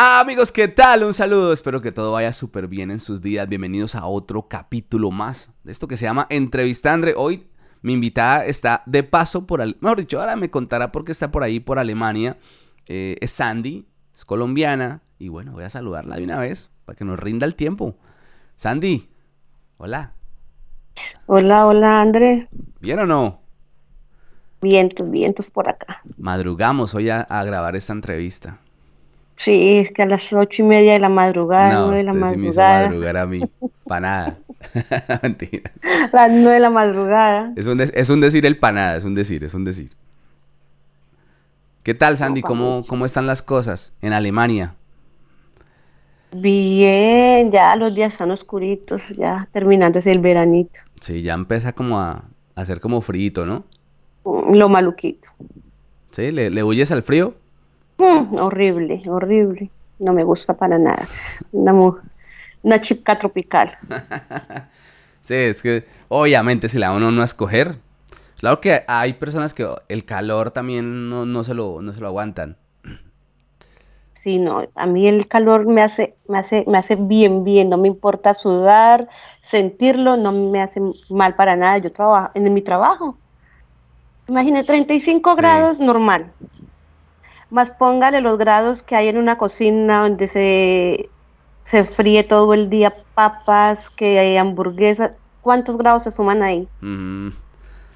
Ah, amigos, ¿qué tal? Un saludo, espero que todo vaya súper bien en sus vidas. Bienvenidos a otro capítulo más de esto que se llama Entrevistandre. Hoy mi invitada está de paso por, mejor dicho, ahora me contará por qué está por ahí, por Alemania. Eh, es Sandy, es colombiana y bueno, voy a saludarla de una vez para que nos rinda el tiempo. Sandy, hola. Hola, hola, André. ¿Bien o no? Vientos, vientos por acá. Madrugamos hoy a grabar esta entrevista. Sí, es que a las ocho y media de la madrugada, no, nueve de la madrugada. Sí me hizo madrugar a mí, panada. Mentiras. Las nueve de la madrugada. Es un, es un decir el panada, es un decir, es un decir. ¿Qué tal, Sandy? ¿Cómo, ¿Cómo están las cosas en Alemania? Bien, ya los días están oscuritos, ya terminándose el veranito. Sí, ya empieza como a, hacer como frito, ¿no? Lo maluquito. ¿Sí? ¿Le, le huyes al frío? Mm, horrible, horrible. No me gusta para nada. Una, una chipca tropical. sí, es que obviamente si la uno no a escoger. Claro que hay personas que el calor también no, no, se, lo, no se lo aguantan. Sí, no, a mí el calor me hace, me hace, me hace bien, bien, no me importa sudar, sentirlo, no me hace mal para nada. Yo trabajo en mi trabajo. Imagine 35 sí. grados normal más póngale los grados que hay en una cocina donde se, se fríe todo el día papas, que hay hamburguesas, ¿cuántos grados se suman ahí?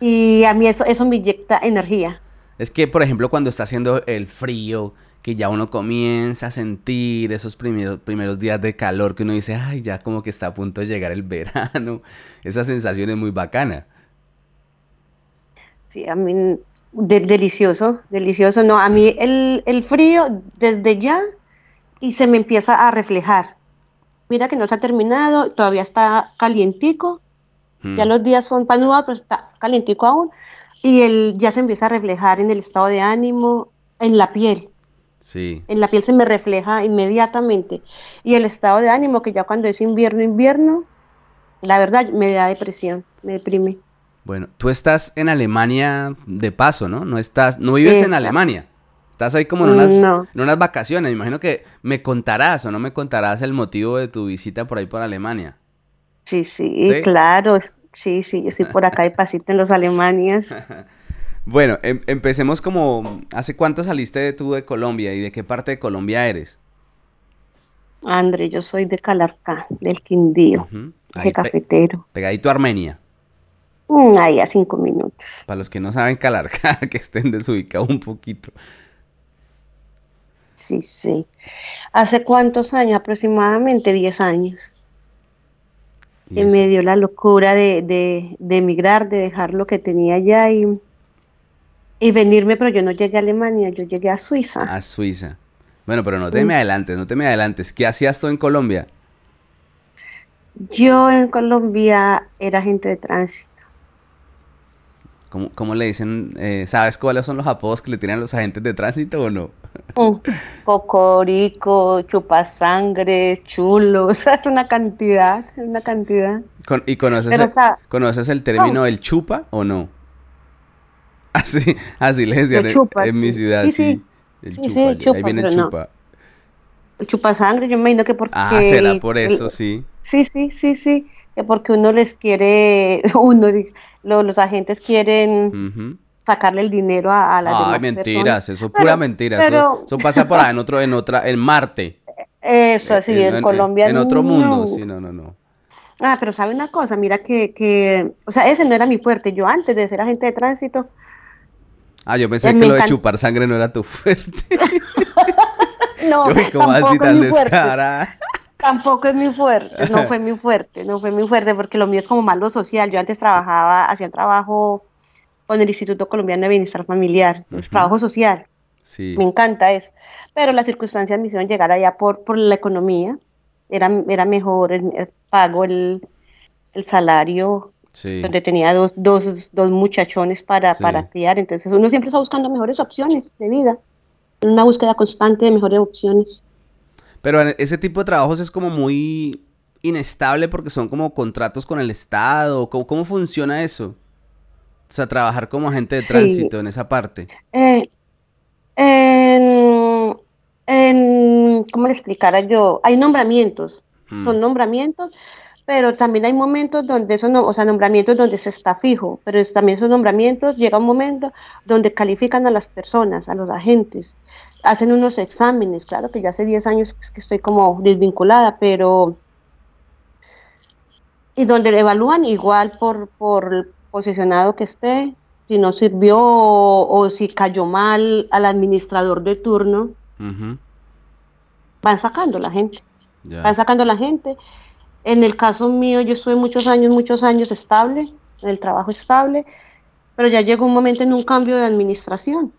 Y a mí eso, eso me inyecta energía. Es que, por ejemplo, cuando está haciendo el frío, que ya uno comienza a sentir esos primeros, primeros días de calor, que uno dice, ay, ya como que está a punto de llegar el verano, esa sensación es muy bacana. Sí, a mí de, delicioso, delicioso. No, a mí el, el, frío desde ya y se me empieza a reflejar. Mira que no se ha terminado, todavía está calientico. Mm. Ya los días son panudos, pero está calientico aún. Y el, ya se empieza a reflejar en el estado de ánimo, en la piel. Sí. En la piel se me refleja inmediatamente. Y el estado de ánimo, que ya cuando es invierno, invierno, la verdad me da depresión, me deprime. Bueno, tú estás en Alemania de paso, ¿no? No estás, no vives en Alemania. Estás ahí como en unas, no. en unas vacaciones. Me imagino que me contarás o no me contarás el motivo de tu visita por ahí por Alemania. Sí, sí, ¿Sí? claro. Sí, sí, yo soy por acá de pasito en los Alemanias. bueno, em empecemos como, ¿hace cuánto saliste de tú de Colombia y de qué parte de Colombia eres? André, yo soy de Calarcá, del Quindío, uh -huh. de cafetero. Pe pegadito a Armenia. Mm, ahí a cinco minutos. Para los que no saben Calarcá, que estén desubicados un poquito. Sí, sí. ¿Hace cuántos años? Aproximadamente 10 años. Que me dio la locura de, de, de, emigrar, de dejar lo que tenía allá y, y venirme, pero yo no llegué a Alemania, yo llegué a Suiza. A Suiza. Bueno, pero no te me adelantes, no te me adelantes. ¿Qué hacías tú en Colombia? Yo en Colombia era agente de tránsito. ¿Cómo, cómo le dicen? Eh, ¿Sabes cuáles son los apodos que le tienen los agentes de tránsito o no? Mm, cocorico, chupasangre, chulo, o sea, es una cantidad, es una cantidad. Con, ¿Y conoces, Pero, el, o sea, conoces el término no. del chupa o no? Así, así le decían en, chupa, en mi ciudad, Sí, sí. sí. El Sí, chupa, sí, ahí chupa, viene el no. chupa. El chupasangre, yo me imagino que porque... Ah, será por el- eso, sí. Sí, sí, sí, sí, porque uno les quiere, uno, di- lo- los agentes quieren sacarle el dinero a, a las Ay, demás mentiras, personas. eso es pura mentira. eso- pero- Eso, pasa por ahí en otro, en otra, en Marte. Eso, sí, Eh, en, Colombia En otro mundo, sí, no, no, no. Ah, pero sabe una cosa, mira que, que, o sea, ese no era mi fuerte. Yo antes de ser agente de tránsito, Ah, yo pensé Eh, que lo de chupar sangre no era tu fuerte. no, Yo, ¿cómo así tampoco es tan mi fuerte. Tampoco es mi fuerte, no fue mi fuerte, no fue mi fuerte, porque lo mío es como más lo social. Yo antes trabajaba, hacía un trabajo con el Instituto Colombiano de Bienestar Familiar, Ujú. trabajo social, Sí. me encanta eso. Pero las circunstancias me hicieron llegar allá por, por la economía, era, era mejor el, el pago, el, el salario, Sí. donde tenía dos, dos, dos muchachones para, Sí. para criar, entonces uno siempre está buscando mejores opciones de vida, una búsqueda constante de mejores opciones. Pero ese tipo de trabajos es como muy inestable porque son como contratos con el Estado. ¿Cómo, cómo funciona eso? O sea, trabajar como agente de Sí. tránsito en esa parte. Eh, en, en como le explicara yo, hay nombramientos, Mm. son nombramientos, pero también hay momentos donde son, o sea, nombramientos donde se está fijo, pero es- también esos nombramientos llega un momento donde califican a las personas, a los agentes, hacen unos exámenes, claro que ya hace 10 años pues, que estoy como desvinculada, pero y donde le evalúan igual por, por el posicionado que esté, si no sirvió o, o si cayó mal al administrador de turno, van sacando la gente. Van sacando la gente. En el caso mío, yo estuve muchos años, muchos años estable, en el trabajo estable, pero ya llegó un momento en un cambio de administración,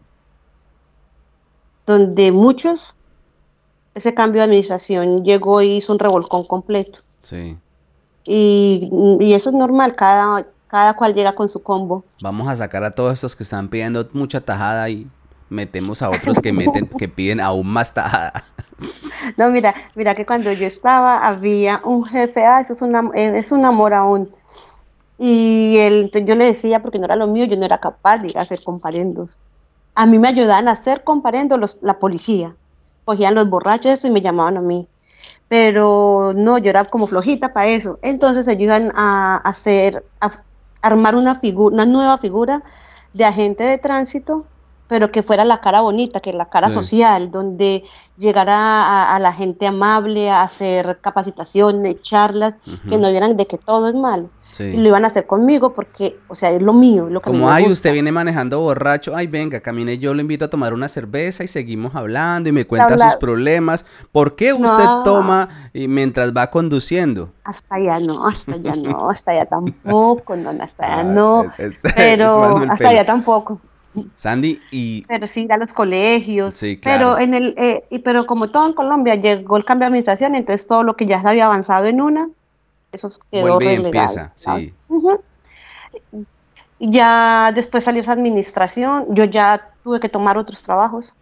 donde muchos, ese cambio de administración llegó y hizo un revolcón completo. Sí. Y, y eso es normal, cada, cada cual llega con su combo. Vamos a sacar a todos estos que están pidiendo mucha tajada y metemos a otros que meten, que piden aún más tajada. No, mira, mira que cuando yo estaba había un jefe, ah, eso es una, eh, es un amor aún. Y él, entonces yo le decía, porque no era lo mío, yo no era capaz de ir a hacer comparendos. A mí me ayudaban a hacer comparendos los, la policía. Cogían los borrachos eso y me llamaban a mí. Pero no, yo era como flojita para eso. Entonces ellos iban a hacer, a armar una figura, una nueva figura de agente de tránsito, pero que fuera la cara bonita, que la cara Sí. social, donde llegara a, a la gente amable, a hacer capacitaciones, charlas, que no vieran de que todo es malo. Sí. Y lo iban a hacer conmigo porque, o sea, es lo mío, lo que Como, ay, gusta. usted viene manejando borracho, ay, venga, camine, yo lo invito a tomar una cerveza y seguimos hablando y me cuenta Habla- sus problemas. ¿Por qué usted No. toma y mientras va conduciendo? Hasta allá no, hasta allá no, hasta allá tampoco, no, hasta allá Ah, no, es- es- pero hasta pelo. allá tampoco. Sandy, y Pero sí, a los colegios. Sí, claro. Pero en el, eh, y, pero como todo en Colombia llegó el cambio de administración, entonces todo lo que ya se había avanzado en una, eso quedó vuelve relegado, empieza, Ya después salió esa administración, yo ya tuve que tomar otros trabajos.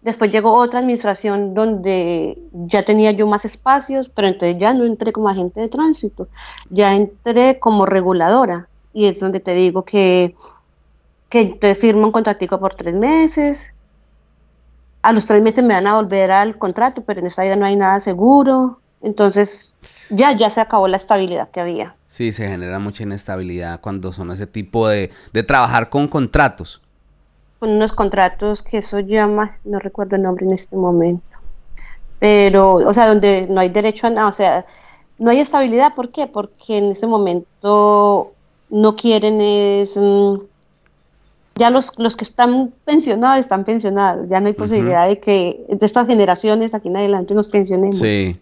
Después llegó otra administración donde ya tenía yo más espacios, pero entonces ya no entré como agente de tránsito, ya entré como reguladora. Y es donde te digo que, que te firmo un contratico por tres meses. A los tres meses me van a volver al contrato, pero en esta vida no hay nada seguro. Entonces ya, ya se acabó la estabilidad que había. Sí, se genera mucha inestabilidad cuando son ese tipo de, de trabajar con contratos. con unos contratos que eso llama, no recuerdo el nombre en este momento, pero, o sea, donde no hay derecho a nada, o sea, no hay estabilidad, ¿por qué? Porque en este momento no quieren es, mm, ya los, los que están pensionados están pensionados, ya no hay posibilidad de que de estas generaciones aquí en adelante nos pensionemos. Sí.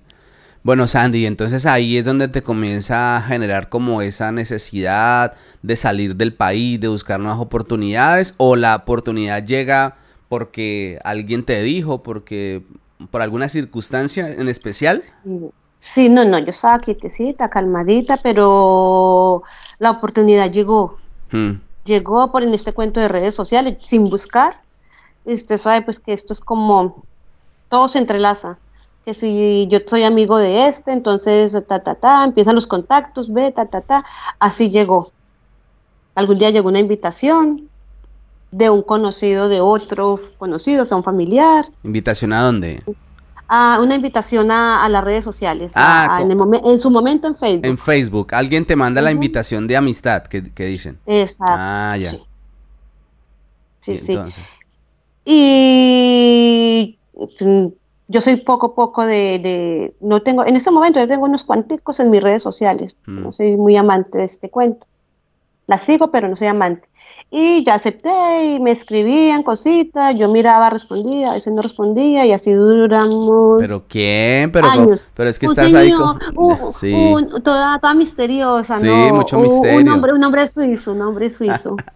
Bueno, Sandy, entonces ahí es donde te comienza a generar como esa necesidad de salir del país, de buscar nuevas oportunidades, o la oportunidad llega porque alguien te dijo, porque por alguna circunstancia en especial. Sí, no, no, yo estaba quietecita, calmadita, pero la oportunidad llegó. Hmm, llegó por en este cuento de redes sociales sin buscar. Y usted sabe pues que esto es como todo se entrelaza. Que si yo soy amigo de este, entonces ta ta ta, empiezan los contactos, ve, ta ta ta, así llegó. Algún día llegó una invitación de un conocido de otro conocido, o sea, un familiar, ¿Invitación a dónde? a una invitación a, a las redes sociales, Ah, a- en, el momen- en su momento en Facebook. En Facebook. Alguien te manda la invitación de amistad, que, que dicen. Exacto. Ah, ya. sí. Sí, Y sí. entonces, Y mm, yo soy poco poco de, de- no tengo, en este momento yo tengo unos cuanticos en mis redes sociales, Mm. no soy muy amante de este cuento. La sigo, pero no soy amante. Y ya acepté y me escribían cositas, yo miraba, respondía, a veces no respondía y así duramos ¿pero quién? Pero, años. pero es que Un estás ahí señor, con... un- Sí. un- toda, toda misteriosa, Sí, ¿no? mucho misterio. Un hombre, un hombre suizo, un hombre suizo.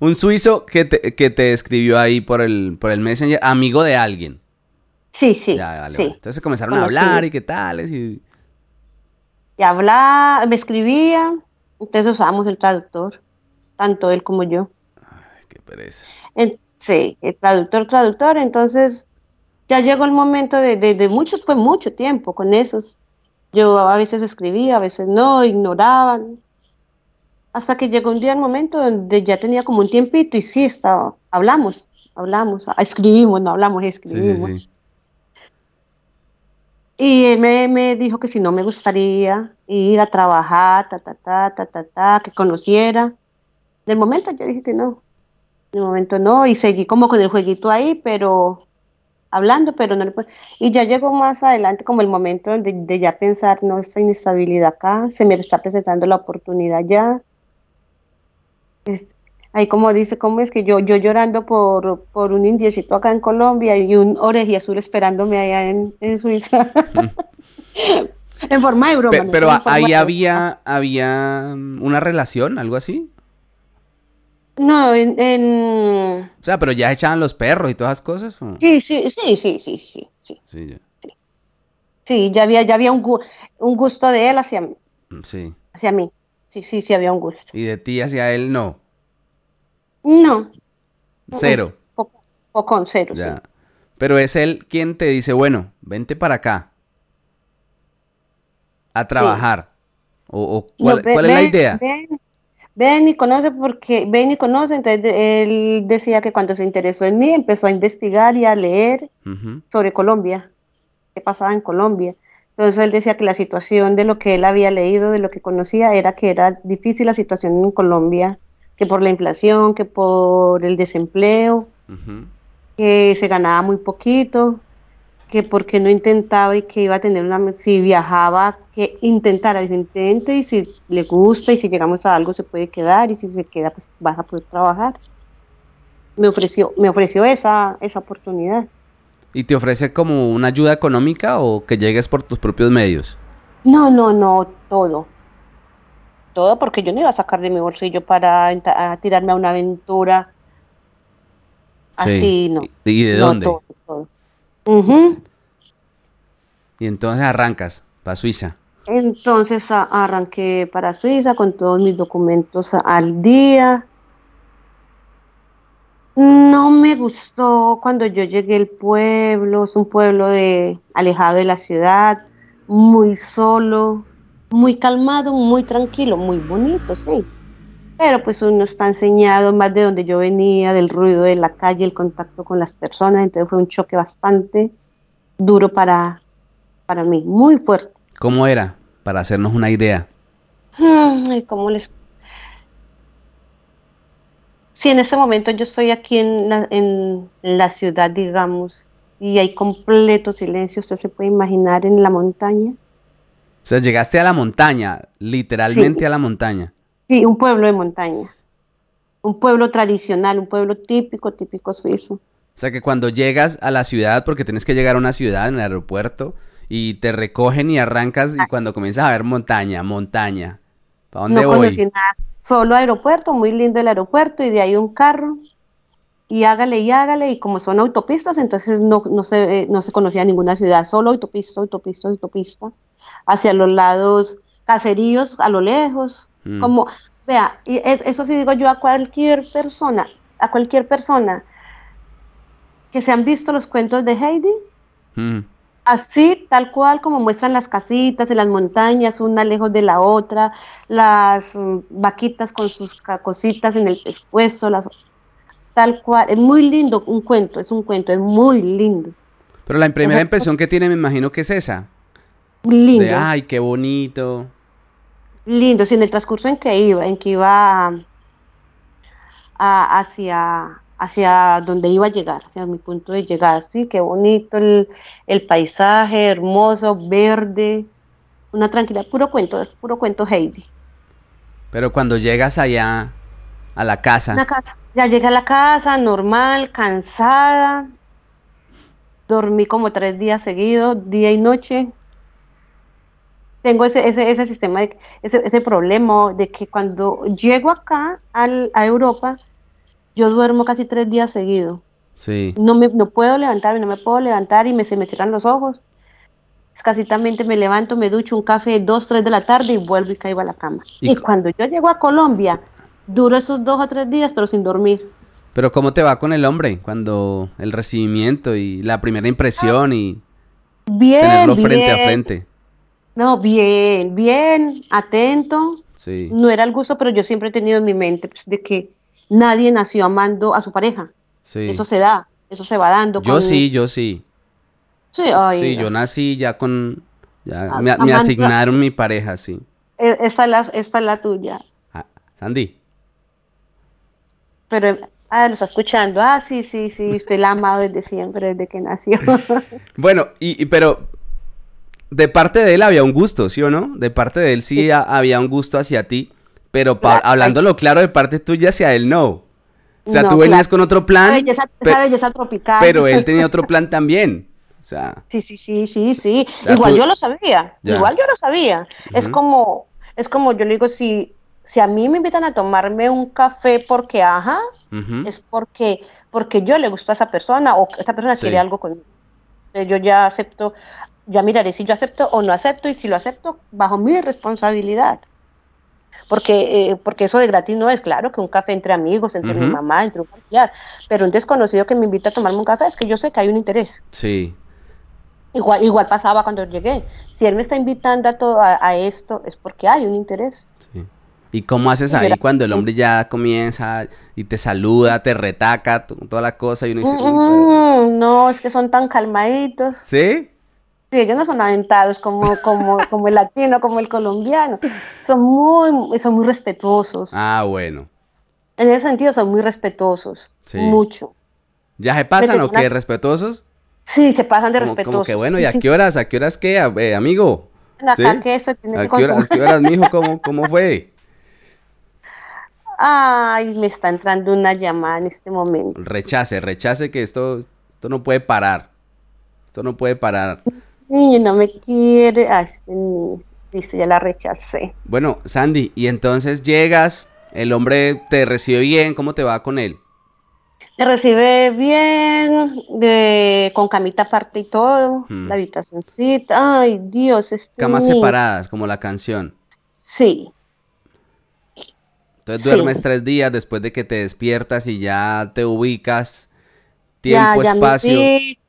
Un suizo que te, que te escribió ahí por el, por el Messenger, amigo de alguien. Sí, sí, Ya, vale, sí. vale. Entonces comenzaron a hablar y qué tales y... y hablaba, me escribía, entonces usábamos el traductor, tanto él como yo. Ay, qué pereza. En- sí, el traductor, traductor, entonces ya llegó el momento de, de, de mucho, fue mucho tiempo con esos. Yo a veces escribía, a veces no, ignoraban. Hasta que llegó un día el momento donde ya tenía como un tiempito y sí, estaba, hablamos. hablamos, escribimos, no hablamos, escribimos. Y él me, me, dijo que si no me gustaría ir a trabajar, ta, ta, ta, ta, ta, ta, que conociera. De momento yo dije que no. De momento no, y seguí como con el jueguito ahí, pero hablando, pero no le puedo. Y ya llegó más adelante como el momento de, de ya pensar, no, esta inestabilidad acá, se me está presentando la oportunidad ya. Ahí como dice, ¿cómo es que yo, yo llorando por, por un indiecito acá en Colombia y un oreji azul esperándome allá en, en Suiza? en forma de broma. Pero, ahí había, había una relación, algo así. No, en, O sea, pero ya echaban los perros y todas esas cosas. Sí, sí, sí, sí, sí, sí. Sí, ya. sí. ya había, ya había un, un, gusto de él hacia mí. Mm, sí. Hacia mí. Sí, sí, sí había un gusto. ¿Y de ti hacia él no? No. Cero. Poco, poco cero, ya. Pero es él quien te dice, bueno, vente para acá. A trabajar. O, ¿cuál, es la idea? ven y conoce porque ven y conoce, entonces él decía que cuando se interesó en mí empezó a investigar y a leer sobre Colombia, qué pasaba en Colombia. Entonces él decía que la situación de lo que él había leído, de lo que conocía, era que era difícil la situación en Colombia, que por la inflación, que por el desempleo, que se ganaba muy poquito, que porque no intentaba y que iba a tener una, si viajaba, que intentara, intente y si le gusta y si llegamos a algo se puede quedar y si se queda pues vas a poder trabajar. Me ofreció, me ofreció esa, esa oportunidad. ¿Y te ofrece como una ayuda económica o que llegues por tus propios medios? No, no, no, todo. Todo porque yo no iba a sacar de mi bolsillo para tirarme a una aventura así, no. ¿Y de dónde? todo, todo. Y entonces arrancas para Suiza. Entonces arranqué para Suiza con todos mis documentos al día. No me gustó cuando yo llegué al pueblo, es un pueblo de, alejado de la ciudad, muy solo, muy calmado, muy tranquilo, muy bonito, sí. Pero pues uno está enseñado más de donde yo venía, del ruido de la calle, el contacto con las personas, entonces fue un choque bastante duro para, para mí, muy fuerte. ¿Cómo era? Para hacernos una idea. ¿Cómo les... Si en este momento yo estoy aquí en la, en la ciudad, digamos, y hay completo silencio, usted se puede imaginar en la montaña. O sea, llegaste a la montaña, literalmente a la montaña. Sí, un pueblo de montaña. Un pueblo tradicional, un pueblo típico, típico suizo. O sea que cuando llegas a la ciudad, porque tienes que llegar a una ciudad en el aeropuerto, y te recogen y arrancas, y ah. cuando comienzas a ver montaña, montaña. ¿Para dónde no conocí nada, solo aeropuerto, muy lindo el aeropuerto, y de ahí un carro, y hágale y hágale, y como son autopistas, entonces no, no, se, eh, no se conocía ninguna ciudad, solo autopista, autopista, autopista, hacia los lados caseríos a lo lejos, Mm. Como, vea, y eso sí digo yo a cualquier persona, a cualquier persona que se han visto los cuentos de Heidi, mm. así tal cual como muestran las casitas en las montañas, una lejos de la otra, las mm, vaquitas con sus cositas en el pescuezo, las tal cual, es muy lindo un cuento, es un cuento, es muy lindo. Pero la primera impresión que tiene me imagino que es esa. Lindo. De, ay, qué bonito lindo, sí, en el transcurso en que iba, en que iba a, hacia, hacia donde iba a llegar, hacia mi punto de llegada, sí, qué bonito el, paisaje, hermoso, verde, una tranquilidad, puro cuento, puro cuento Heidi. Pero cuando llegas allá a la casa. casa. Ya llegué a la casa, normal, cansada. Dormí como tres días seguidos, día y noche tengo ese, ese, ese sistema, de, ese, ese problema de que cuando llego acá al, a Europa, yo duermo casi tres días seguidos. Sí. No, me, no puedo levantarme, no me puedo levantar y me, se me cierran los ojos. Escasitamente me levanto, me ducho un café dos, tres de la tarde y vuelvo y caigo a la cama. Y, cuando yo llego a Colombia, duro esos dos o tres días, pero sin dormir. Pero ¿cómo te va con el hombre? Cuando el recibimiento y la primera impresión y bien, tenerlo frente a frente. No, bien, bien, atento. No era el gusto, pero yo siempre he tenido en mi mente pues, de que nadie nació amando a su pareja. Sí. Eso se da, eso se va dando. Yo con- sí, yo sí. Sí, ay, Sí, yo nací ya con... Ya me, asignaron mi pareja, sí. e- esta, es la, esta es la tuya. Ah, Sandy. Pero, ah, lo está escuchando. Ah, sí, sí, sí, usted la ha amado desde siempre, desde que nació. Bueno, y, y- pero de parte de él había un gusto, ¿sí o no? De parte de él sí, ha- había un gusto hacia ti, pero Claro, hablándolo claro, de parte tuya hacia él no. O sea, No, tú venías claro. con otro plan, Esa belleza, pe- esa belleza tropical. pero él tenía otro plan también. O sea, Sí, sí, sí, sí, sí. O sea, Igual tú- yo lo sabía, Ya. igual yo lo sabía. Es como, es como yo le digo, si, si a mí me invitan a tomarme un café porque, ajá, es porque, porque yo le gusto a esa persona o esa persona Sí. quiere algo conmigo. Yo ya acepto, ya miraré si yo acepto o no acepto y si lo acepto bajo mi responsabilidad. Porque, eh, porque eso de gratis no es claro que un café entre amigos, entre mi Ujú. mamá, entre un familiar, pero un desconocido que me invita a tomarme un café es que yo sé que hay un interés. sí. Igual, igual pasaba cuando llegué. Si él me está invitando a, todo, a, a esto, es porque hay un interés. Sí. ¿Y cómo haces ahí cuando el hombre ya comienza y te saluda, te retaca, toda la cosa y uno dice. Mm, no, es que son tan calmaditos. ¿sí? Sí, ellos no son aventados como, como, como el latino, como el colombiano. Son muy, son muy respetuosos. Ah, bueno. En ese sentido, son muy respetuosos. Sí. Mucho. ¿Ya se pasan o una- qué? ¿Respetuosos? Sí, se pasan de Como, respetuosos. como que bueno, ¿y a qué horas? ¿A qué horas qué, a- eh, amigo? sí. Que eso tiene ¿A que qué horas, consumir. qué horas, mijo? ¿Cómo, cómo fue? Ay, me está entrando una llamada en este momento. Rechace, rechace que esto, esto no puede parar. Esto no puede parar. Niño, no me quiere. Ay, este niño. Listo, ya la rechacé. Bueno, Sandy, y entonces llegas, el hombre te recibe bien, ¿cómo te va con él? Me recibe bien, de, con camita aparte y todo, Mm. la habitacioncita. Ay, Dios, este Camas niño. separadas, como la canción. Sí, Entonces Sí. duermes tres días después de que te despiertas y ya te ubicas. ya, Tiempo, ya mi espacio. hijo,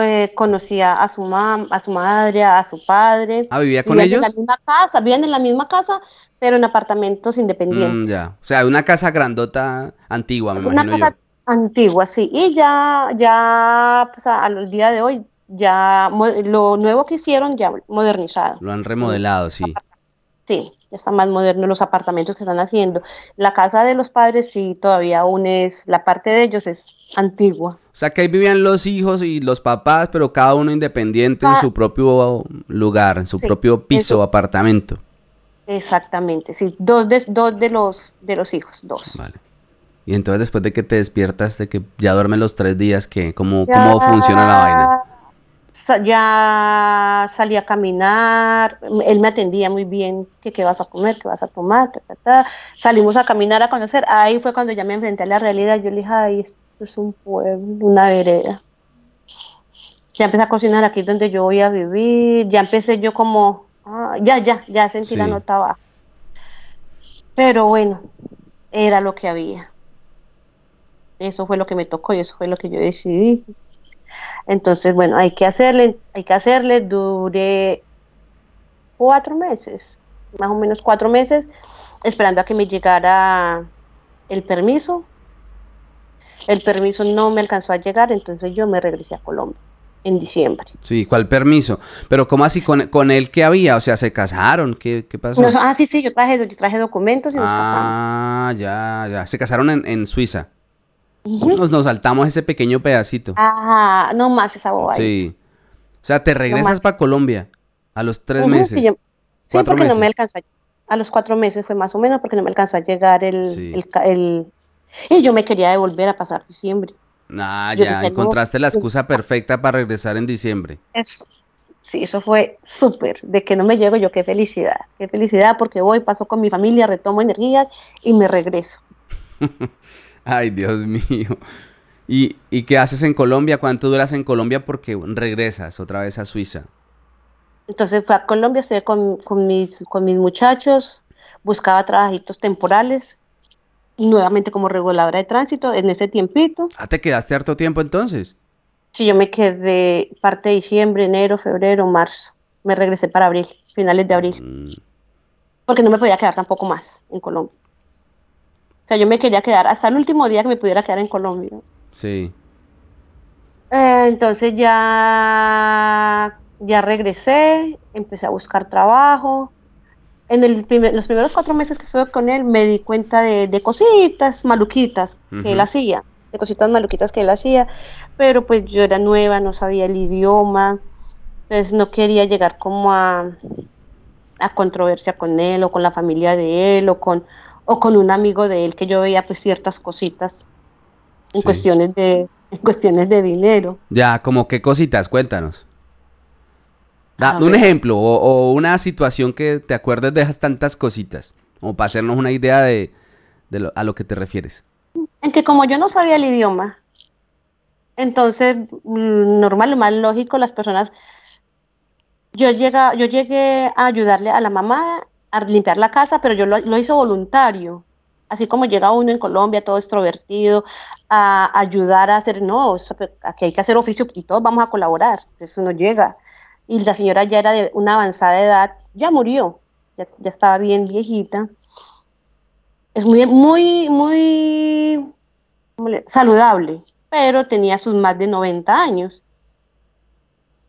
eh, conocía a su mam, a su madre, a su padre. Ah, ¿vivía con Vivían ellos? en la misma casa, vivían en la misma casa, pero en apartamentos independientes. Mm, ya. O sea, una casa grandota antigua, me Una imagino casa yo. antigua, sí. Y ya, ya, pues a- al día de hoy, ya lo nuevo que hicieron, ya modernizado. Lo han remodelado, sí. Sí, ya están más modernos los apartamentos que están haciendo. La casa de los padres sí, todavía aún es, la parte de ellos es antigua. O sea, que ahí vivían los hijos y los papás, pero cada uno independiente en su propio lugar, en su Sí, propio piso, eso. apartamento. Exactamente, sí, dos de, dos de los, de los hijos, dos. Vale. Y entonces después de que te despiertas, de que ya duermes los tres días, ¿qué? ¿Cómo, Ya- cómo funciona la vaina? Ya salí a caminar, él me atendía muy bien, que qué vas a comer, qué vas a tomar, ta, ta, ta. Salimos a caminar, a conocer, ahí fue cuando ya me enfrenté a la realidad, yo le dije, ay, esto es un pueblo, una vereda. Ya empecé a cocinar aquí donde yo voy a vivir, ya empecé yo como, ah, ya, ya, ya sentí la nota baja. Pero bueno, era lo que había. Eso fue lo que me tocó y eso fue lo que yo decidí. Entonces, bueno, hay que hacerle, hay que hacerle, duré cuatro meses, más o menos cuatro meses, esperando a que me llegara el permiso. El permiso no me alcanzó a llegar, entonces yo me regresé a Colombia en diciembre. Sí, ¿cuál permiso? Pero ¿cómo así con, con él qué había? O sea, ¿se casaron? ¿Qué, qué pasó? Ah, sí, sí, yo traje, yo traje documentos y nos casamos. Ah, ya, ya. Se casaron en, en Suiza. Nos, nos saltamos ese pequeño pedacito. Ah, no más esa bobada. Sí. O sea, te regresas para Colombia a los tres meses. sí, yo- sí, cuatro porque no me alcanzó a, a los cuatro meses fue más o menos porque no me alcanzó a llegar el, Sí. el, y yo me quería devolver a pasar diciembre. Ah, Yo ya, no, encontraste la excusa perfecta para regresar en diciembre. Eso, sí, eso fue súper, de que no me llego yo, qué felicidad, qué felicidad porque voy, paso con mi familia, retomo energías y me regreso. Ay, Dios mío. ¿Y, ¿Y qué haces en Colombia? ¿Cuánto duras en Colombia? Porque regresas otra vez a Suiza. Entonces fui a Colombia, estuve con, con mis, con mis muchachos, buscaba trabajitos temporales, nuevamente como reguladora de tránsito en ese tiempito. Ah, ¿te quedaste harto tiempo entonces? Sí, yo me quedé parte de diciembre, enero, febrero, marzo. Me regresé para abril, finales de abril, Mm, porque no me podía quedar tampoco más en Colombia. O sea, yo me quería quedar hasta el último día que me pudiera quedar en Colombia. Sí. Eh, entonces ya, ya regresé, empecé a buscar trabajo. En el primer- los primeros cuatro meses que estuve con él me di cuenta de, de cositas maluquitas que él hacía, de cositas maluquitas que él hacía, pero pues yo era nueva, no sabía el idioma, entonces no quería llegar como a, a controversia con él o con la familia de él o con, o con un amigo de él que yo veía pues ciertas cositas en Sí. cuestiones de en cuestiones de dinero. Ya, como qué cositas, cuéntanos. Da un ejemplo o, o una situación que te acuerdes de esas tantas cositas, como para hacernos una idea de, de lo- a lo que te refieres. En que como yo no sabía el idioma, entonces mm, normal, lo más lógico, las personas, yo llega, yo llegué a ayudarle a la mamá a limpiar la casa, pero yo lo, lo hice voluntario. Así como llega uno en Colombia todo extrovertido a ayudar a hacer, no, aquí hay que hacer oficio y todos vamos a colaborar, eso no llega. Y la señora ya era de una avanzada edad, ya murió, ya, ya estaba bien viejita. Es muy, muy, muy ¿cómo le- saludable, pero tenía sus más de 90 años.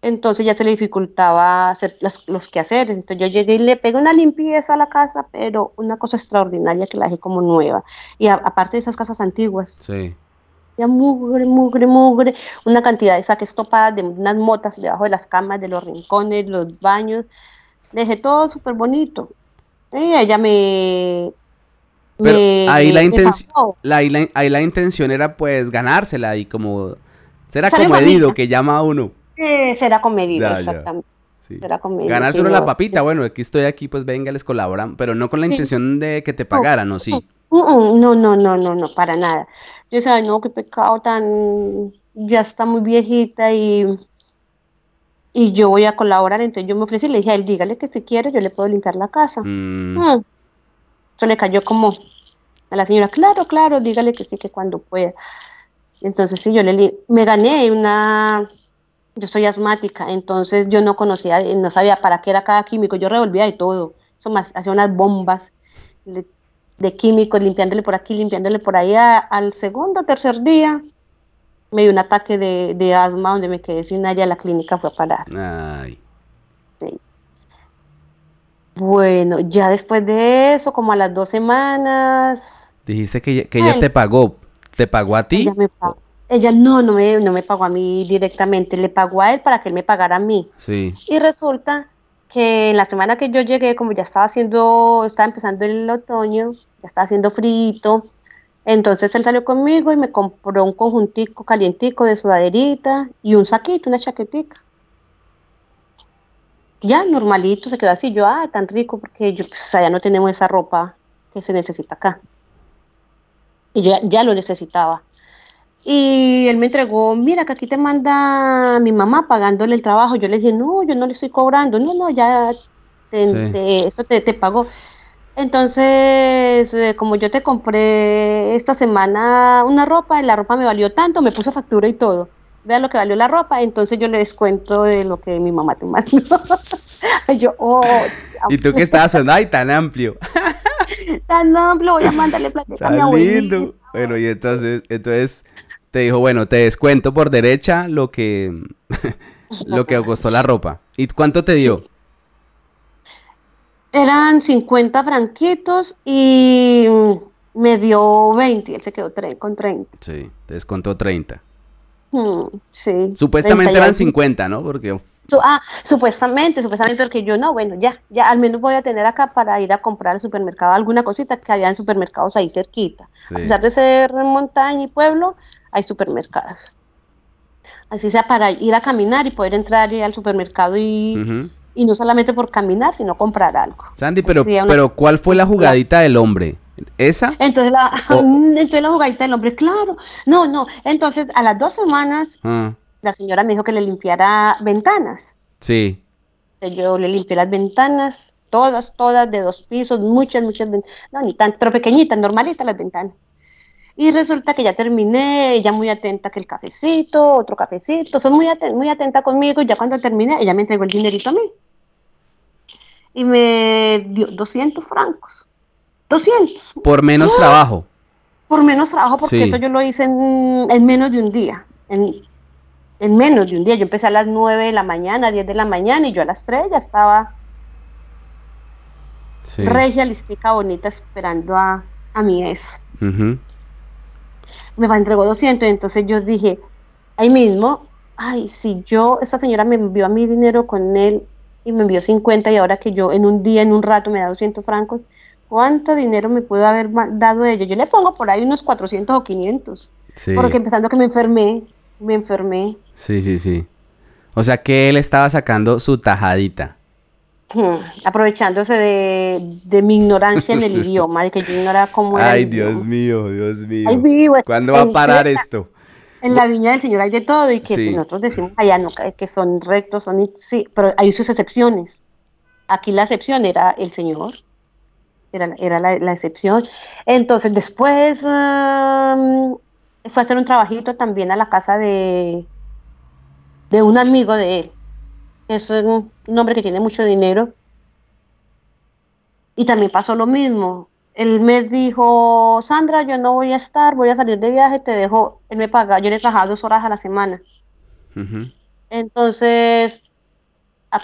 Entonces ya se le dificultaba hacer las- los quehaceres. Entonces yo llegué y le pegué una limpieza a la casa, pero una cosa extraordinaria que la dejé como nueva. Y a- aparte de esas casas antiguas, Sí. ya mugre, mugre, mugre, una cantidad de saques topadas, de unas motas debajo de las camas, de los rincones, los baños. Dejé todo súper bonito. Y ella me... Pero me- ahí la intención, pagó. la, ahí, la, ahí la intención era pues ganársela y como ser Sale acomedido bonita. que llama a uno. Eh, será comedido, Ya, ya. exactamente. Sí. Ganarse uno la papita, bueno, aquí estoy aquí, pues venga, les colaboran, pero no con la Sí. intención de que te pagaran, ¿o sí? Mm, mm, No, no, no, no, no, para nada. Yo decía, "Ay, no, qué pecado tan, ya está muy viejita y, y yo voy a colaborar. Entonces yo me ofrecí y le dije a él, dígale que si quiere, yo le puedo limpiar la casa. Mm, Mm. Eso le cayó como a la señora, claro, claro, dígale que sí, que cuando pueda. Entonces sí, yo le me gané una, yo soy asmática, entonces yo no conocía, no sabía para qué era cada químico, yo revolvía de todo, eso más, hacía unas bombas de, de químicos, limpiándole por aquí, limpiándole por allá. Al segundo tercer día me dio un ataque de, de asma donde me quedé sin aire, a la clínica fue a parar. ay, Sí. Bueno, ya después de eso, como a las dos semanas, dijiste que, ella- que ella te pagó, ¿te pagó a ti? ella me pagó. Ella no, no me, no me pagó a mí directamente, le pagó a él para que él me pagara a mí. Sí, Y resulta que en la semana que yo llegué, como ya estaba haciendo, estaba empezando el otoño, ya estaba haciendo frito, entonces él salió conmigo y me compró un conjuntico calientico de sudaderita y un saquito, una chaquetica. Ya, normalito, se quedó así. Yo, ah, tan rico, porque yo, pues, allá no tenemos esa ropa que se necesita acá. Y yo ya, ya lo necesitaba. Y él me entregó, mira, que aquí te manda mi mamá pagándole el trabajo. Yo le dije, no, yo no le estoy cobrando. No, no, ya te- Sí. te- eso te, te pagó. Entonces, eh, como yo te compré esta semana una ropa, y la ropa me valió tanto, me puso factura y todo. Vea lo que valió la ropa, entonces yo le descuento de lo que mi mamá te mandó. Y yo, oh, y tú que estabas pensando, ay, tan amplio, tan amplio, voy a mandarle plata a mi. Bueno, y entonces, entonces te dijo, bueno, te descuento por derecha lo que, lo que costó la ropa. ¿Y cuánto te dio? Eran 50 franquitos y me dio 20, él se quedó con 30. Sí, te descontó 30. Hmm, sí. Supuestamente 30 y eran algo. 50, ¿no? Porque ah, supuestamente, supuestamente, porque yo no, bueno, ya, ya al menos voy a tener acá para ir a comprar al supermercado alguna cosita que había en supermercados ahí cerquita. Sí. A pesar de ser montaña y pueblo, hay supermercados. Así sea para ir a caminar y poder entrar al supermercado y, y no solamente por caminar, sino comprar algo. Sandy, pero, una- pero ¿cuál fue la jugadita del hombre? ¿Esa? Entonces la, Oh. entonces la jugadita del hombre, claro. No, no. Entonces a las dos semanas Ah, la señora me dijo que le limpiara ventanas. sí. Yo le limpié las ventanas, todas, todas de dos pisos, muchas, muchas ventanas. No, ni tan, pero pequeñitas, normalitas las ventanas. Y resulta que ya terminé, ella muy atenta que el cafecito, otro cafecito, son muy, aten- muy atenta conmigo y ya cuando terminé, ella me entregó el dinerito a mí. Y me dio 200 francos. 200. Por menos trabajo. por menos trabajo, porque eso yo lo hice en, menos de un día. En, menos de un día. Yo empecé a las 9 de la mañana, 10 de la mañana, y yo a las 3 ya estaba sí. regia, listica, bonita, esperando a, a mi ex. Me entregó 200, entonces yo dije, ahí mismo, ay, si yo, esa señora me envió a mi dinero con él y me envió 50 y ahora que yo en un día, en un rato me da 200 francos, ¿cuánto dinero me pudo haber dado ella? Yo le pongo por ahí unos 400 o 500. Porque empezando que me enfermé, me enfermé. Sí, sí, sí. O sea que él estaba sacando su tajadita. Aprovechándose de, mi ignorancia en el idioma, de que yo ignoraba cómo era. Ay, Dios mío, Dios mío. ¿Cuándo va a parar esto? En la viña del Señor hay de todo y que nosotros decimos allá no, que son rectos, son sí, pero hay sus excepciones. Aquí la excepción era el Señor era, la, excepción. Entonces después fue a hacer un trabajito también a la casa de, de un amigo de él. Es un, hombre que tiene mucho dinero. Y también pasó lo mismo. Él me dijo, Sandra, yo no voy a estar, voy a salir de viaje, te dejo, él me paga, yo le trabajaba dos horas a la semana. Entonces,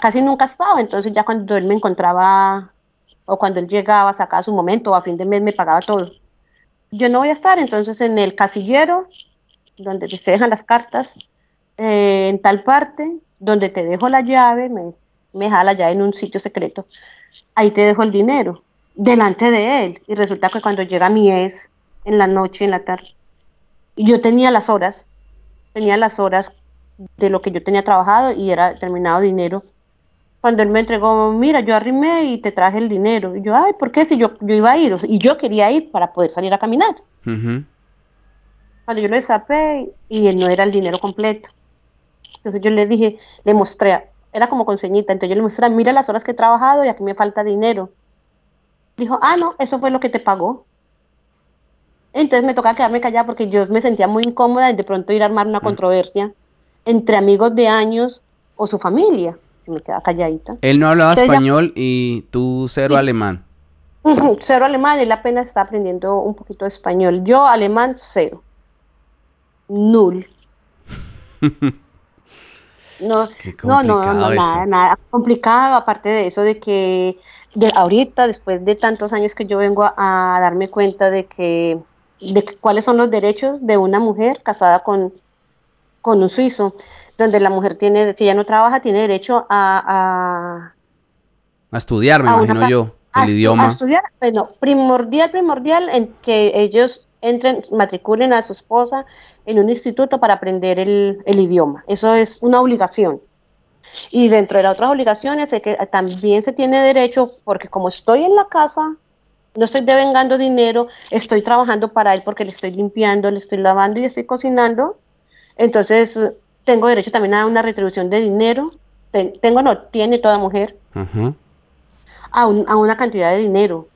casi nunca estaba, entonces ya cuando él me encontraba o cuando él llegaba, sacaba su momento, o a fin de mes me pagaba todo. Yo no voy a estar, entonces en el casillero, donde te dejan las cartas, eh, en tal parte, donde te dejo la llave, me, me jala ya en un sitio secreto, ahí te dejo el dinero, delante de él. Y resulta que cuando llega mi ex, en la noche, en la tarde, yo tenía las horas, tenía las horas de lo que yo tenía trabajado y era determinado dinero cuando él me entregó, mira, yo arrimé y te traje el dinero. Y yo, ay, ¿por qué? Si yo, yo iba a ir, y yo quería ir para poder salir a caminar. Cuando yo lo desapé y él no era el dinero completo. Entonces yo le dije, le mostré, era como con ceñita, entonces yo le mostré, mira las horas que he trabajado y aquí me falta dinero. Dijo, ah, no, eso fue lo que te pagó. Entonces me tocaba quedarme callada porque yo me sentía muy incómoda y de pronto ir a armar una mm. controversia entre amigos de años o su familia me queda calladita. Él no hablaba español y tú cero alemán. cero alemán, él apenas está aprendiendo un poquito de español. Yo alemán cero. Null. no, no, no, no, nada, nada complicado, aparte de eso de que de ahorita, después de tantos años que yo vengo a, darme cuenta de que de cuáles son los derechos de una mujer casada con, con un suizo donde la mujer tiene, si ella no trabaja, tiene derecho a... A, estudiar, me imagino yo, el idioma. A estudiar, bueno, primordial, primordial en que ellos entren, matriculen a su esposa en un instituto para aprender el, idioma. Eso es una obligación. Y dentro de las otras obligaciones es que también se tiene derecho, porque como estoy en la casa, no estoy devengando dinero, estoy trabajando para él porque le estoy limpiando, le estoy lavando y estoy cocinando. Entonces, tengo derecho también a una retribución de dinero, tengo, no, tiene toda mujer, a, una cantidad de dinero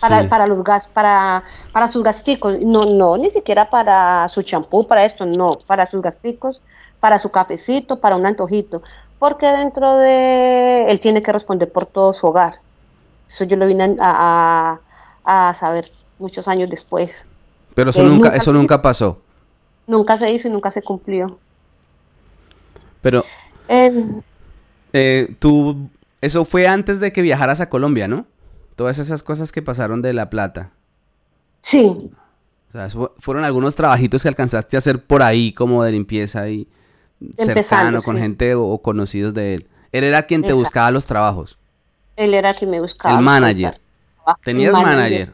para, para los gas, para, para sus gasticos, no, no, ni siquiera para su champú, para esto, no, para sus gasticos, para su cafecito, para un antojito, porque dentro de él tiene que responder por todo su hogar. Eso yo lo vine a, a, saber muchos años después. Pero eso nunca, eso nunca pasó. Nunca se hizo y nunca se cumplió. Pero... Eh, tú... Eso fue antes de que viajaras a Colombia, ¿no? Todas esas cosas que pasaron de La Plata. Sí. O sea, fueron algunos trabajitos que alcanzaste a hacer por ahí, como de limpieza y cercano, con gente o, conocidos de él. Él era quien te buscaba los trabajos. Él era quien me buscaba. El manager. ¿Tenías manager?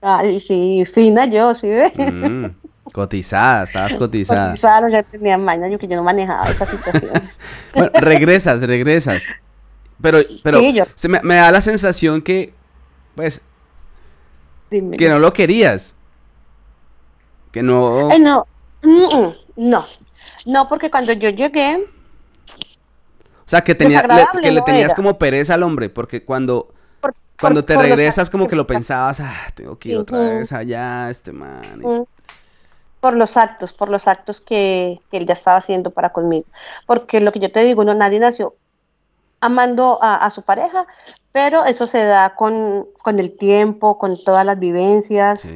Ay, sí, fina yo, sí. Mm. Cotizada, estabas cotizada. Cotizada, ya tenía maña, yo que yo no manejaba esa situación. bueno, regresas, regresas. Pero, pero se me, da la sensación que, pues, que no lo querías. Que no... no, no, no, porque cuando yo llegué... O sea, que, tenía, le, que le tenías como pereza al hombre, porque cuando... cuando te regresas como que lo pensabas, ah, tengo que ir otra vez allá, este man. Por los actos, por los actos que, él ya estaba haciendo para conmigo. Porque lo que yo te digo, no, nadie nació amando a, su pareja, pero eso se da con, el tiempo, con todas las vivencias.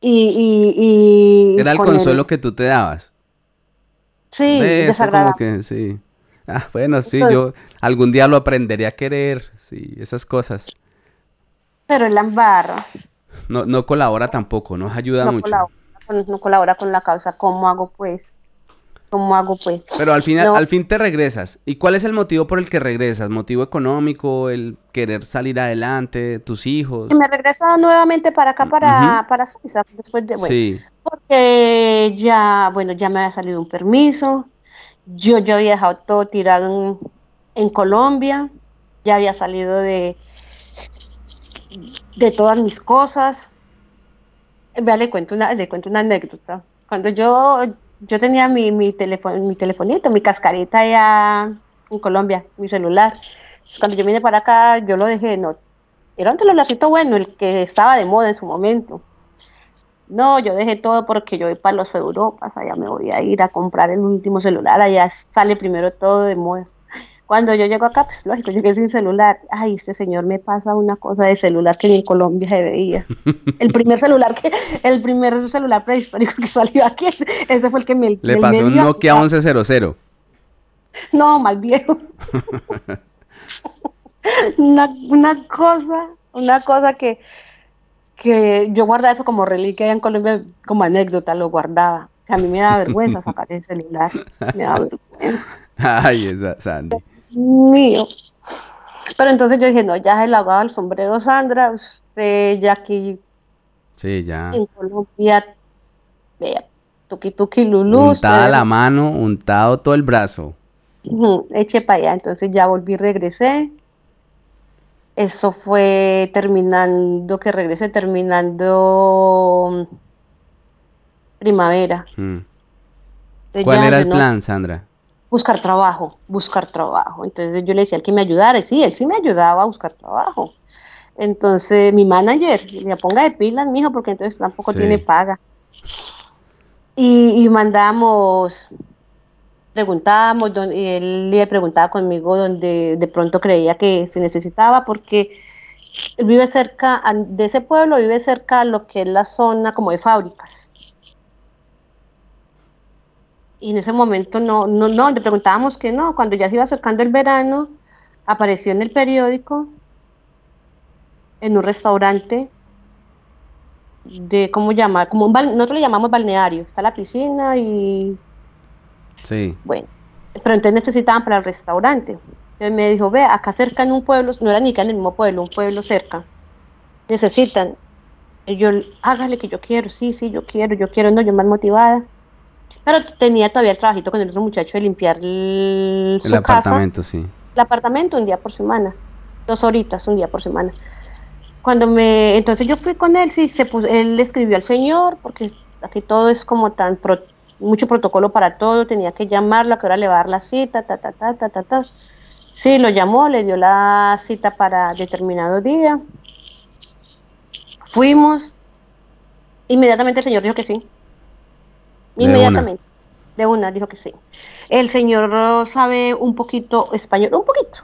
Y, Era el consuelo que tú te dabas. Sí, desagradable. Como que, sí. Ah, bueno, sí, yo algún día lo aprenderé a querer, sí, esas cosas. Pero el embarra. No, no colabora tampoco, nos ayuda mucho. no colabora con la causa, ¿cómo hago pues? ¿Cómo hago pues? Pero al final, al fin te regresas. ¿Y cuál es el motivo por el que regresas? ¿Motivo económico? ¿El querer salir adelante? ¿Tus hijos? Y me regreso nuevamente para acá, para, para Suiza, después de, bueno, sí. porque ya, bueno, ya me había salido un permiso, yo ya había dejado todo tirado en, Colombia, ya había salido de, de todas mis cosas. Vea, le cuento una, le cuento una anécdota. Cuando yo, yo tenía mi, mi, teléfono, mi telefonito, mi cascarita allá en Colombia, mi celular. Cuando yo vine para acá, yo lo dejé, no, era un celularcito bueno, el que estaba de moda en su momento. No, yo dejé todo porque yo voy para los Europas, allá me voy a ir a comprar el último celular, allá sale primero todo de moda. Cuando yo llego acá, pues lógico, llegué sin celular. Ay, este señor me pasa una cosa de celular que ni en Colombia se veía. El primer celular que, el primer celular prehistórico que salió aquí, ese fue el que me Le pasó un Nokia 1100. No, más viejo. una, una cosa, una cosa que que yo guardaba eso como reliquia en Colombia, como anécdota, lo guardaba. Que a mí me da vergüenza sacar el celular. Me da vergüenza. Ay, esa Sandy. Mío. Pero entonces yo dije, no, ya se lavaba el sombrero Sandra, usted ya aquí sí, ya. en Colombia, vea, tuki tuki lulú. Untada la mano, untado todo el brazo. eche para allá, entonces ya volví, regresé, eso fue terminando, que regresé terminando primavera. Mm. ¿Cuál era el plan, Sandra? Buscar trabajo, buscar trabajo. Entonces yo le decía al que me ayudara, y sí, él sí me ayudaba a buscar trabajo. Entonces mi manager, le ponga de pilas, mijo, porque entonces tampoco tiene paga. Y, y mandamos preguntábamos, y él le preguntaba conmigo donde de pronto creía que se necesitaba, porque él vive cerca de ese pueblo, vive cerca de lo que es la zona como de fábricas. Y en ese momento no, no, no, le preguntábamos que no, cuando ya se iba acercando el verano, apareció en el periódico, en un restaurante, de, ¿cómo llama? Como un, nosotros le llamamos balneario, está la piscina y Sí. Bueno, pero entonces necesitaban para el restaurante. Entonces me dijo, ve, acá cerca en un pueblo, no era ni que en el mismo pueblo, un pueblo cerca. Necesitan. Y yo, hágale que yo quiero, sí, sí, yo quiero, yo quiero, no, yo más motivada. Pero tenía todavía el trabajito con el otro muchacho de limpiar el, el apartamento, sí. El apartamento un día por semana, dos horitas un día por semana. Cuando me, entonces yo fui con él, sí, se puso, él le escribió al señor, porque aquí todo es como tan pro, mucho protocolo para todo, tenía que llamarlo, a qué hora le va a dar la cita, ta, ta, ta, ta, ta, ta. Sí, lo llamó, le dio la cita para determinado día. Fuimos. Inmediatamente el señor dijo que sí. Inmediatamente. De una, dijo que sí. El señor sabe un poquito español, un poquito.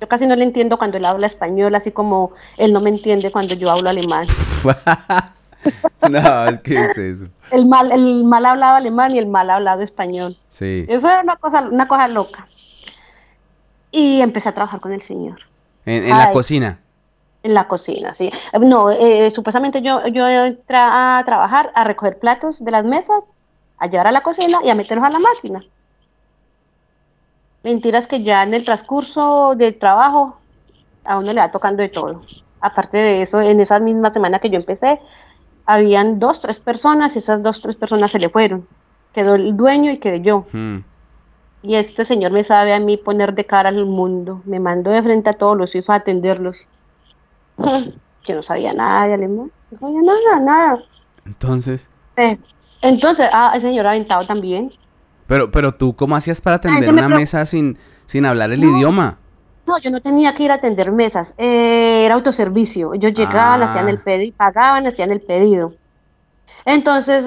Yo casi no le entiendo cuando él habla español, así como él no me entiende cuando yo hablo alemán. no, es que es eso. El mal, el mal hablado alemán y el mal hablado español. Sí. Eso es una cosa, una cosa loca. Y empecé a trabajar con el señor. ¿En, la cocina? En la cocina, sí. No, eh, supuestamente yo, yo entré a trabajar, a recoger platos de las mesas, a llevar a la cocina y a meterlos a la máquina. Mentiras que ya en el transcurso del trabajo a uno le va tocando de todo. Aparte de eso, en esa misma semana que yo empecé, habían dos, tres personas y esas dos, tres personas se le fueron. Quedó el dueño y quedé yo. Hmm. Y este señor me sabe a mí poner de cara al mundo. Me mandó de frente a todos los hijos a atenderlos. que no sabía nada de alemán. No sabía nada, nada. Entonces. Eh, entonces, ah, el señor aventado también. Pero, pero tú, ¿cómo hacías para atender una mesa sin, sin hablar el idioma? No, yo no tenía que ir a atender mesas, eh, era autoservicio. Ellos llegaban, hacían el ah. pedido, pagaban, hacían el pedido. Entonces,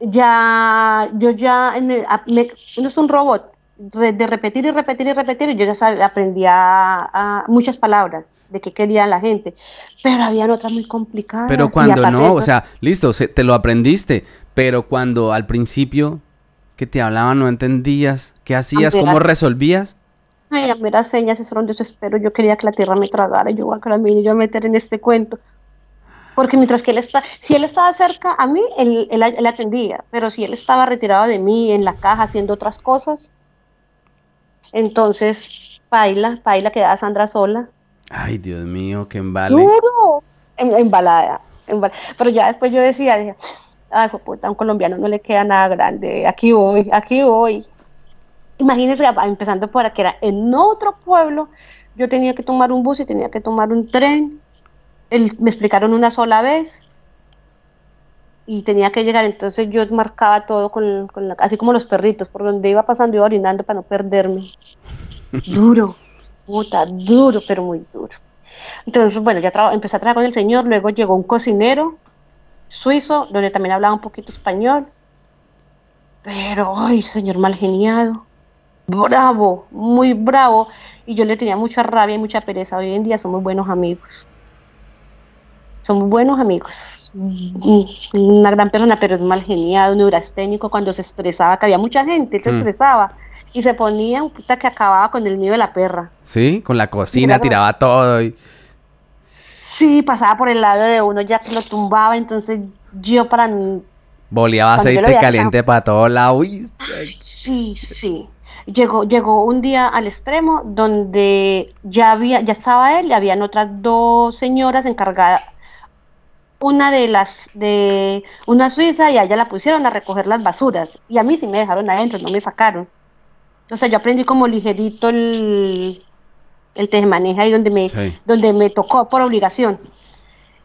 ya, yo ya, en no es un robot, de repetir y repetir y repetir, y yo ya sabía, aprendía a, muchas palabras de qué quería la gente, pero habían otras muy complicadas. Pero cuando no, o sea, listo, te lo aprendiste, pero cuando al principio que te hablaban no entendías, ¿qué hacías? ¿Cómo resolvías? Ay, a las señas, eso era un desespero, yo quería que la tierra me tragara, yo voy a mí, yo a meter en este cuento. Porque mientras que él está, si él estaba cerca a mí, él, él, él atendía, pero si él estaba retirado de mí en la caja haciendo otras cosas, entonces, Paila, Paila quedaba Sandra sola. Ay, Dios mío, qué embale. Duro, em, embalada, Pero ya después yo decía, decía ay, puta, a un colombiano no le queda nada grande, aquí voy, aquí voy. Imagínense, empezando por aquí, era en otro pueblo, yo tenía que tomar un bus y tenía que tomar un tren. me explicaron una sola vez y tenía que llegar, entonces yo marcaba todo con, con la, así como los perritos, por donde iba pasando iba orinando para no perderme. duro, puta, duro, pero muy duro. Entonces, bueno, ya empecé a trabajar con el señor, luego llegó un cocinero suizo, donde también hablaba un poquito español, pero, ay, señor mal geniado, bravo, muy bravo, y yo le tenía mucha rabia y mucha pereza. Hoy en día somos buenos amigos. Somos buenos amigos una gran persona, pero es mal geniado, neurasténico, cuando se estresaba, que había mucha gente, él se mm. estresaba y se ponía un puta que acababa con el nido de la perra. Sí, con la cocina, tiraba todo y... Sí, pasaba por el lado de uno ya que lo tumbaba, entonces yo para... Boleaba aceite caliente para todo lado. Sí, sí. Llegó, llegó un día al extremo donde ya había, ya estaba él y habían otras dos señoras encargadas, una de las de una suiza y allá la pusieron a recoger las basuras y a mí sí me dejaron adentro, no me sacaron. O sea, yo aprendí como ligerito el, el tejemaneja ahí donde me, donde me tocó por obligación.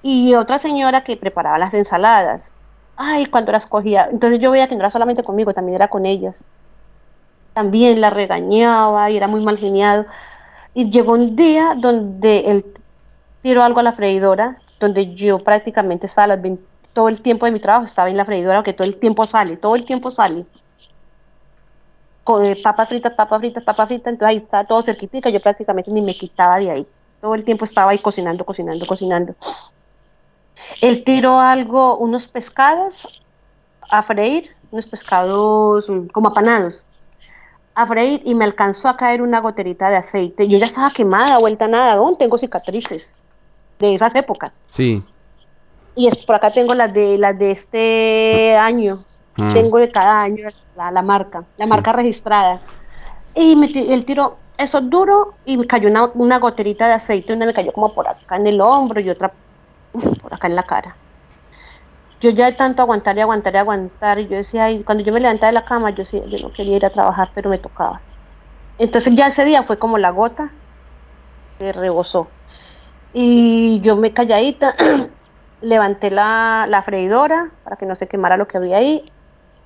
Y otra señora que preparaba las ensaladas. Ay, cuando las cogía. Entonces yo veía que no era solamente conmigo, también era con ellas. También la regañaba y era muy mal geniado. Y llegó un día donde él tiró algo a la freidora donde yo prácticamente estaba las todo el tiempo de mi trabajo estaba en la freidora, porque todo el tiempo sale, todo el tiempo sale. Eh, papas fritas, papas fritas, papas fritas, entonces ahí estaba todo cerquita, yo prácticamente ni me quitaba de ahí. Todo el tiempo estaba ahí cocinando, cocinando, cocinando. Él tiró algo, unos pescados a freír, unos pescados mm, como apanados, a freír y me alcanzó a caer una goterita de aceite. Yo ya estaba quemada, vuelta a nada, aún tengo cicatrices de esas épocas. Sí. Y es, por acá tengo las de las de este año. Ah. Tengo de cada año la, la marca, la marca registrada. Y me, el tiro, eso duro, y me cayó una, una goterita de aceite, una me cayó como por acá en el hombro y otra por acá en la cara. Yo ya de tanto aguantar y aguantar y aguantar, y yo decía, ay, cuando yo me levantaba de la cama, yo, decía, yo no quería ir a trabajar, pero me tocaba. Entonces ya ese día fue como la gota que rebosó. Y yo me calladita, levanté la, la, freidora para que no se quemara lo que había ahí.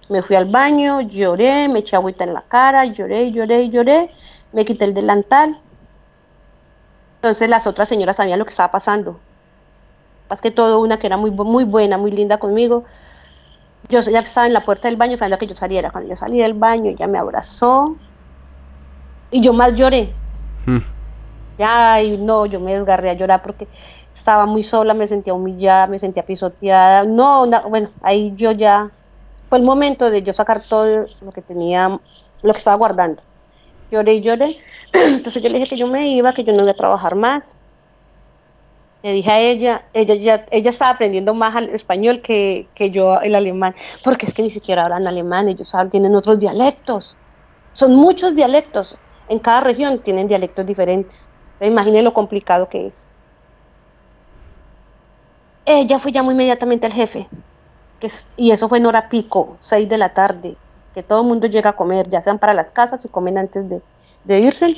Me fui al baño, lloré, me eché agüita en la cara, lloré, lloré, lloré. Me quité el delantal. Entonces las otras señoras sabían lo que estaba pasando. Más que todo, una que era muy, muy buena, muy linda conmigo. Yo ya estaba en la puerta del baño esperando que yo saliera. Cuando yo salí del baño, ella me abrazó. Y yo más lloré. Hmm. Ya, y no, yo me desgarré a llorar porque estaba muy sola, me sentía humillada, me sentía pisoteada. No, bueno, ahí yo ya, fue el momento de yo sacar todo lo que tenía, lo que estaba guardando. Lloré y lloré. Entonces yo le dije que yo me iba, que yo no iba a trabajar más. Le dije a ella, ella ya, ella estaba aprendiendo más al español que, que yo el alemán, porque es que ni siquiera hablan alemán, ellos saben, tienen otros dialectos. Son muchos dialectos. En cada región tienen dialectos diferentes. Imaginen lo complicado que es. Ella fue llamó inmediatamente al jefe, que y eso fue en hora pico, 6 de la tarde, que todo el mundo llega a comer, ya sean para las casas y comen antes de, de irse.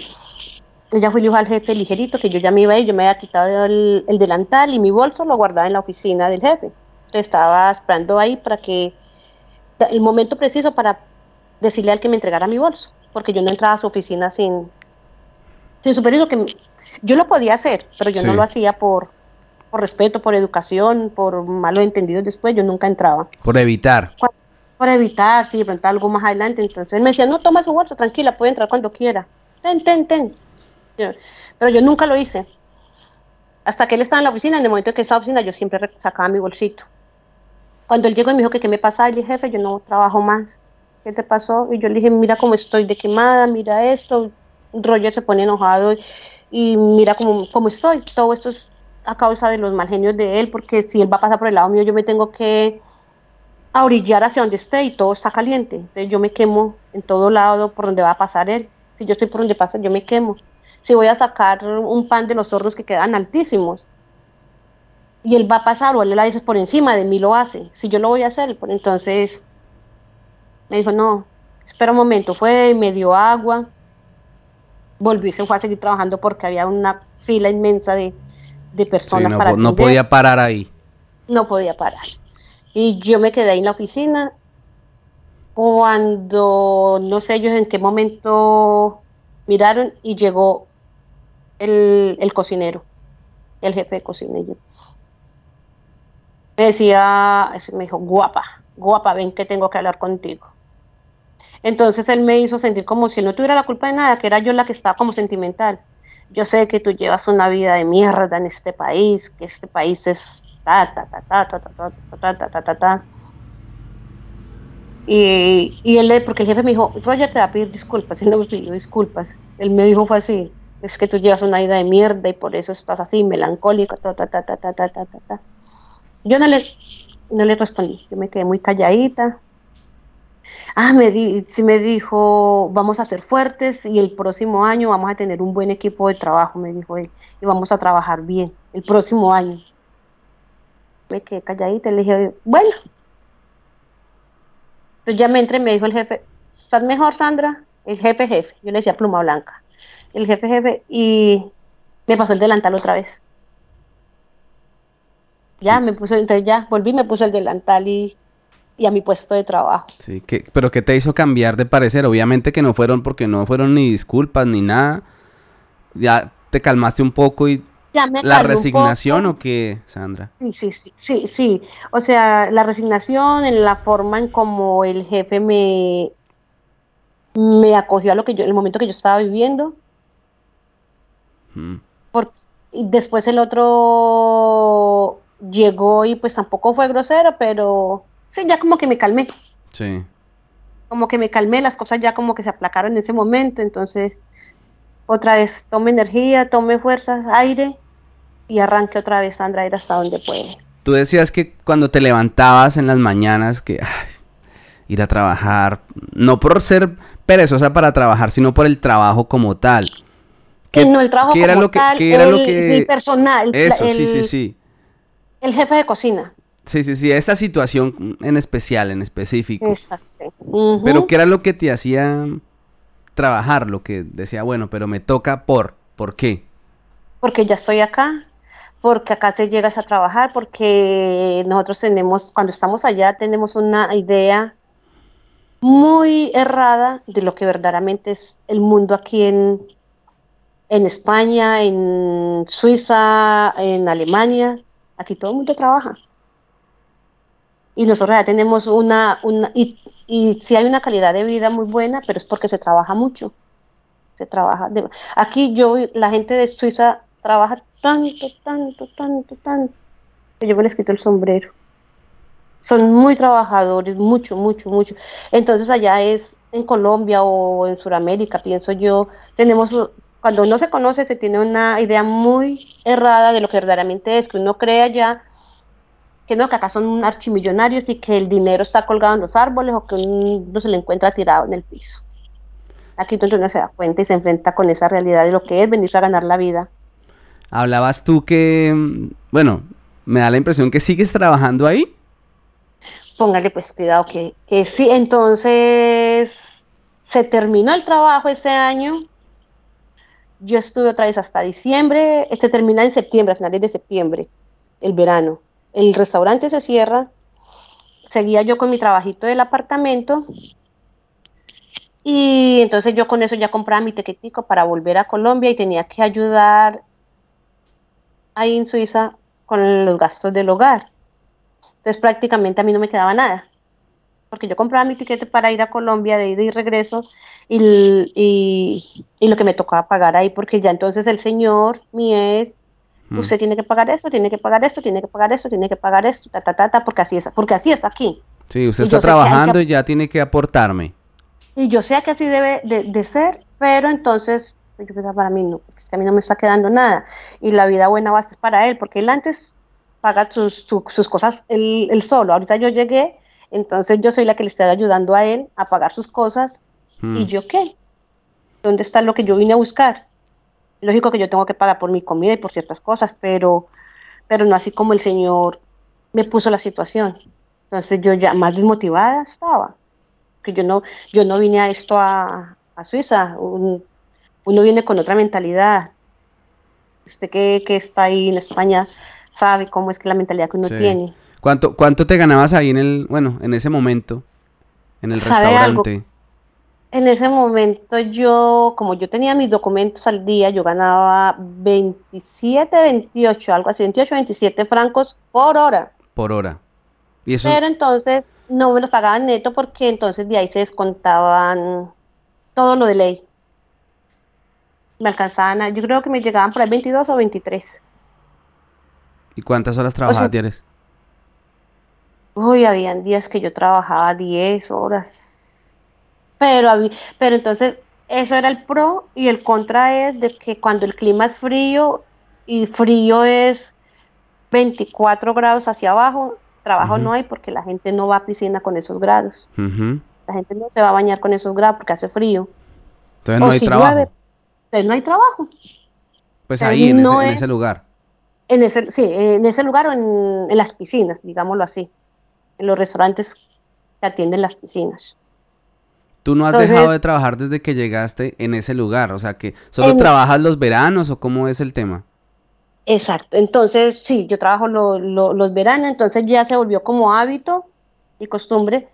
Ella fue y dijo al jefe ligerito que yo ya me iba a ir, yo me había quitado el, delantal y mi bolso lo guardaba en la oficina del jefe. Entonces estaba esperando ahí para que, el momento preciso para decirle al que me entregara mi bolso, porque yo no entraba a su oficina sin, sin supervisor, que yo lo podía hacer, pero yo no lo hacía por, por respeto, por educación, por malos entendidos después, yo nunca entraba. Por evitar. para evitar, de pronto algo más adelante. Entonces él me decía, no, toma su bolsa, tranquila, puede entrar cuando quiera. Ten, ten, ten. Pero yo nunca lo hice. Hasta que él estaba en la oficina, en el momento en que estaba en la oficina, yo siempre sacaba mi bolsito. Cuando él llegó y me dijo que qué me pasaba, le dije, jefe, yo no trabajo más. ¿Qué te pasó? Y yo le dije, mira cómo estoy de quemada, mira esto. Roger se pone enojado y, mira cómo, cómo estoy. Todo esto es a causa de los mal genios de él, porque si él va a pasar por el lado mío, yo me tengo que orillar hacia donde esté y todo está caliente. Entonces yo me quemo en todo lado por donde va a pasar él. Si yo estoy por donde pasa, yo me quemo. Si voy a sacar un pan de los hornos que quedan altísimos y él va a pasar o él la dice por encima de mí lo hace. Si yo lo voy a hacer, pues entonces me dijo, no, espera un momento. Fue me dio agua. Volvió y se fue a seguir trabajando porque había una fila inmensa de, personas no, para No podía parar ahí. No podía parar. Y yo me quedé ahí en la oficina cuando no sé ellos en qué momento miraron y llegó el, cocinero, el jefe de cocina. me decía, me dijo, guapa, guapa, ven que tengo que hablar contigo. Entonces él me hizo sentir como si no tuviera la culpa de nada, que era yo la que estaba como sentimental. Yo sé que tú llevas una vida de mierda en este país, que este país es ta, ta, ta, ta, ta, ta, ta, ta, ta, ta, ta. Y, y él, porque el jefe me dijo, Roger te va a pedir disculpas, él no me pidió disculpas. Él me dijo fue así, es que tú llevas una vida de mierda y por eso estás así, melancólico, ta, ta, ta, ta, ta, ta, ta, ta. Yo no le, no le respondí, yo me quedé muy calladita. Ah, me di, sí me dijo, vamos a ser fuertes y el próximo año vamos a tener un buen equipo de trabajo, me dijo él, y vamos a trabajar bien el próximo año me quedé calladita y le dije, bueno. Entonces ya me entré y me dijo el jefe, ¿estás mejor, Sandra? El jefe, jefe. Yo le decía pluma blanca. El jefe, jefe. Y me pasó el delantal otra vez. Ya me puso, entonces ya volví, me puse el delantal y, y a mi puesto de trabajo. Sí, que, pero ¿qué te hizo cambiar de parecer? Obviamente que no fueron porque no fueron ni disculpas ni nada. Ya te calmaste un poco y ¿La resignación o qué, Sandra? Sí, sí, sí, sí, sí. O sea, la resignación en la forma en como el jefe me, me acogió a lo que yo, el momento que yo estaba viviendo. y después el otro llegó y pues tampoco fue grosero, pero sí, ya como que me calmé. Sí. Como que me calmé, las cosas ya como que se aplacaron en ese momento, entonces otra vez tome energía, tome fuerzas, aire y arranque otra vez Sandra a ir hasta donde puede. Tú decías que cuando te levantabas en las mañanas que ir a trabajar, no por ser perezosa para trabajar, sino por el trabajo como tal. Que, no, el trabajo como era lo que, tal, era lo que... el personal. Eso, sí, sí, sí. El jefe de cocina. Sí, sí, sí, esa situación en especial, en específico. Esa, sí. Pero ¿qué era lo que te hacía trabajar? Lo que decía, bueno, pero me toca por, ¿por qué? Porque ya estoy acá, porque acá se llegas a trabajar, porque nosotros tenemos, cuando estamos allá, tenemos una idea muy errada de lo que verdaderamente es el mundo aquí en, en España, en Suiza, en Alemania. Aquí todo el mundo trabaja. Y nosotros ya tenemos una, una y, y sí hay una calidad de vida muy buena, pero es porque se trabaja mucho. Se trabaja. aquí yo, la gente de Suiza trabaja tanto, tanto, tanto, tanto, yo me les quito el sombrero. Son muy trabajadores, mucho, mucho, mucho. Entonces allá es en Colombia o en Sudamérica, pienso yo, tenemos, cuando uno se conoce, se tiene una idea muy errada de lo que verdaderamente es, que uno cree allá que no, que acá son archimillonarios y que el dinero está colgado en los árboles o que uno se le encuentra tirado en el piso. Aquí entonces uno se da cuenta y se enfrenta con esa realidad de lo que es venirse a ganar la vida Hablabas tú que, mm, bueno, me da la impresión que sigues trabajando ahí. Póngale pues cuidado que, que sí, entonces se terminó el trabajo ese año. Yo estuve otra vez hasta diciembre, este termina en septiembre, a finales de septiembre, el verano. El restaurante se cierra, seguía yo con mi trabajito del apartamento y entonces yo con eso ya compraba mi tequetico para volver a Colombia y tenía que ayudar ahí en Suiza con los gastos del hogar. Entonces prácticamente a mí no me quedaba nada. porque yo compraba mi tiquete para ir a Colombia de ida y regreso y, y, lo que me tocaba pagar ahí, porque ya entonces el señor, mi ex, mm. usted tiene que pagar esto, tiene que pagar esto, tiene que pagar esto, tiene que pagar esto, ta, ta, ta, ta porque así es, porque así es aquí. Sí, usted está trabajando y ya tiene que aportarme. Y yo sé que así debe de, ser, pero entonces, yo pensaba, para mí no, porque a mí no me está quedando nada. Y la vida buena va a ser para él, porque él antes paga sus, sus cosas él, solo. Ahorita yo llegué, entonces yo soy la que le estoy ayudando a él a pagar sus cosas. ¿Y hmm. yo qué? ¿Dónde está lo que yo vine a buscar? Lógico que yo tengo que pagar por mi comida y por ciertas cosas, pero, pero no así como el Señor me puso la situación. Entonces yo ya más desmotivada estaba que yo no, yo no vine a esto a, Suiza, uno viene con otra mentalidad. Usted que, está ahí en España sabe cómo es que la mentalidad que uno tiene. ¿Cuánto, ¿Cuánto te ganabas ahí en el, bueno, en ese momento, en el restaurante? En ese momento yo, como yo tenía mis documentos al día, yo ganaba 27, 28, algo así, 28, 27 francos por hora. Por hora. ¿Y eso? Pero entonces no me los pagaban neto porque entonces de ahí se descontaban todo lo de ley. Me alcanzaban, yo creo que me llegaban por ahí 22 o 23. ¿Y cuántas horas trabajabas diarias? Uy, habían días que yo trabajaba 10 horas. Pero, pero entonces eso era el pro y el contra es de que cuando el clima es frío y frío es 24 grados hacia abajo, Trabajo no hay porque la gente no va a piscina con esos grados. La gente no se va a bañar con esos grados porque hace frío. Entonces no hay trabajo. entonces no hay trabajo. Pues ahí, en, ese, lugar. En ese, sí, en ese lugar o en, las piscinas, digámoslo así. En los restaurantes que atienden las piscinas. Tú no has dejado de trabajar desde que llegaste en ese lugar, o sea que solo trabajas los veranos o cómo es el tema. Exacto, entonces sí, yo trabajo los veranos, entonces ya se volvió como hábito y costumbre.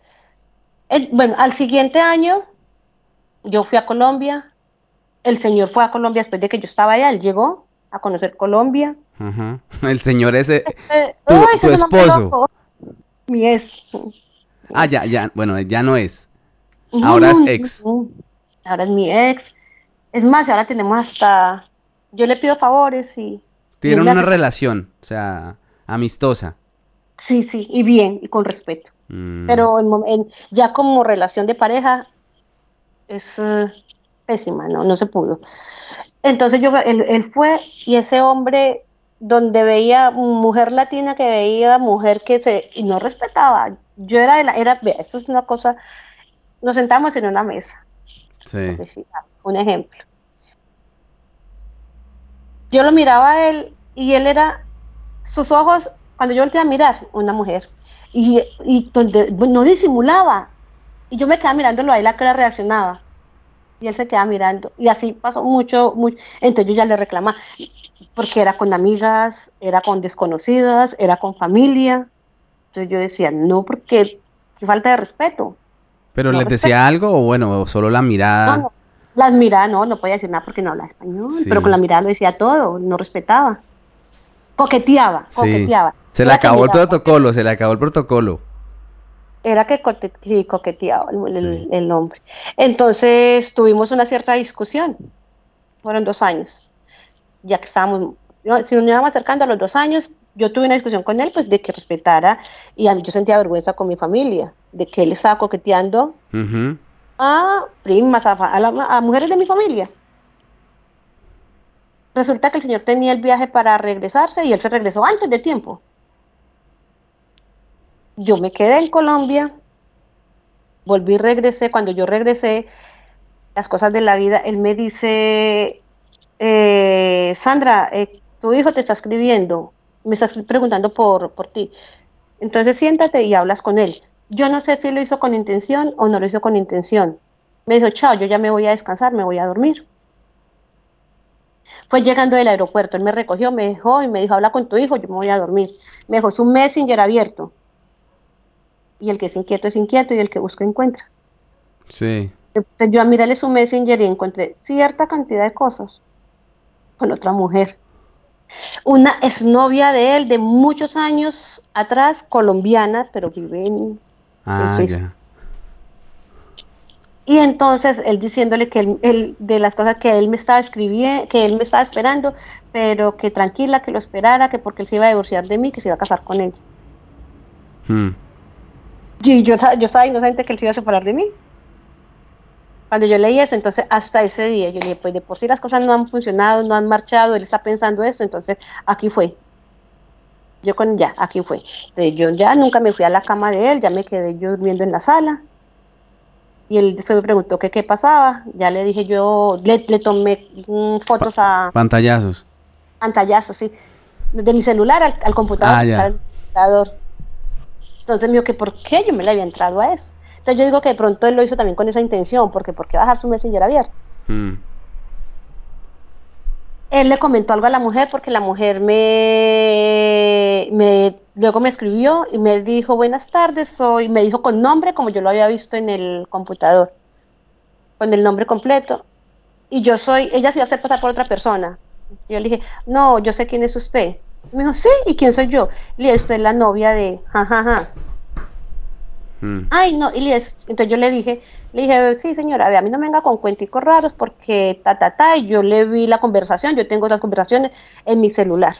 bueno, al siguiente año yo fui a Colombia, el señor fue a Colombia después de que yo estaba allá, él llegó a conocer Colombia. El señor ese, este, tu, esposo. Mi ex. Ah, ya, ya, bueno, ya no es. Ahora es ex. Ahora es mi ex. Es más, ahora tenemos hasta, yo le pido favores y tienen una relación, o sea, amistosa. Sí, sí, y bien, y con respeto. Mm. Pero ya como relación de pareja es eh, pésima, no, no se pudo. Entonces yo, él, fue y ese hombre donde veía mujer latina que veía mujer que se y no respetaba. Yo era de la, era, esto es una cosa, nos sentamos en una mesa. Sí. Un ejemplo. Yo lo miraba a él y él era, sus ojos, cuando yo volteé a mirar, una mujer, y, y donde no disimulaba, y yo me quedaba mirándolo a él, a que reaccionaba, y él se quedaba mirando, y así pasó mucho, mucho, entonces yo ya le reclamaba, porque era con amigas, era con desconocidas, era con familia, entonces yo decía, no, porque qué falta de respeto. ¿Pero le decía algo o bueno, solo la mirada? Las miradas, no, no podía decir nada porque no habla español, pero con la mirada lo decía todo, no respetaba. Coqueteaba, coqueteaba. Se le acabó el protocolo, se le acabó el protocolo. Era que coqueteaba el, hombre. Entonces tuvimos una cierta discusión. Fueron dos años. Ya que estábamos, si nos íbamos acercando a los dos años, yo tuve una discusión con él, pues de que respetara, y a mí yo sentía vergüenza con mi familia, de que él estaba coqueteando a primas, a, mujeres de mi familia. Resulta que el señor tenía el viaje para regresarse y él se regresó antes de tiempo. Yo me quedé en Colombia, volví y regresé. Cuando yo regresé, las cosas de la vida, él me dice, eh, Sandra, eh, tu hijo te está escribiendo, me está preguntando por, por ti. Entonces siéntate y hablas con él. Yo no sé si lo hizo con intención o no lo hizo con intención. Me dijo, chao, yo ya me voy a descansar, me voy a dormir. Fue llegando del aeropuerto, él me recogió, me dejó y me dijo, habla con tu hijo, yo me voy a dormir. Me dejó su messenger abierto. Y el que es inquieto es inquieto y el que busca encuentra. Sí. Entonces yo a mirarle su messenger y encontré cierta cantidad de cosas con otra mujer. Una exnovia de él de muchos años atrás, colombiana, pero vive en Ah, ya. Y entonces él diciéndole que él, de las cosas que él me estaba escribiendo, que él me estaba esperando, pero que tranquila, que lo esperara, que porque él se iba a divorciar de mí, que se iba a casar con ella. Hmm. Y yo, yo estaba inocente que él se iba a separar de mí. Cuando yo leí eso, entonces hasta ese día yo dije, pues de por sí las cosas no han funcionado, no han marchado, él está pensando eso, entonces aquí fue. Yo con ya, aquí fue. yo ya nunca me fui a la cama de él, ya me quedé yo durmiendo en la sala. Y él después me preguntó que qué pasaba. Ya le dije yo, le, tomé mm, fotos a... Pantallazos. Pantallazos, sí. De mi celular al, computador. Ah, al computador. Entonces me dijo que por qué yo me le había entrado a eso. Entonces yo digo que de pronto él lo hizo también con esa intención, porque ¿por qué bajar su messenger abierto? Hmm él le comentó algo a la mujer porque la mujer me, me, luego me escribió y me dijo buenas tardes, soy, me dijo con nombre como yo lo había visto en el computador, con el nombre completo. Y yo soy, ella se iba a hacer pasar por otra persona. Yo le dije, no, yo sé quién es usted. me dijo, sí, ¿y quién soy yo? Le dije, usted es la novia de, jajaja. Mm. Ay, no, y entonces yo le dije, le dije, sí señora, a, mí no me venga con cuenticos raros porque ta, ta, ta, y yo le vi la conversación, yo tengo esas conversaciones en mi celular.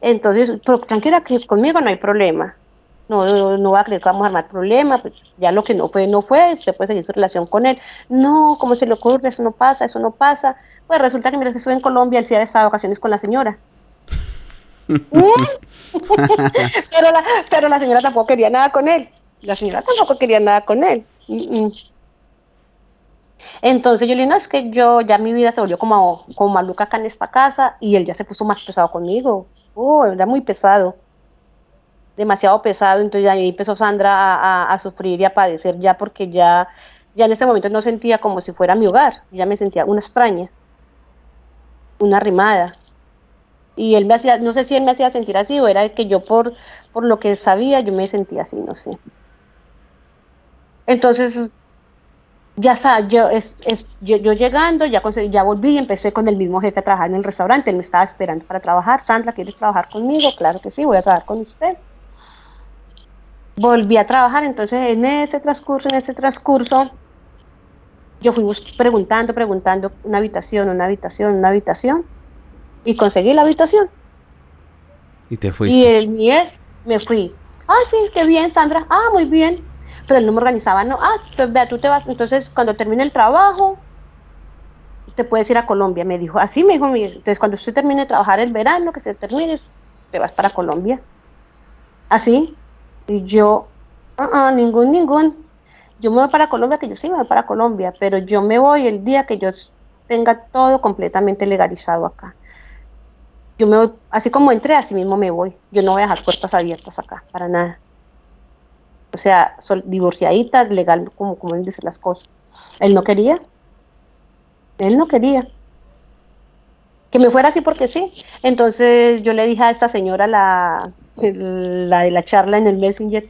Entonces, pero tranquila que conmigo no hay problema. No, no, va a creer que vamos a armar problemas, pues ya lo que no fue, no fue, usted puede seguir su relación con él. No, ¿cómo se le ocurre? Eso no pasa, eso no pasa. Pues resulta que mientras estuve en Colombia, él sí había estado vacaciones con la señora. pero, la, pero la señora tampoco quería nada con él. La señora tampoco quería nada con él. Entonces yo le dije, no, es que yo ya mi vida se volvió como, como maluca acá en esta casa y él ya se puso más pesado conmigo. Oh, era muy pesado. Demasiado pesado. Entonces ahí empezó Sandra a, sufrir y a padecer ya porque ya, ya en ese momento no sentía como si fuera mi hogar. Ya me sentía una extraña. Una arrimada. Y él me hacía, no sé si él me hacía sentir así o era que yo por, por lo que sabía yo me sentía así, no sé. Entonces, ya está, yo, es, yo, llegando, ya, ya volví y empecé con el mismo jefe a trabajar en el restaurante, él me estaba esperando para trabajar, Sandra, ¿quieres trabajar conmigo? Claro que sí, voy a trabajar con usted. Volví a trabajar, entonces en ese transcurso, en ese transcurso, yo fui preguntando, preguntando una habitación, una habitación, una habitación, y conseguí la habitación. Y te fuiste. Y el es, me fui. Ah, sí, qué bien, Sandra. Ah, muy bien pero él no me organizaba, no, ah, pues vea, tú te vas, entonces cuando termine el trabajo, te puedes ir a Colombia, me dijo, así me dijo, entonces cuando usted termine de trabajar el verano, que se termine, te vas para Colombia, así, y yo, uh ningún, ningún, yo me voy para Colombia, que yo sí me voy para Colombia, pero yo me voy el día que yo tenga todo completamente legalizado acá. Yo me voy, así como entré, así mismo me voy. Yo no voy a dejar puertas abiertas acá, para nada o sea, divorciadita, legal, como, como él dice las cosas. Él no quería. Él no quería. Que me fuera así porque sí. Entonces yo le dije a esta señora, la, la de la charla en el Messenger.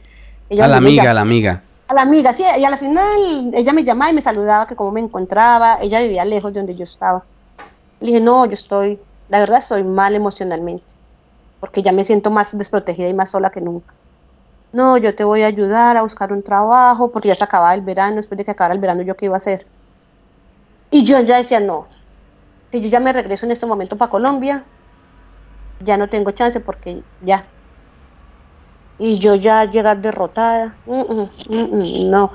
a la amiga, a la amiga. A la amiga, sí, y a la final ella me llamaba y me saludaba, que cómo me encontraba. Ella vivía lejos de donde yo estaba. Le dije, no, yo estoy, la verdad, estoy mal emocionalmente. Porque ya me siento más desprotegida y más sola que nunca no, yo te voy a ayudar a buscar un trabajo, porque ya se acababa el verano, después de que acabara el verano, ¿yo qué iba a hacer? Y yo ya decía, no, si yo ya me regreso en este momento para Colombia, ya no tengo chance porque ya. Y yo ya llegar derrotada, mm, mm, mm, no.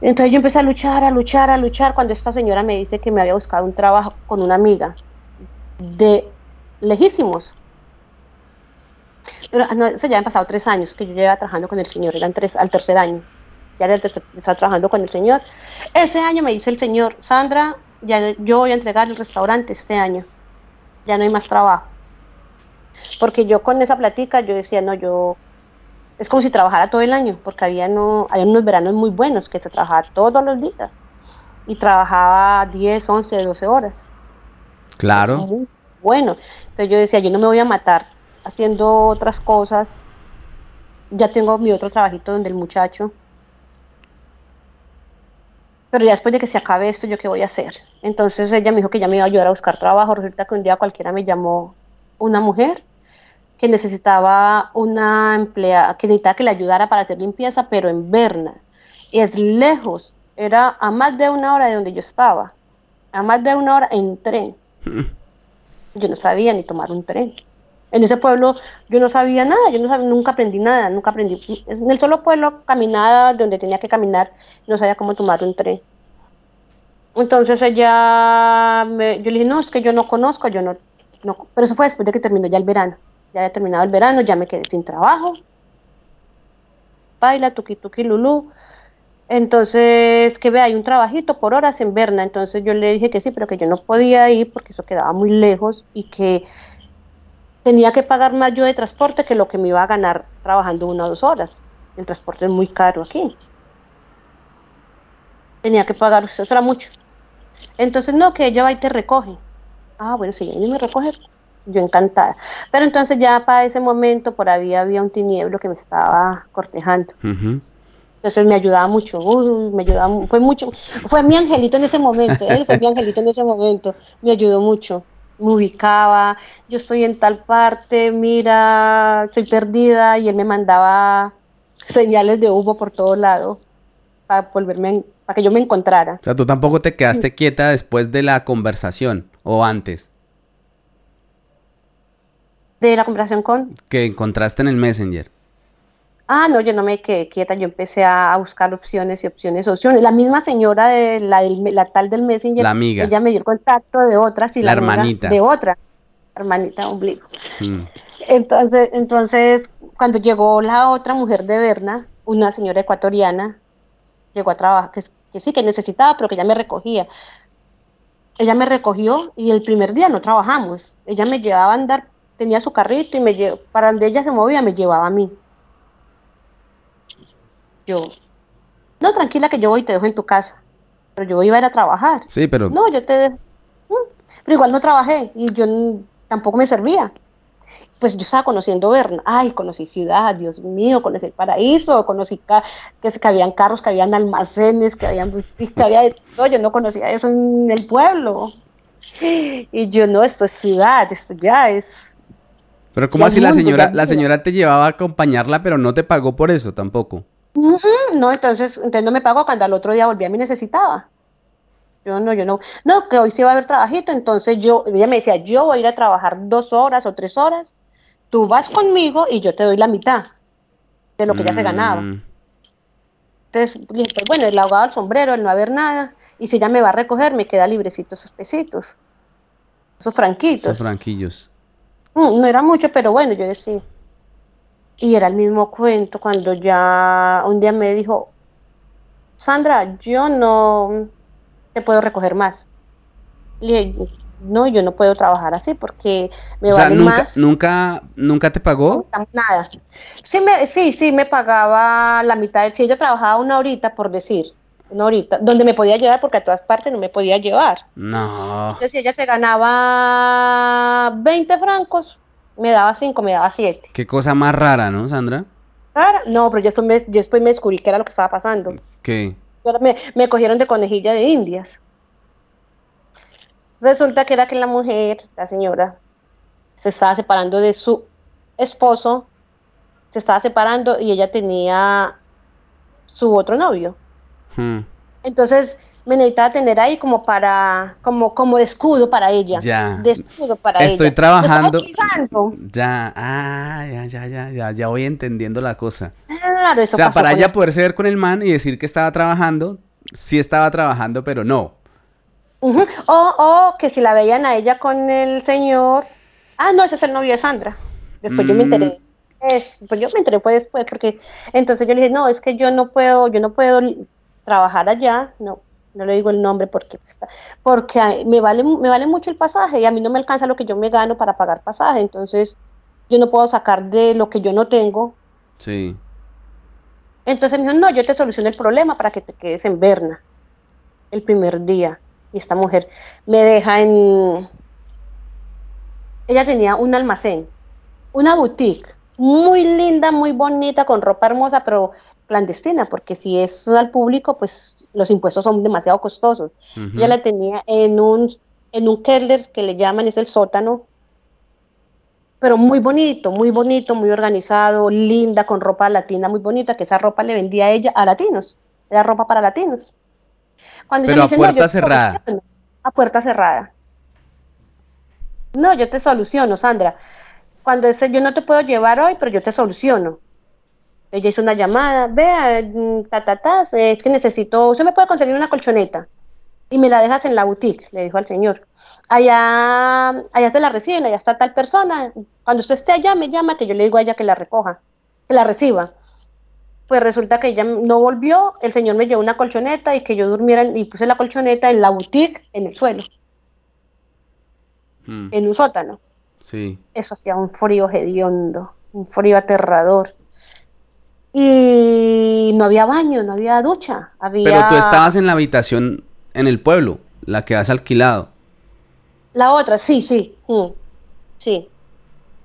Entonces yo empecé a luchar, a luchar, a luchar, cuando esta señora me dice que me había buscado un trabajo con una amiga de lejísimos, pero ah, no, eso ya han pasado tres años que yo llevaba trabajando con el Señor, eran tres al tercer año. Ya era el tercer, estaba trabajando con el Señor. Ese año me dice el Señor, Sandra, ya yo voy a entregar el restaurante este año. Ya no hay más trabajo. Porque yo con esa platica yo decía, no, yo es como si trabajara todo el año, porque había no, había unos veranos muy buenos que se trabajaba todos los días y trabajaba 10, 11, 12 horas. Claro. bueno. Entonces yo decía, yo no me voy a matar haciendo otras cosas. Ya tengo mi otro trabajito donde el muchacho. Pero ya después de que se acabe esto, ¿yo qué voy a hacer? Entonces ella me dijo que ya me iba a ayudar a buscar trabajo. Resulta que un día cualquiera me llamó una mujer que necesitaba una empleada, que necesitaba que le ayudara para hacer limpieza, pero en Berna. Y es lejos. era a más de una hora de donde yo estaba, a más de una hora en tren. Yo no sabía ni tomar un tren. En ese pueblo yo no sabía nada, yo no sabía, nunca aprendí nada, nunca aprendí. En el solo pueblo caminaba donde tenía que caminar, no sabía cómo tomar un tren. Entonces ella, me, yo le dije, no, es que yo no conozco, yo no, no, pero eso fue después de que terminó ya el verano. Ya había terminado el verano, ya me quedé sin trabajo. Baila, tuki tuki. Entonces, que vea, hay un trabajito por horas en Berna. Entonces yo le dije que sí, pero que yo no podía ir porque eso quedaba muy lejos y que tenía que pagar más yo de transporte que lo que me iba a ganar trabajando una o dos horas. El transporte es muy caro aquí. Tenía que pagar, eso era mucho. Entonces, no, que ella va y te recoge. Ah, bueno, si ella me recoge, yo encantada. Pero entonces ya para ese momento por ahí había un tinieblo que me estaba cortejando. Entonces me ayudaba mucho, me ayudaba, fue mucho, fue mi angelito en ese momento, él fue mi angelito en ese momento, me ayudó mucho, me ubicaba, yo estoy en tal parte, mira, estoy perdida, y él me mandaba señales de humo por todo lado para volverme, para que yo me encontrara. O sea, tú tampoco te quedaste quieta después de la conversación o antes. De la conversación con. Que encontraste en el Messenger. Ah, no, yo no me quedé quieta, yo empecé a, buscar opciones y opciones, opciones. La misma señora de la, la tal del Messenger, la amiga. ella me dio el contacto de otras y la, hermanita de otra, hermanita ombligo. Mm. Entonces, entonces, cuando llegó la otra mujer de Berna, una señora ecuatoriana, llegó a trabajar, que, que sí, que necesitaba, pero que ya me recogía. Ella me recogió y el primer día no trabajamos. Ella me llevaba a andar, tenía su carrito y me llevó, para donde ella se movía me llevaba a mí yo, no, tranquila que yo voy y te dejo en tu casa. Pero yo iba a ir a trabajar. Sí, pero... No, yo te... Mm, pero igual no trabajé y yo tampoco me servía. Pues yo estaba conociendo Berna. Ay, conocí ciudad, Dios mío, conocí el paraíso, conocí que, que habían carros, que habían almacenes, que habían que había de todo. Yo no conocía eso en el pueblo. Y yo no, esto es ciudad, esto ya es... Pero ¿cómo así la señora, la señora te llevaba a acompañarla, pero no te pagó por eso tampoco? No, entonces, entonces no me pagó cuando al otro día volví a mí necesitaba. Yo no, yo no, no, que hoy sí va a haber trabajito, entonces yo, ella me decía, yo voy a ir a trabajar dos horas o tres horas, tú vas conmigo y yo te doy la mitad de lo que ya se ganaba. Mm. Entonces, pues, bueno, el ahogado al sombrero, el no haber nada, y si ella me va a recoger, me queda librecito esos pesitos, esos franquitos. Esos franquillos. Mm, no era mucho, pero bueno, yo decía, y era el mismo cuento cuando ya un día me dijo, Sandra, yo no te puedo recoger más. Le dije, no, yo no puedo trabajar así porque me o sea, ¿nunca, ¿nunca, ¿Nunca te pagó? nada. Sí, me, sí, sí, me pagaba la mitad. Si ella trabajaba una horita, por decir, una horita, donde me podía llevar porque a todas partes no me podía llevar. No. Entonces, si ella se ganaba 20 francos, me daba cinco, me daba siete. Qué cosa más rara, ¿no, Sandra? Rara, no, pero yo después, me, después me descubrí que era lo que estaba pasando. ¿Qué? Me, me cogieron de conejilla de indias. Resulta que era que la mujer, la señora, se estaba separando de su esposo, se estaba separando y ella tenía su otro novio. Hmm. Entonces, me necesitaba tener ahí como para, como, como escudo para ella. Ya. De escudo para Estoy ella. trabajando. Ya, ah, ya, ya, ya, ya, ya voy entendiendo la cosa. Claro, eso O sea, para ella poderse ver con el man y decir que estaba trabajando, sí estaba trabajando, pero no. o, o que si la veían a ella con el señor, ah, no, ese es el novio de Sandra. Después yo me enteré. Mm. pues yo me enteré pues después, porque entonces yo le dije, no, es que yo no puedo, yo no puedo trabajar allá, no, no le digo el nombre porque porque me vale me vale mucho el pasaje y a mí no me alcanza lo que yo me gano para pagar pasaje, entonces yo no puedo sacar de lo que yo no tengo. Sí. Entonces me dijo, no, yo te soluciono el problema para que te quedes en Berna el primer día. Y esta mujer me deja en... Ella tenía un almacén, una boutique, muy linda, muy bonita, con ropa hermosa, pero clandestina, porque si es al público, pues los impuestos son demasiado costosos. Ya la tenía en un, en un keller que le llaman, es el sótano, pero muy bonito, muy bonito, muy organizado, linda, con ropa latina muy bonita, que esa ropa le vendía a ella a latinos, era ropa para latinos. Pero a puerta cerrada. A puerta cerrada. No, yo te soluciono, Sandra. Cuando ese, yo no te puedo llevar hoy, pero yo te soluciono. Ella hizo una llamada, vea, mm, ta, ta, ta, es que necesito, usted me puede conseguir una colchoneta y me la dejas en la boutique, le dijo al señor. Allá, allá te la reciben, allá está tal persona. Cuando usted esté allá, me llama, que yo le digo a ella que la recoja, que la reciba. Pues resulta que ella no volvió, el señor me llevó una colchoneta y que yo durmiera y puse la colchoneta en la boutique, en el suelo. Mm. En un sótano. Sí. Eso hacía un frío hediondo, un frío aterrador y no había baño, no había ducha. Había... Pero tú estabas en la habitación en el pueblo, la que has alquilado. La otra, sí, sí, sí.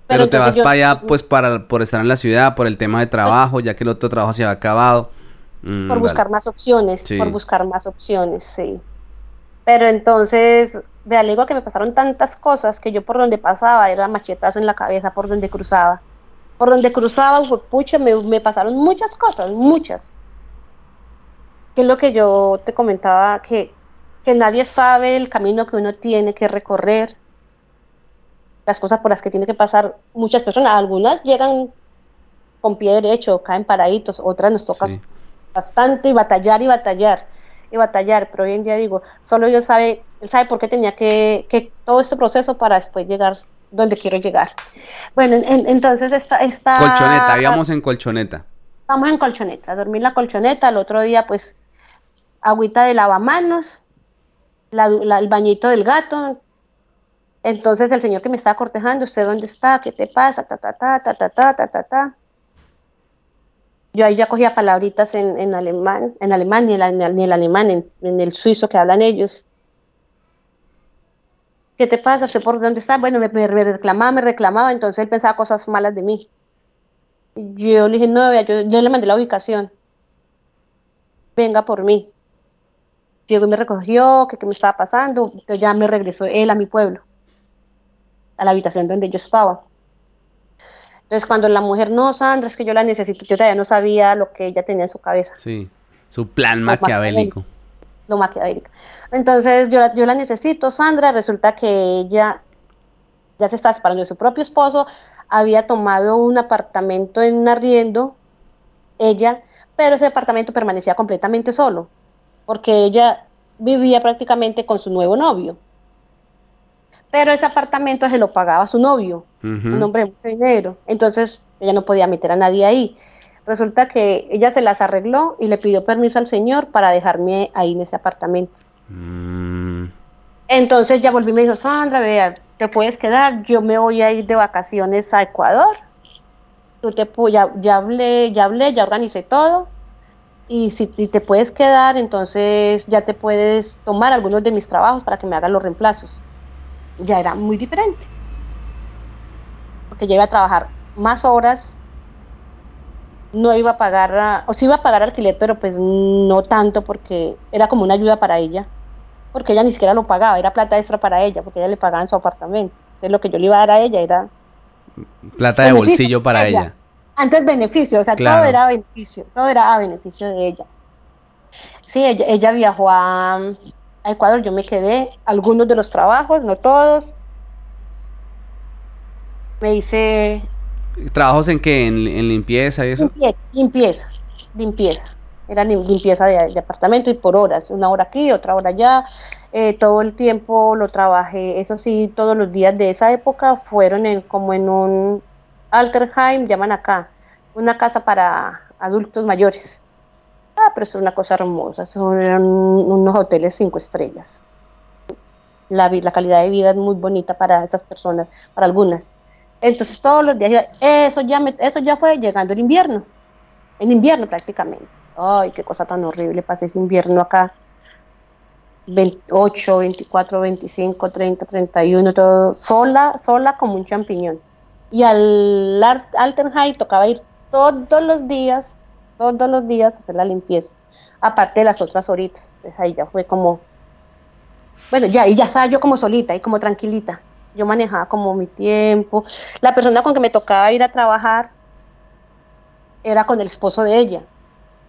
Pero, te vas para allá, pues, para, por estar en la ciudad, por el tema de trabajo, ya que el otro trabajo se había acabado. Mm, por buscar más opciones, por buscar más opciones, sí. Pero entonces, vea, le digo que me pasaron tantas cosas que yo por donde pasaba era machetazo en la cabeza, por donde cruzaba por donde cruzaba, pucha, me, me pasaron muchas cosas, muchas. Que es lo que yo te comentaba, que, que nadie sabe el camino que uno tiene que recorrer, las cosas por las que tiene que pasar muchas personas. Algunas llegan con pie derecho, caen paraditos, otras nos toca bastante y batallar y batallar y batallar, pero hoy en día digo, solo Dios sabe, él sabe por qué tenía que, que todo este proceso para después llegar donde quiero llegar. Bueno, en, entonces esta, esta... Colchoneta, habíamos en colchoneta. Vamos en colchoneta, dormí en la colchoneta, el otro día pues agüita de lavamanos, el bañito del gato. Entonces el señor que me estaba cortejando, ¿usted dónde está? ¿Qué te pasa? Ta, ta, ta, ta, ta, ta, ta, ta. Yo ahí ya cogía palabritas en, alemán, en alemán, ni el, el alemán, en el suizo que hablan ellos. ¿Qué te pasa? sé por dónde está. Bueno, me, reclamaba, me reclamaba, entonces él pensaba cosas malas de mí. Yo le dije, no, yo, yo le mandé la ubicación. Venga por mí. Llegó y me recogió, que qué me estaba pasando. Entonces ya me regresó él a mi pueblo, a la habitación donde yo estaba. Entonces cuando la mujer, no, Sandra, es que yo la necesito, yo todavía no sabía lo que ella tenía en su cabeza. Sí, su plan maquiavélico. Lo maquiavélico. Entonces yo la, yo la necesito, Sandra, resulta que ella ya se está separando de su propio esposo, había tomado un apartamento en arriendo, ella, pero ese apartamento permanecía completamente solo, porque ella vivía prácticamente con su nuevo novio. Pero ese apartamento se lo pagaba su novio, un hombre de mucho dinero. Entonces ella no podía meter a nadie ahí. Resulta que ella se las arregló y le pidió permiso al señor para dejarme ahí en ese apartamento. Mm. Entonces ya volví y me dijo, Sandra, vea, te puedes quedar, yo me voy a ir de vacaciones a Ecuador. Tú te ya, ya hablé, ya hablé, ya organicé todo. Y si te puedes quedar, entonces ya te puedes tomar algunos de mis trabajos para que me hagan los reemplazos. Ya era muy diferente. Porque yo iba a trabajar más horas, no iba a pagar, o sí iba a pagar alquiler, pero pues no tanto porque era como una ayuda para ella porque ella ni siquiera lo pagaba, era plata extra para ella, porque ella le pagaba en su apartamento. Entonces lo que yo le iba a dar a ella era... Plata de bolsillo para ella. Antes beneficio, o sea, todo era beneficio, todo era a beneficio de ella. Sí, ella, viajó a, a Ecuador, yo me quedé, algunos de los trabajos, no todos. Me hice... ¿Trabajos en qué? ¿En, limpieza y eso? Limpieza, limpieza, limpieza era limpieza de, apartamento y por horas, una hora aquí, otra hora allá, eh, todo el tiempo lo trabajé, eso sí, todos los días de esa época fueron en, como en un Alterheim, llaman acá, una casa para adultos mayores. Ah, pero es una cosa hermosa, son unos hoteles cinco estrellas. La, la calidad de vida es muy bonita para esas personas, para algunas. Entonces todos los días, eso ya, eso ya fue llegando el invierno, en invierno prácticamente ay, qué cosa tan horrible, pasé ese invierno acá. 28, 24, 25, 30, 31, todo sola, sola como un champiñón. Y al Altenheim tocaba ir todos los días, todos los días a hacer la limpieza, aparte de las otras horitas. Ahí ya fue como, bueno, ya, y ya estaba yo como solita y como tranquilita. Yo manejaba como mi tiempo. La persona con que me tocaba ir a trabajar era con el esposo de ella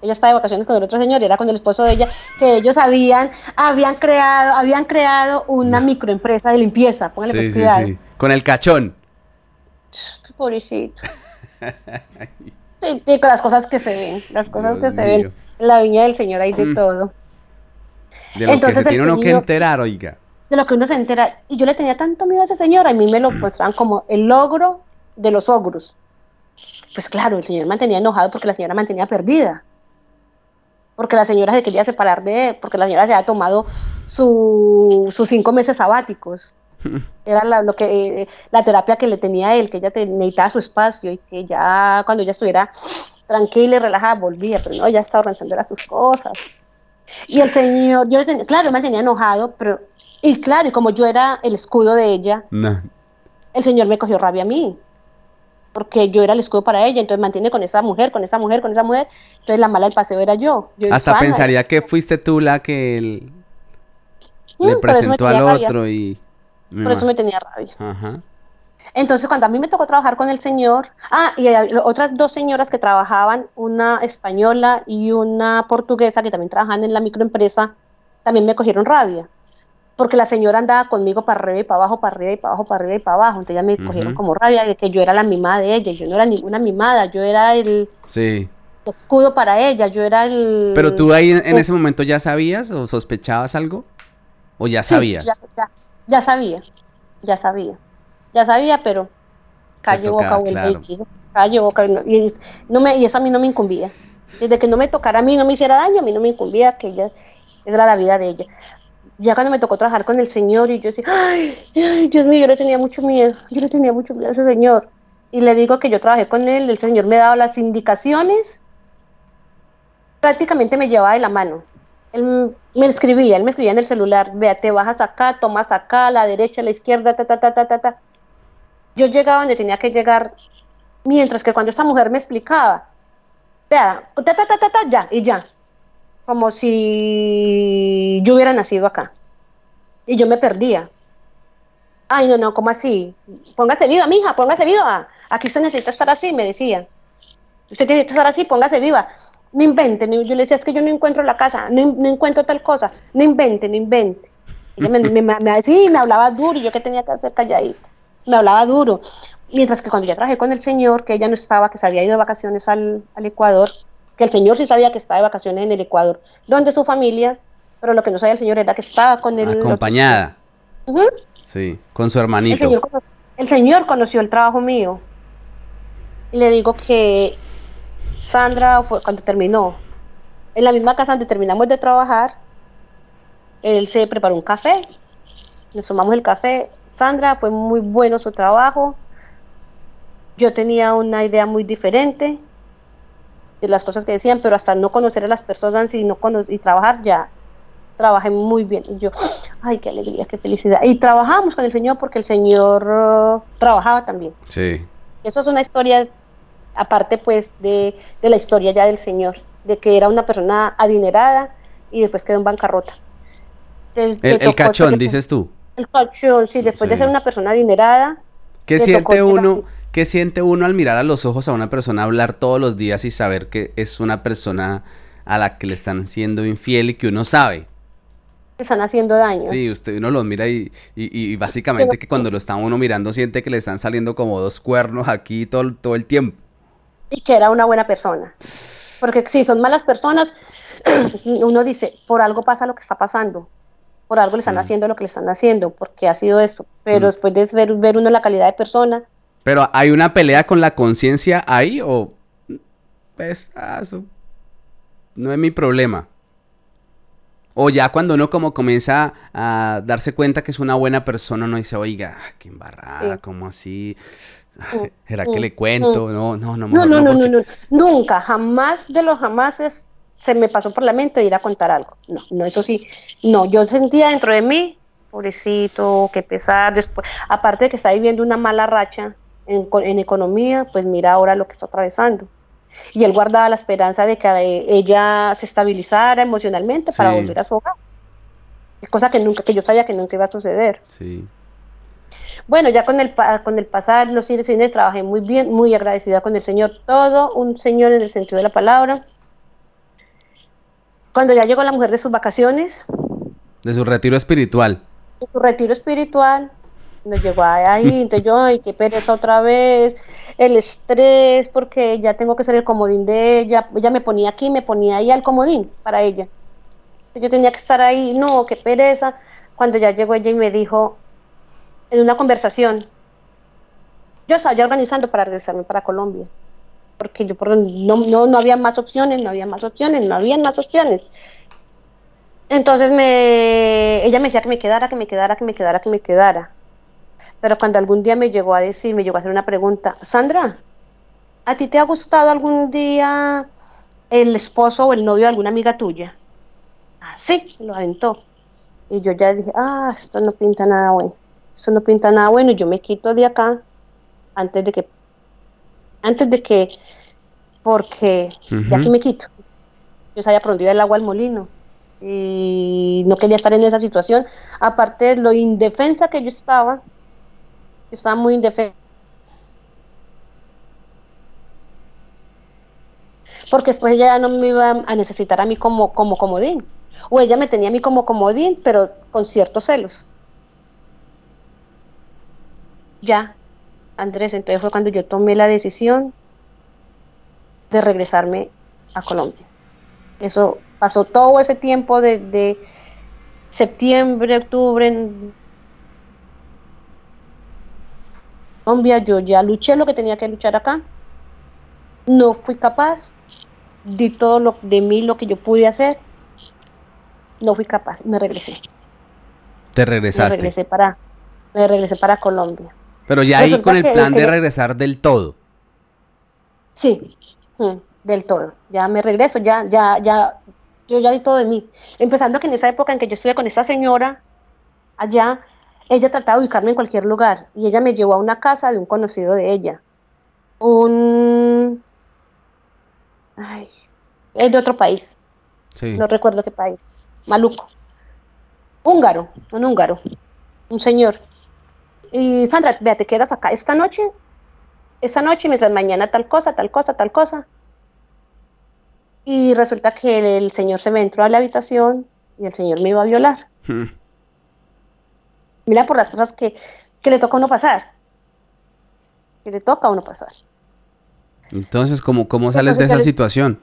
ella estaba de vacaciones con el otro señor, era con el esposo de ella, que ellos habían, habían creado, habían creado una microempresa de limpieza, póngale sí, sí, sí. Con el cachón. Pobrecito. sí, con las cosas que se ven, las cosas que se ven en la viña del Señor hay de mm. todo. De lo Entonces, que se tiene uno que enterar, oiga. De lo que uno se entera. Y yo le tenía tanto miedo a ese señor, a mí me lo mostraban como el logro de los ogros. Pues claro, el señor mantenía enojado porque la señora mantenía perdida. Porque la señora se quería separar de él, porque la señora se había tomado sus cinco meses sabáticos. Era la, lo que, eh, la terapia que le tenía él, que ella necesitaba su espacio y que ya cuando ella estuviera tranquila y relajada volvía, pero no, ya estaba organizando sus cosas. Y el señor, yo tenía, claro, me tenía enojado, pero, y claro, y como yo era el escudo de ella, el señor me cogió rabia a mí porque yo era el escudo para ella, entonces mantiene con esa mujer, con esa mujer, con esa mujer, entonces la mala del paseo era yo. Hasta pensaría que fuiste tú la que le presentó al otro y... Por eso me tenía rabia. Entonces, cuando a mí me tocó trabajar con el señor, ah, y otras dos señoras que trabajaban, una española y una portuguesa que también trabajaban en la microempresa, también me cogieron rabia porque la señora andaba conmigo para arriba y para abajo, para arriba y para abajo, para arriba y para abajo. Entonces ya me cogieron como rabia de que yo era la mimada de ella. Yo no era ninguna mimada, yo era el escudo para ella, yo era el... Pero tú ahí en, ese momento ya sabías o sospechabas algo? ¿O ya sabías? ya, sabía, ya sabía. Ya sabía, pero calle boca Calle boca. Y, no me, y eso a mí no me incumbía. Desde que no me tocara a mí, no me hiciera daño, a mí no me incumbía que ella era la vida de ella ya cuando me tocó trabajar con el Señor y yo decía, ay, Dios mío, yo le tenía mucho miedo, yo le tenía mucho miedo a ese Señor. Y le digo que yo trabajé con él, el Señor me daba las indicaciones, prácticamente me llevaba de la mano. Él me escribía, él me escribía en el celular, vea, te bajas acá, tomas acá, a la derecha, a la izquierda, ta, ta, ta, ta, ta, ta. Yo llegaba donde tenía que llegar, mientras que cuando esta mujer me explicaba, vea, ta, ta, ta, ta, ta, ya, y ya, como si yo hubiera nacido acá. Y yo me perdía. Ay, no, no, ¿cómo así? Póngase viva, mija, póngase viva. Aquí usted necesita estar así, me decía. Usted que estar así, póngase viva. No invente, yo le decía, es que yo no encuentro la casa, no, encuentro tal cosa. No invente, no invente. Ella me, me, me, me hablaba duro, y yo que tenía que hacer calladita. Me hablaba duro. Mientras que cuando ya trabajé con el señor, que ella no estaba, que se había ido de vacaciones al, al Ecuador, que el señor sí sabía que estaba de vacaciones en el Ecuador, donde su familia, pero lo que no sabía el señor era que estaba con él. Acompañada. Sí, con su hermanito. El señor, conoció el trabajo mío. Y le digo que Sandra fue cuando terminó, en la misma casa donde terminamos de trabajar, él se preparó un café, nos tomamos el café. Sandra fue muy bueno su trabajo. Yo tenía una idea muy diferente de las cosas que decían, pero hasta no conocer a las personas y, no y trabajar ya trabajé muy bien. Y yo, ay, qué alegría, qué felicidad. Y trabajamos con el Señor porque el Señor uh, trabajaba también. Sí. Eso es una historia, aparte pues de, de, la historia ya del Señor, de que era una persona adinerada y después quedó en bancarrota. El, el, cachón, dices tú. El cachón, sí, después de ser una persona adinerada. ¿Qué siente uno? ¿Qué siente uno al mirar a los ojos a una persona hablar todos los días y saber que es una persona a la que le están siendo infiel y que uno sabe? Le están haciendo daño. Sí, usted uno lo mira y, y, básicamente que cuando lo está uno mirando siente que le están saliendo como dos cuernos aquí todo, todo el tiempo. Y que era una buena persona. Porque si son malas personas, uno dice, por algo pasa lo que está pasando. Por algo le están mm. haciendo lo que le están haciendo, porque ha sido eso. Pero mm. después de ver, ver uno la calidad de persona, pero ¿hay una pelea con la conciencia ahí o...? Pues, ah, eso no es mi problema. O ya cuando uno como comienza a darse cuenta que es una buena persona, uno dice, oiga, qué embarrada, como así? ¿Era que le cuento? No, no, no. No, no, no, no, no, nunca, jamás de los jamases se me pasó por la mente ir a contar algo. No, no, eso sí, no, yo sentía dentro de mí, pobrecito, qué pesar, después, aparte de que está viviendo una mala racha, en, economía, pues mira ahora lo que está atravesando. Y él guardaba la esperanza de que eh, ella se estabilizara emocionalmente para volver a su hogar. Cosa que nunca, que yo sabía que nunca iba a suceder. Sí. Bueno, ya con el, con el pasar los cines, cines trabajé muy bien, muy agradecida con el Señor, todo un Señor en el sentido de la palabra. Cuando ya llegó la mujer de sus vacaciones. De su retiro espiritual. De su retiro espiritual. Nos llegó ahí, entonces yo, ay, qué pereza otra vez, el estrés, porque ya tengo que ser el comodín de ella. Ella me ponía aquí, me ponía ahí al comodín para ella. Yo tenía que estar ahí, no, qué pereza. Cuando ya llegó ella y me dijo, en una conversación, yo estaba ya organizando para regresarme para Colombia, porque yo no, no, no había más opciones, no había más opciones, no había más opciones. Entonces me, ella me decía que me quedara, que me quedara, que me quedara, que me quedara. Pero cuando algún día me llegó a decir, me llegó a hacer una pregunta, Sandra, ¿a ti te ha gustado algún día el esposo o el novio de alguna amiga tuya? Ah, sí, lo aventó. Y yo ya dije, ah, esto no pinta nada bueno, esto no pinta nada bueno, y yo me quito de acá antes de que, antes de que, porque de aquí me quito. Yo sabía por el agua al molino y no quería estar en esa situación. Aparte de lo indefensa que yo estaba, estaba muy indefensa. Porque después ella no me iba a necesitar a mí como, como comodín. O ella me tenía a mí como comodín, pero con ciertos celos. Ya, Andrés, entonces fue cuando yo tomé la decisión de regresarme a Colombia. Eso pasó todo ese tiempo desde septiembre, octubre, Colombia, yo ya luché lo que tenía que luchar acá. No fui capaz, di todo lo de mí lo que yo pude hacer. No fui capaz, me regresé. Te regresaste. Me regresé para, me regresé para Colombia. Pero ya ahí con el plan de regresar del todo. Sí, mm, del todo. Ya me regreso, ya, ya, ya, yo ya di todo de mí. Empezando que en esa época en que yo estuve con esta señora allá, ella trataba de ubicarme en cualquier lugar y ella me llevó a una casa de un conocido de ella. Un... Ay, es de otro país. Sí. No recuerdo qué país. Maluco. Húngaro, un húngaro. Un señor y Sandra, vea, te quedas acá esta noche, esta noche, mientras mañana tal cosa, tal cosa, tal cosa. Y resulta que el, señor se me entró a la habitación y el señor me iba a violar. Hmm. Mira por las cosas que, le toca a uno pasar. Que le toca a uno pasar. Entonces, ¿cómo, cómo sales de esa situación?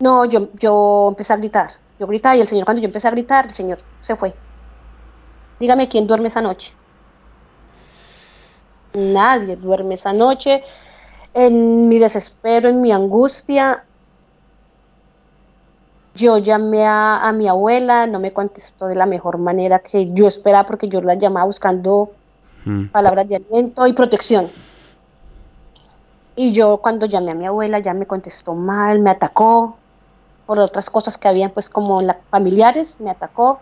No, yo, yo empecé a gritar. Yo gritaba y el señor, cuando yo empecé a gritar, el señor se fue. Dígame quién duerme esa noche nadie duerme esa noche. En mi desespero, en mi angustia, yo llamé a, mi abuela, no me contestó de la mejor manera que yo esperaba porque yo la llamaba buscando mm. palabras de aliento y protección. Y yo cuando llamé a mi abuela ya me contestó mal, me atacó por otras cosas que habían pues como la, familiares, me atacó.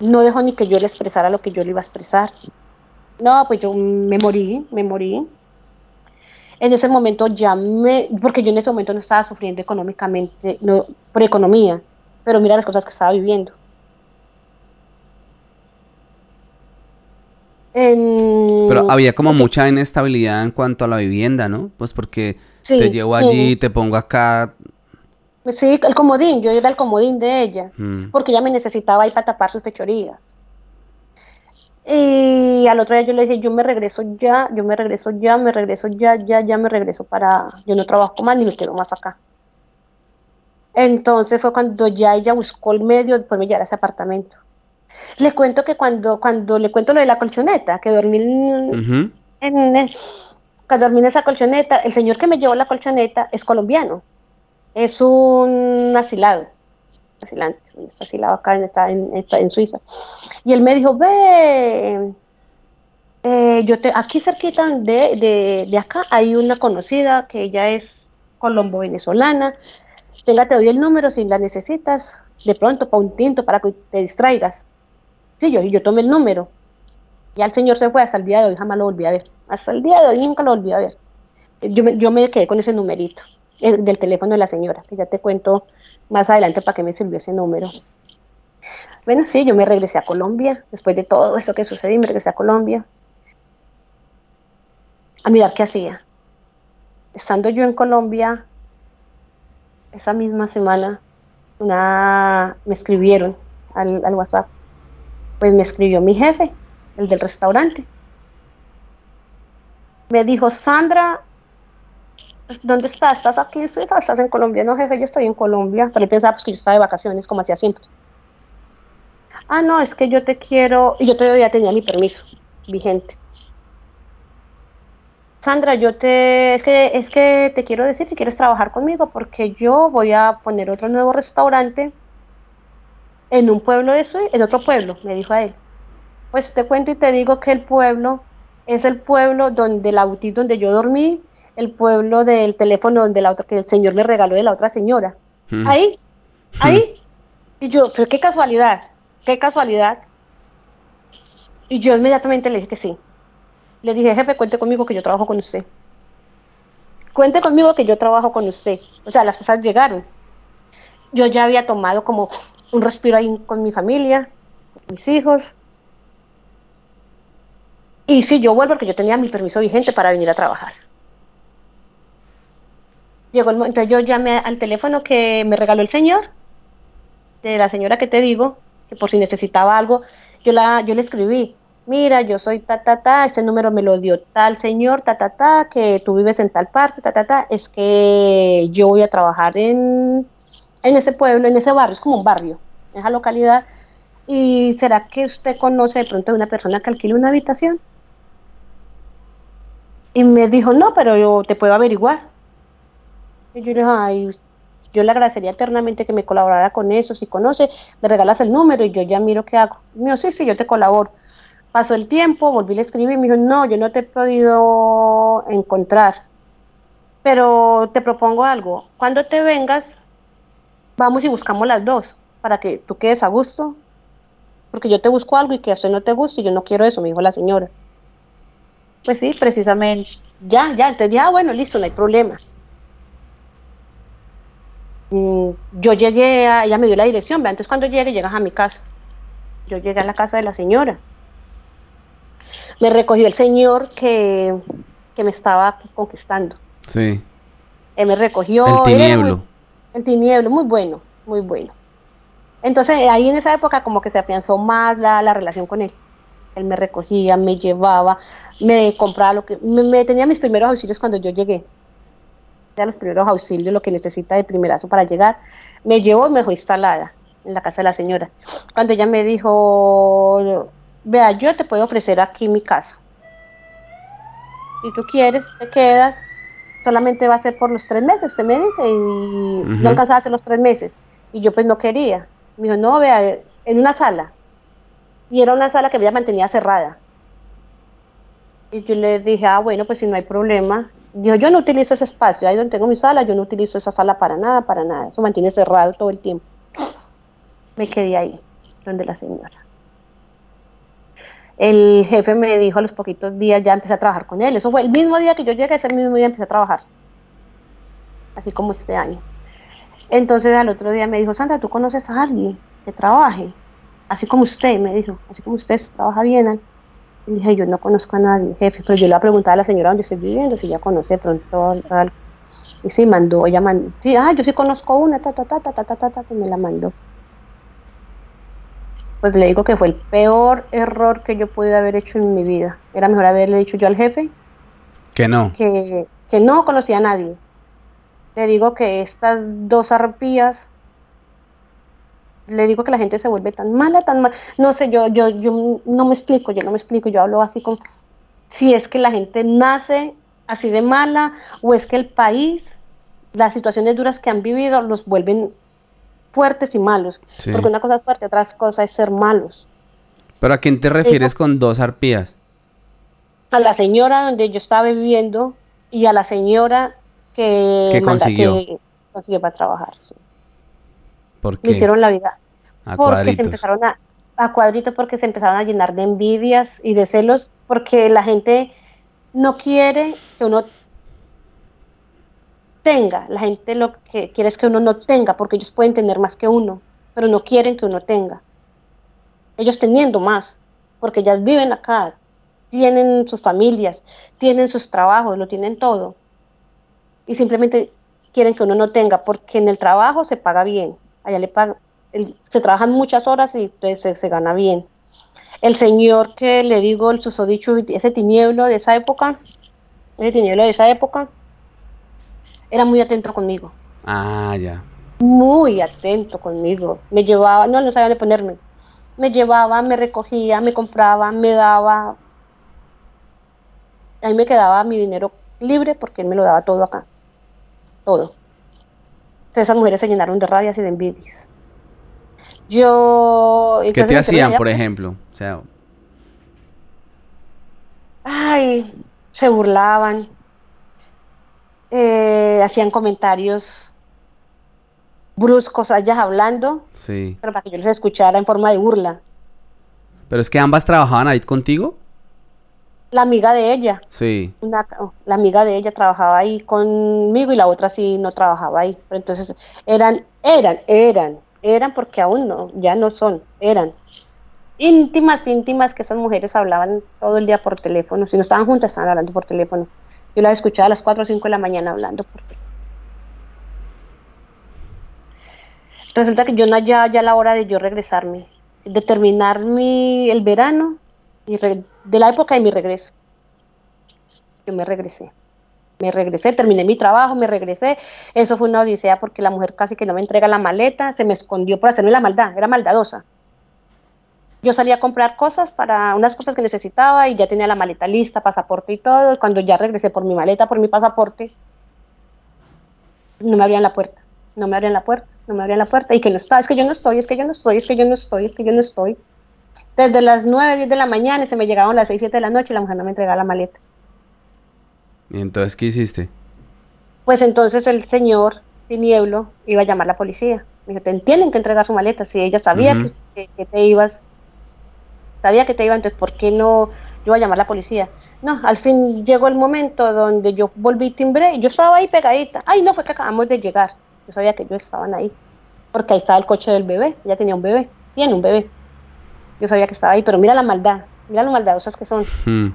No dejó ni que yo le expresara lo que yo le iba a expresar. No, pues yo me morí, me morí. En ese momento ya me, porque yo en ese momento no estaba sufriendo económicamente, no, por economía, pero mira las cosas que estaba viviendo. Pero había como mucha inestabilidad en cuanto a la vivienda, ¿no? Pues porque te llevo allí, te pongo acá. Sí, el comodín, yo era el comodín de ella, mm. porque ella me necesitaba ahí para tapar sus fechorías. Y al otro día yo le dije, yo me regreso ya, yo me regreso ya, me regreso ya, ya, ya me regreso para, yo no trabajo más ni me quedo más acá. Entonces fue cuando ya ella buscó el medio de poderme llevar a ese apartamento. Le cuento que cuando, cuando le cuento lo de la colchoneta, que dormí en, cuando dormí en esa colchoneta, el señor que me llevó la colchoneta es colombiano, es un asilado asilante, asilado acá, está en, está en Suiza. Y él me dijo, ve, eh, yo te, aquí cerquita de, de, de, acá hay una conocida que ella es colombo-venezolana. Tenga, te doy el número si la necesitas, de pronto para un tinto, para que te distraigas. Sí, yo, yo tomé el número. Ya el señor se fue, hasta el día de hoy jamás lo volví a ver. Hasta el día de hoy nunca lo volví a ver. Yo me, yo me quedé con ese numerito del teléfono de la señora, que ya te cuento más adelante para qué me sirvió ese número. Bueno, sí, yo me regresé a Colombia, después de todo eso que sucedió, me regresé a Colombia a mirar qué hacía. Estando yo en Colombia, esa misma semana, una, me escribieron al, al WhatsApp. Pues me escribió mi jefe, el del restaurante. Me dijo, Sandra, ¿dónde estás? ¿Estás aquí? ¿Estás en Colombia? No, jefe, yo estoy en Colombia. Pero él pensaba pues, que yo estaba de vacaciones, como hacía siempre. Ah, no, es que yo te quiero, y yo todavía tenía mi permiso vigente. Sandra, yo te, es que, es que te quiero decir si quieres trabajar conmigo, porque yo voy a poner otro nuevo restaurante en un pueblo de en otro pueblo, me dijo a él. Pues te cuento y te digo que el pueblo es el pueblo donde el autito donde yo dormí, el pueblo del teléfono donde la otra, que el señor me regaló de la otra señora. Mm. Ahí, ahí. Y yo, pero qué casualidad, qué casualidad. Y yo inmediatamente le dije que sí. Le dije, jefe, cuente conmigo que yo trabajo con usted. Cuente conmigo que yo trabajo con usted. O sea, las cosas llegaron. Yo ya había tomado como un respiro ahí con mi familia, con mis hijos. Y sí, yo vuelvo porque yo tenía mi permiso vigente para venir a trabajar. Llegó el momento, yo llamé al teléfono que me regaló el señor, de la señora que te digo, que por si necesitaba algo, yo, la, yo le escribí, mira, yo soy ta, ta, ta, este número me lo dio tal señor, ta, ta, ta, que tú vives en tal parte, ta, ta, ta, es que yo voy a trabajar en, en ese pueblo, en ese barrio, es como un barrio, en esa localidad, y ¿será que usted conoce de pronto a una persona que alquile una habitación? Y me dijo, no, pero yo te puedo averiguar. Y yo le dije, ay, yo le agradecería eternamente que me colaborara con eso. Si conoce, me regalas el número y yo ya miro qué hago. Me dijo, sí, sí, yo te colaboro. Pasó el tiempo, volví a escribir y me dijo, no, yo no te he podido encontrar. Pero te propongo algo. Cuando te vengas, vamos y buscamos las dos para que tú quedes a gusto. Porque yo te busco algo y que a usted no te guste y yo no quiero eso, me dijo la señora. Pues sí, precisamente. Ya, ya, entonces ya, bueno, listo, no hay problema. Mm, yo llegué, a, ella me dio la dirección, ¿ve? entonces cuando llegue, llegas a mi casa. Yo llegué a la casa de la señora. Me recogió el señor que, que me estaba conquistando. Sí. Él me recogió. El tinieblo. muy- el tinieblo, muy bueno, muy bueno. Entonces ahí en esa época como que se afianzó más la, la relación con él. Él me recogía, me llevaba, me compraba lo que... Me, me tenía mis primeros auxilios cuando yo llegué. Ya los primeros auxilios, lo que necesita de primerazo para llegar. Me llevó y me dejó instalada en la casa de la señora. Cuando ella me dijo, vea, yo te puedo ofrecer aquí mi casa. Si tú quieres, te quedas. Solamente va a ser por los tres meses, usted me dice, y no alcanzaba a hacer los tres meses. Y yo pues no quería. Me dijo, no, vea, en una sala. Y era una sala que ella mantenía cerrada. Y yo le dije, ah, bueno, pues si no hay problema. Dijo, yo no utilizo ese espacio, ahí donde tengo mi sala, yo no utilizo esa sala para nada, para nada. Eso mantiene cerrado todo el tiempo. Me quedé ahí, donde la señora. El jefe me dijo a los poquitos días, ya empecé a trabajar con él. Eso fue el mismo día que yo llegué, ese mismo día empecé a trabajar. Así como este año. Entonces al otro día me dijo, Sandra, ¿tú conoces a alguien que trabaje? Así como usted, me dijo, así como usted trabaja bien. ¿Eh?". Y dije, yo no conozco a nadie, jefe, pero yo le voy a preguntar a la señora donde estoy viviendo, si ya conoce pronto algo. Y sí, mandó, ella mandó, sí, ah, yo sí conozco una, ta, ta, ta, ta, ta, ta, ta, ta, que me la mandó. Pues le digo que fue el peor error que yo pude haber hecho en mi vida. Era mejor haberle dicho yo al jefe Que no. que, que no conocía a nadie. Le digo que estas dos arpías, le digo que la gente se vuelve tan mala, tan mala. No sé, yo, yo, yo no me explico, yo no me explico, yo hablo así como si es que la gente nace así de mala o es que el país, las situaciones duras que han vivido los vuelven fuertes y malos. Sí. Porque una cosa es fuerte, otra cosa es ser malos. ¿Pero a quién te refieres con dos arpías? a la señora donde yo estaba viviendo y a la señora que, ¿Qué manda- consiguió? que consiguió para trabajar. sí. ¿Por Me hicieron la vida. A porque se empezaron a, a cuadritos porque se empezaron a llenar de envidias y de celos porque la gente no quiere que uno tenga, la gente lo que quiere es que uno no tenga porque ellos pueden tener más que uno, pero no quieren que uno tenga. Ellos teniendo más, porque ellas viven acá, tienen sus familias, tienen sus trabajos, lo tienen todo. Y simplemente quieren que uno no tenga, porque en el trabajo se paga bien, allá le pagan, se trabajan muchas horas y entonces se, gana bien. El señor que le digo, el susodicho, ese tinieblo de esa época, ese tinieblo de esa época, era muy atento conmigo. Ah, ya. Muy atento conmigo. Me llevaba, no, no sabía de ponerme. Me llevaba, me recogía, me compraba, me daba. A mí me quedaba mi dinero libre porque él me lo daba todo acá. Todo. Entonces esas mujeres se llenaron de rabias y de envidias. Yo... ¿Qué te hacían, por ejemplo? O sea... Ay, se burlaban, eh, hacían comentarios bruscos ellas hablando, sí. pero para que yo les escuchara en forma de burla. ¿Pero es que ambas trabajaban ahí contigo? La amiga de ella. Sí. la amiga de ella trabajaba ahí conmigo y la otra sí no trabajaba ahí. Pero entonces eran, eran, eran, eran porque aún no, ya no son, eran íntimas, íntimas que esas mujeres hablaban todo el día por teléfono. Si no estaban juntas, estaban hablando por teléfono. Yo las escuchaba a las 4 o 5 de la mañana hablando por teléfono. Resulta que yo no ya, ya la hora de yo regresarme, de terminar mi, el verano, y de la época de mi regreso. Yo me regresé. Me regresé, terminé mi trabajo, me regresé. Eso fue una odisea porque la mujer casi que no me entrega la maleta, se me escondió por hacerme la maldad, era maldadosa. Yo salí a comprar cosas para unas cosas que necesitaba y ya tenía la maleta lista, pasaporte y todo. Cuando ya regresé por mi maleta, por mi pasaporte, no me abrían la puerta, no me abrían la puerta no me abrían la puerta y que no estaba, es que yo no estoy, es que yo no estoy, es que yo no estoy, es que yo no estoy. Desde las 9, 10 de la mañana y se me llegaban las 6, 7 de la noche y la mujer no me entregaba la maleta. ¿Y entonces qué hiciste? Pues entonces el señor Tinieblo iba a llamar a la policía. Me dijo, te tienen que entregar su maleta. Si ella sabía que, te ibas, sabía que te iba, entonces ¿por qué no yo iba a llamar a la policía? No, al fin llegó el momento donde yo volví timbre y yo estaba ahí pegadita. Ay, no, fue que acabamos de llegar. Yo sabía que ellos estaban ahí, porque ahí estaba el coche del bebé, ella tenía un bebé, tiene un bebé. Yo sabía que estaba ahí, pero mira la maldad, mira lo maldadosas que son. Hmm.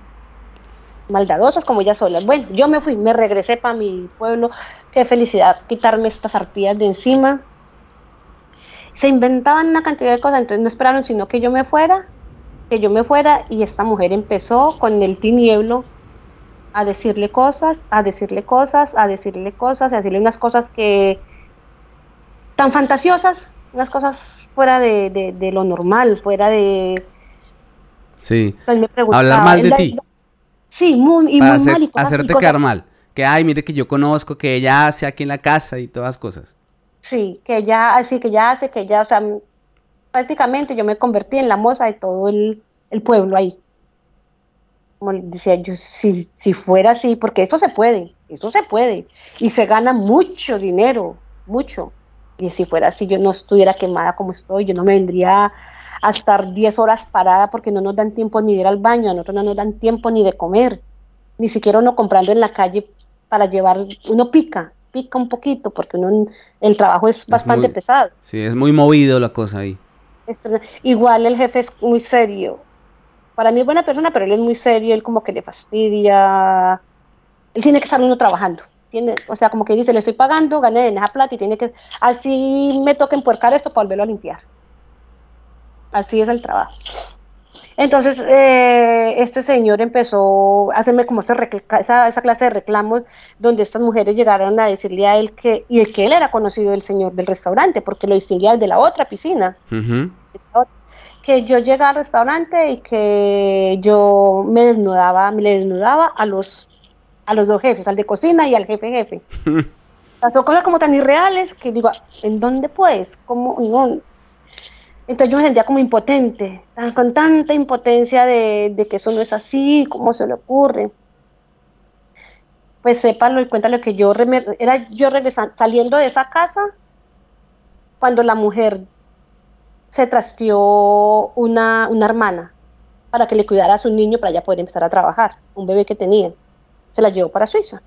Maldadosas como ellas solas. Bueno, yo me fui, me regresé para mi pueblo, qué felicidad quitarme estas arpías de encima. Se inventaban una cantidad de cosas, entonces no esperaron sino que yo me fuera, que yo me fuera y esta mujer empezó con el tinieblo a decirle cosas, a decirle cosas, a decirle cosas, a decirle unas cosas que tan fantasiosas, unas cosas fuera de, lo normal, fuera de... Sí. Pues Hablar mal de ti. Sí, muy, y muy mal. hacerte quedar mal. Que, ay, mire que yo conozco, que ella hace aquí en la casa y todas cosas. Sí, que ella, así que ella hace, que ella, o sea, prácticamente yo me convertí en la moza de todo el, pueblo ahí. Como decía yo, si, si fuera así, porque eso se puede, eso se puede. Y se gana mucho dinero, mucho. Y si fuera así, yo no estuviera quemada como estoy, yo no me vendría a estar 10 horas parada porque no nos dan tiempo ni de ir al baño, a nosotros no nos dan tiempo ni de comer, ni siquiera uno comprando en la calle para llevar, uno pica, pica un poquito porque uno, el trabajo es, bastante pesado. Sí, es muy movido la cosa ahí. Igual el jefe es muy serio. Para mí es buena persona, pero él es muy serio, él como que le fastidia. Él tiene que estar uno trabajando o sea, como que dice, le estoy pagando, gané en esa plata y tiene que, así me toca empuercar esto para volverlo a limpiar. Así es el trabajo. Entonces, eh, este señor empezó a hacerme como esa, esa, clase de reclamos donde estas mujeres llegaron a decirle a él que, y el que él era conocido del señor del restaurante, porque lo distinguía de la otra piscina. Que yo llegaba al restaurante y que yo me desnudaba, me le desnudaba a los a los dos jefes, al de cocina y al jefe jefe. son cosas como tan irreales que digo, ¿en dónde pues? ¿Cómo? No. Entonces yo me sentía como impotente, con tanta impotencia de, que eso no es así, ¿cómo se le ocurre? Pues sépalo y cuéntale que yo era yo regresando, saliendo de esa casa cuando la mujer se trasteó una, una hermana para que le cuidara a su niño para ya poder empezar a trabajar, un bebé que tenía se la llevó para Suiza.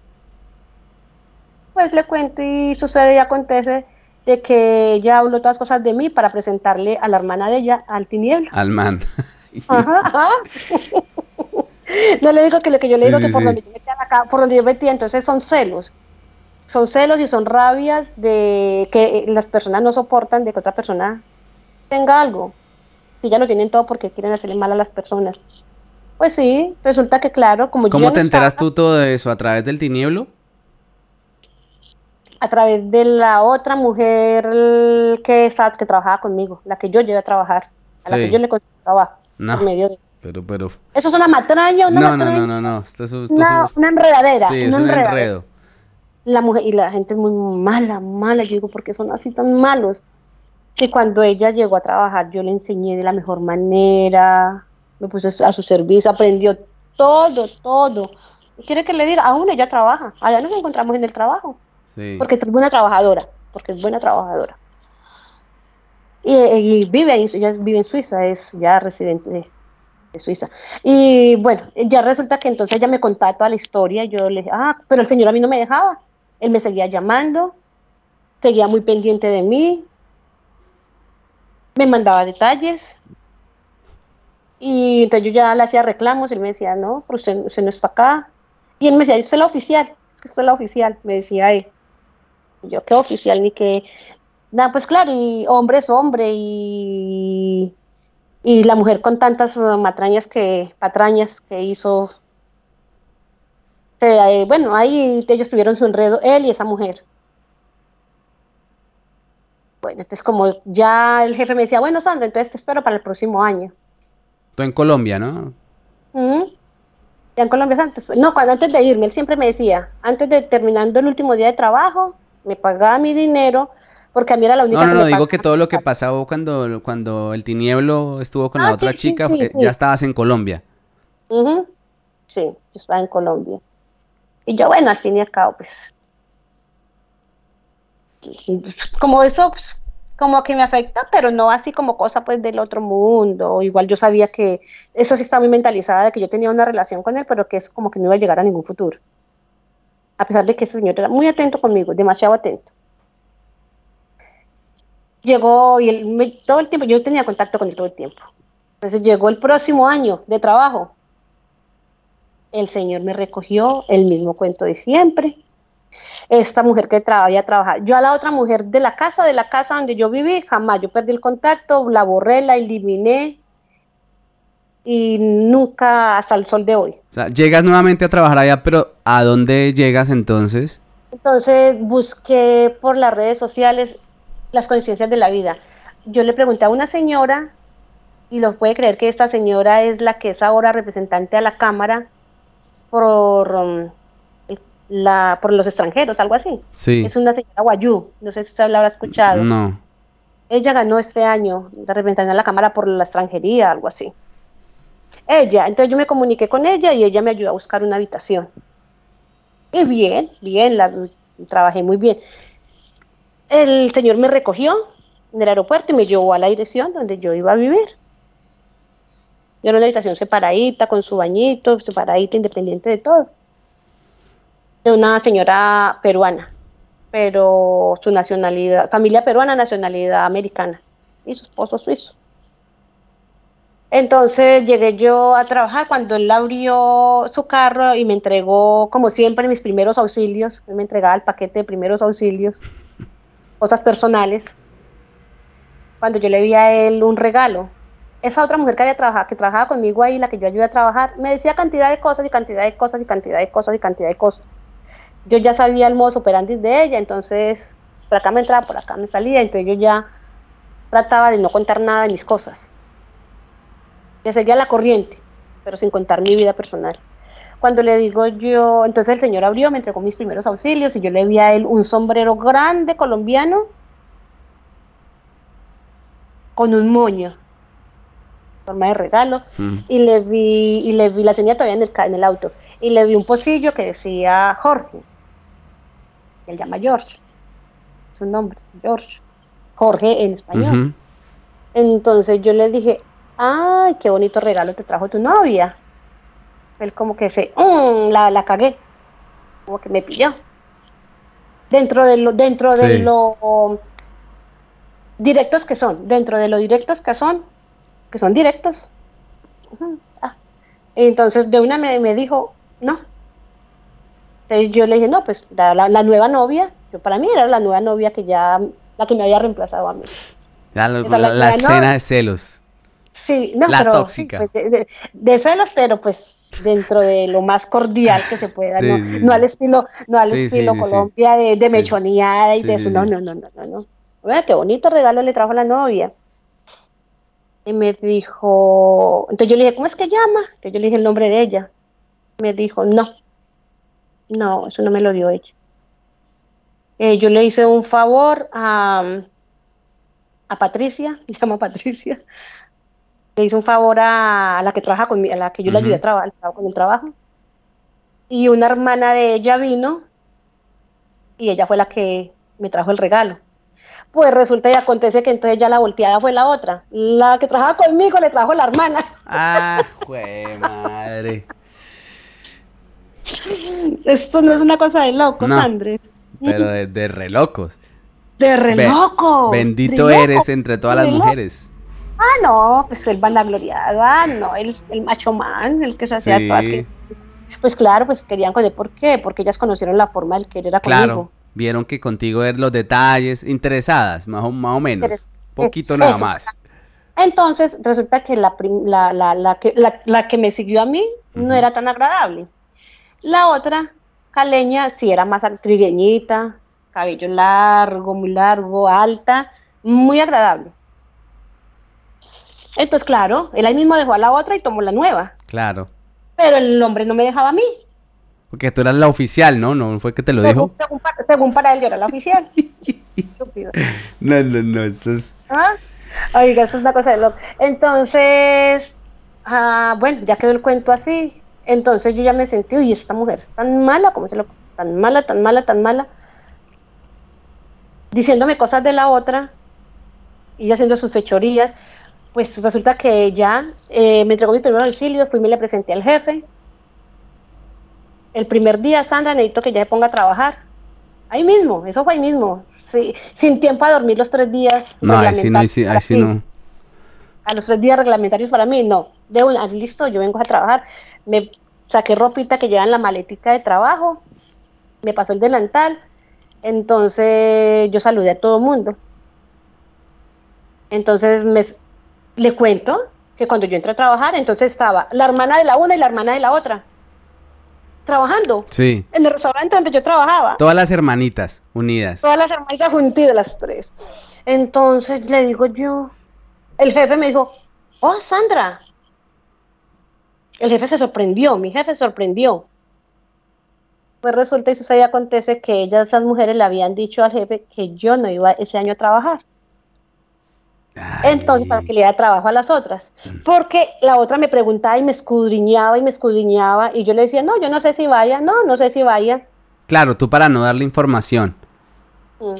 Pues le cuento y sucede y acontece de que ella habló todas cosas de mí para presentarle a la hermana de ella, al tinieblo. Al man. no le digo que lo que yo le digo que por, Donde yo metía por donde yo metía, entonces son celos. son celos y son rabias de que las personas no soportan de que otra persona tenga algo. Si ya lo tienen todo porque quieren hacerle mal a las personas. Pues sí, resulta que claro, como ¿Cómo te enteras tú todo de eso? ¿A través del tinieblo? A través de la otra mujer que, que trabajaba conmigo, la que yo llevé a trabajar, a la que yo le contaba no, medio de... Pero, pero... Eso es una matraña, una no, matraña. No, no, no, no. Esto es, una, una, enredadera. Sí, es un enredo. La mujer, y la gente es muy mala, mala. Yo digo, ¿por qué son así tan malos? Que cuando ella llegó a trabajar, yo le enseñé de la mejor manera, me puse a su servicio, aprendió todo, todo. ¿Quiere que le diga? Aún ella trabaja. Allá nos encontramos en el trabajo. Sí. Porque es buena trabajadora. Porque es buena trabajadora. Y, vive ahí, ella vive en Suiza, es ya residente de, de, Suiza. Y bueno, ya resulta que entonces ella me contaba toda la historia. Yo le dije, ah, pero el señor a mí no me dejaba. Él me seguía llamando, seguía muy pendiente de mí, me mandaba detalles. Y entonces yo ya le hacía reclamos, él me decía, no, pero usted, usted no está acá. Y él me decía, usted es la oficial, es que usted es la oficial, me decía él. Yo, ¿qué oficial? Ni que... Nada, pues claro, y hombre es hombre, y, y la mujer con tantas matrañas que, patrañas que hizo. Eh, bueno, ahí ellos tuvieron su enredo, él y esa mujer. Bueno, entonces como ya el jefe me decía, bueno, Sandra, entonces te espero para el próximo año. Tú en Colombia, ¿no? Ya en Colombia antes. No, cuando antes de irme, él siempre me decía, antes de terminando el último día de trabajo, me pagaba mi dinero, porque a mí era la única No, no, no, digo que todo lo que pasaba cuando, cuando el tinieblo estuvo con la ah, otra chica, eh, ya estabas en Colombia. Sí, yo estaba en Colombia. Y yo, bueno, al fin y al cabo, pues, como eso, pues, como que me afecta, pero no así como cosa pues del otro mundo. Igual yo sabía que eso sí está muy mentalizada de que yo tenía una relación con él, pero que eso como que no iba a llegar a ningún futuro. A pesar de que ese señor era muy atento conmigo, demasiado atento. Llegó y todo el tiempo, yo tenía contacto con él todo el tiempo. Entonces llegó el próximo año de trabajo. El señor me recogió el mismo cuento de siempre esta mujer que había trabajado. Yo a la otra mujer de la casa, de la casa donde yo viví, jamás, yo perdí el contacto, la borré, la eliminé y nunca hasta el sol de hoy. O sea, llegas nuevamente a trabajar allá, pero ¿a dónde llegas entonces? Entonces busqué por las redes sociales las coincidencias de la vida. Yo le pregunté a una señora, y lo puede creer que esta señora es la que es ahora representante a la Cámara por um, la, por los extranjeros, algo así. Sí. Es una señora Guayú, no sé si usted la habrá escuchado. No. Ella ganó este año de representación a la Cámara por la extranjería, algo así. Ella, entonces yo me comuniqué con ella y ella me ayudó a buscar una habitación. Y bien, bien, la, trabajé muy bien. El señor me recogió en el aeropuerto y me llevó a la dirección donde yo iba a vivir. Yo era una habitación separadita, con su bañito, separadita, independiente de todo de una señora peruana, pero su nacionalidad, familia peruana, nacionalidad americana, y su esposo suizo. Entonces llegué yo a trabajar cuando él abrió su carro y me entregó, como siempre, mis primeros auxilios. Él me entregaba el paquete de primeros auxilios, cosas personales. Cuando yo le vi a él un regalo, esa otra mujer que había trabajado, que trabajaba conmigo ahí, la que yo ayudé a trabajar, me decía cantidad de cosas y cantidad de cosas y cantidad de cosas y cantidad de cosas yo ya sabía el modo operandi de ella, entonces por acá me entraba, por acá me salía, entonces yo ya trataba de no contar nada de mis cosas. Ya seguía la corriente, pero sin contar mi vida personal. Cuando le digo yo, entonces el señor abrió, me entregó mis primeros auxilios y yo le vi a él un sombrero grande colombiano con un moño forma de regalo mm. y le vi y le vi la tenía todavía en el, en el auto y le vi un pocillo que decía Jorge él llama George, su nombre, George, Jorge en español. Entonces yo le dije, ay, qué bonito regalo te trajo tu novia. Él como que se, mm, la, la cagué, como que me pilló. Dentro de lo, dentro de lo directos que son, dentro de lo directos que son, que son directos. Ah. Entonces de una me, me dijo, no, Entonces yo le dije, no, pues la, la, nueva novia, yo para mí era la nueva novia que ya, la que me había reemplazado a mí. Ya, la, escena de celos. Sí, no, la tóxica. Pues, de, celos, pero pues dentro de lo más cordial que se pueda, no, no, al estilo, no al estilo Colombia de, de mechoneada y de eso, no, no, no, no, no, no. qué bonito regalo le trajo la novia. Y me dijo, entonces yo le dije, ¿cómo es que llama? Entonces yo le dije el nombre de ella. Me dijo, no, no, eso no me lo dio ella. Eh, yo le hice un favor a, a Patricia, se llama Patricia. Le hice un favor a, la que trabaja conmigo, a la que yo le ayudé a trabajar con el trabajo. Y una hermana de ella vino y ella fue la que me trajo el regalo. Pues resulta y acontece que entonces ya la volteada fue la otra. La que trabajaba conmigo le trajo la hermana. Ah, jue madre. Esto no es una cosa de locos, no, Andrés. Pero de, de relocos. De relocos. bendito eres entre todas las mujeres. Ah, no, pues el vanagloriado, ah, no, el, el macho man, el que se hacía todas Pues claro, pues querían con ¿por qué? Porque ellas conocieron la forma del querer a Claro, vieron que contigo eran los detalles, interesadas, más o, más o menos, poquito nada más. Entonces, resulta que la, la, la, la, que, la, que me siguió a mí no era tan agradable. La otra, caleña, sí era más trigueñita, cabello largo, muy largo, alta, muy agradable. Entonces, claro, él ahí mismo dejó a la otra y tomó la nueva. Claro. Pero el hombre no me dejaba a mí. Porque tú eras la oficial, ¿no? ¿No fue que te lo dijo? Según, para él, yo era la oficial. no, no, no, esto es... ¿Ah? Oiga, esto es una cosa de loco. Entonces, ah, bueno, ya quedó el cuento así. Entonces yo ya me sentí, uy, esta mujer es tan mala, como se lo, tan mala, tan mala, tan mala, diciéndome cosas de la otra y haciendo sus fechorías. Pues resulta que ella eh, me entregó mi primer auxilio, fui y me le presenté al jefe. El primer día, Sandra, necesito que ya se ponga a trabajar. Ahí mismo, eso fue ahí mismo. Sí, sin tiempo a dormir los tres días. No, ahí sí no, ahí sí, no. A los tres días reglamentarios para mí, no. De una, listo, yo vengo a trabajar. Me saqué ropita que lleva en la maletica de trabajo, me pasó el delantal, entonces yo saludé a todo el mundo. Entonces me, le cuento que cuando yo entré a trabajar, entonces estaba la hermana de la una y la hermana de la otra. Trabajando. Sí. En el restaurante donde yo trabajaba. Todas las hermanitas unidas. Todas las hermanitas juntidas, las tres. Entonces le digo yo, el jefe me dijo, oh Sandra, el jefe se sorprendió, mi jefe se sorprendió. Pues resulta y sucede acontece que ellas, esas mujeres, le habían dicho al jefe que yo no iba ese año a trabajar. Entonces, para que le diera trabajo a las otras. Mm. Porque la otra me preguntaba y me escudriñaba y me escudriñaba y yo le decía, no, yo no sé si vaya, no, no sé si vaya. Claro, tú para no darle información. Mm.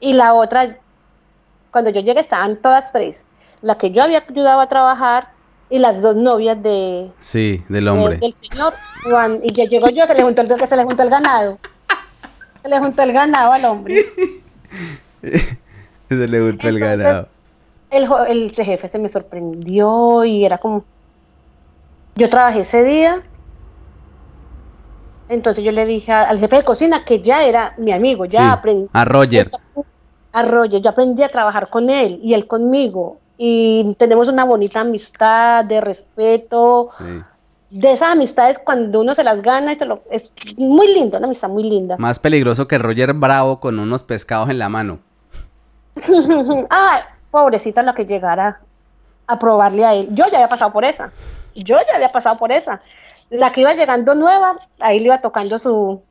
Y la otra, cuando yo llegué estaban todas tres. La que yo había ayudado a trabajar, y las dos novias de sí del hombre. del señor Juan. Y ya llegó yo que le juntó el que se le juntó el ganado. Se le juntó el ganado al hombre. Se le juntó el ganado. el, el jefe se me sorprendió y era como yo trabajé ese día. Entonces yo le dije al jefe de cocina que ya era mi amigo ya aprendí a Roger. a Roger yo aprendí a trabajar con él y él conmigo y tenemos una bonita amistad de respeto. De esas amistades cuando uno se las gana y se lo, es muy lindo, una amistad muy linda. Más peligroso que Roger Bravo con unos pescados en la mano. Ay, pobrecita la que llegara a probarle a él. Yo ya había pasado por esa. Yo ya había pasado por esa. La que iba llegando nueva, ahí le iba tocando su,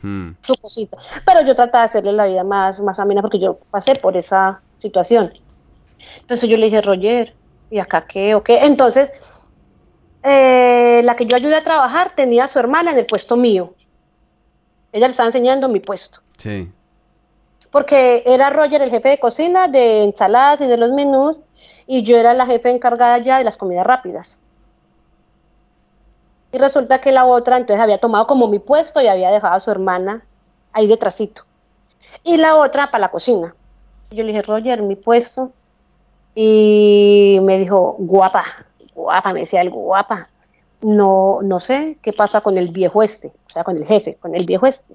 hmm. su cosita. Pero yo trataba de hacerle la vida más, más amena porque yo pasé por esa situación. Entonces yo le dije, Roger, ¿y acá qué o qué? Entonces, eh, la que yo ayudé a trabajar tenía a su hermana en el puesto mío. Ella le estaba enseñando mi puesto. Sí. Porque era Roger el jefe de cocina de ensaladas y de los menús, y yo era la jefe encargada ya de las comidas rápidas. Y resulta que la otra entonces había tomado como mi puesto y había dejado a su hermana ahí detrásito. Y la otra para la cocina. Yo le dije, Roger, mi puesto y me dijo, guapa, guapa, me decía algo, guapa, no, no sé qué pasa con el viejo este, o sea, con el jefe, con el viejo este.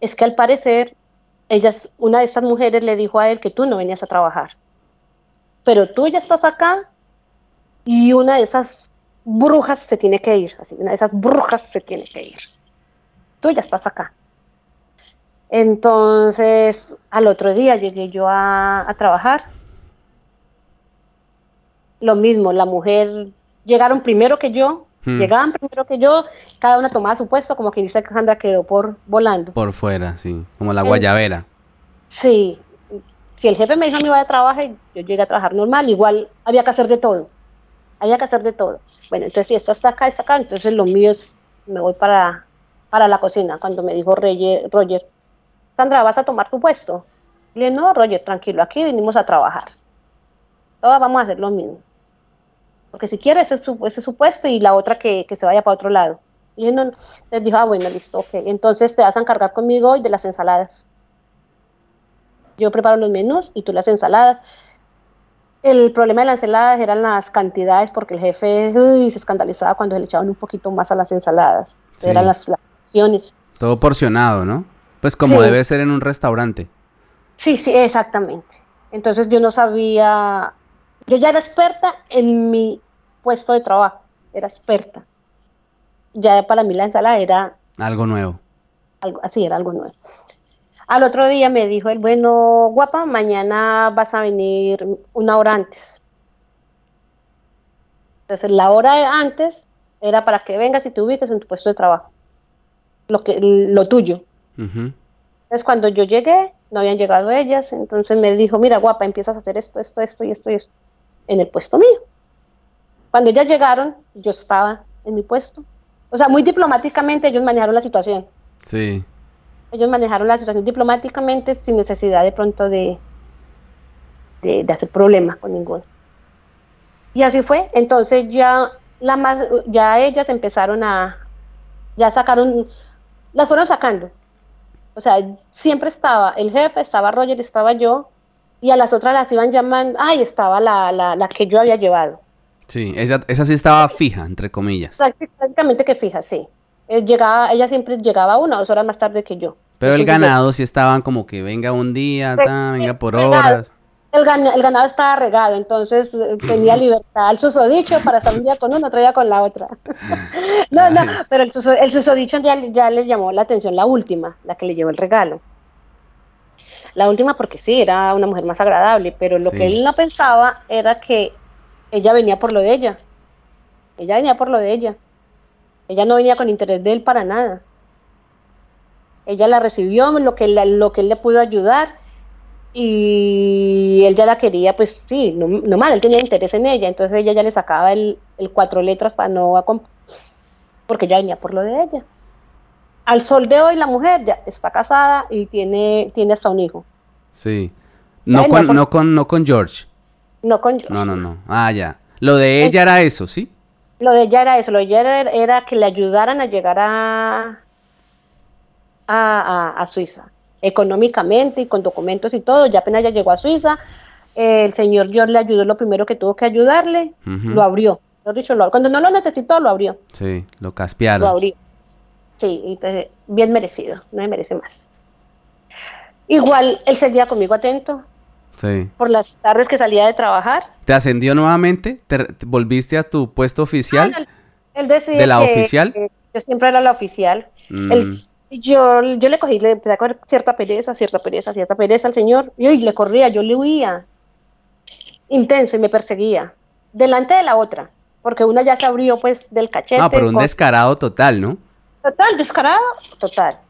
Es que al parecer, ellas, una de estas mujeres le dijo a él que tú no venías a trabajar, pero tú ya estás acá y una de esas brujas se tiene que ir, así, una de esas brujas se tiene que ir. Tú ya estás acá. Entonces, al otro día llegué yo a, a trabajar. Lo mismo, la mujer llegaron primero que yo, Hmm. Llegaban primero que yo, cada una tomaba su puesto, como que dice que Sandra quedó por volando. Por fuera, sí, como la guayabera. sí, si el jefe me dijo a mí vaya a trabajar, yo llegué a trabajar normal, igual había que hacer de todo, había que hacer de todo. Bueno, entonces si esto está acá, está acá, entonces lo mío es, me voy para, para la cocina, cuando me dijo Roger, Roger, Sandra, ¿vas a tomar tu puesto? Le dije, no, Roger, tranquilo, aquí venimos a trabajar. Todas vamos a hacer lo mismo porque si quiere ese es su, ese puesto y la otra que, se vaya para otro lado. Y no, les dijo, ah, bueno, listo, ok. Entonces te vas a encargar conmigo hoy de las ensaladas. Yo preparo los menús y tú las ensaladas. El problema de las ensaladas eran las cantidades, porque el jefe se escandalizaba cuando se le echaban un poquito más a las ensaladas. Eran las, porciones. Todo porcionado, ¿no? Pues como debe ser en un restaurante. Sí, sí, exactamente. Entonces yo no sabía yo ya era experta en mi puesto de trabajo, era experta. Ya para mí la ensalada era... Algo nuevo. Algo, así era algo nuevo. Al otro día me dijo el bueno, guapa, mañana vas a venir una hora antes. Entonces la hora antes era para que vengas y te ubiques en tu puesto de trabajo. Lo, que, lo tuyo. Entonces cuando yo llegué, no habían llegado ellas, entonces me dijo, mira guapa, empiezas a hacer esto, esto, esto y esto y esto en el puesto mío. Cuando ellas llegaron, yo estaba en mi puesto. O sea, muy diplomáticamente ellos manejaron la situación. Sí. Ellos manejaron la situación diplomáticamente sin necesidad de pronto de, de, hacer problemas con ninguno. Y así fue. Entonces ya la más, ya ellas empezaron a, ya sacaron, las fueron sacando. O sea, siempre estaba el jefe, estaba Roger, estaba yo, y a las otras las iban llamando, ay, estaba la, la, la que yo había llevado. Sí, esa, esa sí estaba fija, entre comillas. Prácticamente que fija, sí. Eh, llegaba, ella siempre llegaba una o dos horas más tarde que yo. Pero el ganado sí estaban como que venga un día, venga por horas. El, el, ganado estaba regado, entonces eh, tenía libertad. El susodicho para estar un día con uno, otro día con la otra. no, no, pero el, susodicho ya, ya les llamó la atención la última, la que le llevó el regalo. La última porque sí, era una mujer más agradable, pero lo que él no pensaba era que ella venía por lo de ella. Ella venía por lo de ella. Ella no venía con interés de él para nada. Ella la recibió, lo que, lo que él le pudo ayudar, y él ya la quería, pues sí, no, no mal, él tenía interés en ella, entonces ella ya le sacaba el, el cuatro letras para no porque ella venía por lo de ella al sol de hoy la mujer ya está casada y tiene, tiene hasta un hijo. Sí. No, con, no, con, no con George. No con George. No, no, no. Ah, ya. Lo de ella era eso, ¿sí? Lo de ella era eso. Lo de ella era, que le ayudaran a llegar a, a, Suiza. Económicamente y con documentos y todo. Ya apenas ya llegó a Suiza. el señor George le ayudó lo primero que tuvo que ayudarle. Lo abrió. Lo dicho, lo, cuando no lo necesitó, lo abrió. Sí, lo caspearon. Lo abrió. Sí, entonces, bien merecido, no me merece más. Igual él seguía conmigo atento. Sí. Por las tardes que salía de trabajar. ¿Te ascendió nuevamente? ¿Te, volviste a tu puesto oficial? Ah, él decía ¿De la oficial? yo siempre era la oficial. Mm. yo, yo le cogí, le empecé a coger cierta pereza, cierta pereza, cierta pereza al señor. Y le corría, yo le huía. Intenso y me perseguía. Delante de la otra. Porque una ya se abrió pues del cachete. Ah, pero un descarado total, ¿no? Total, descarado, total.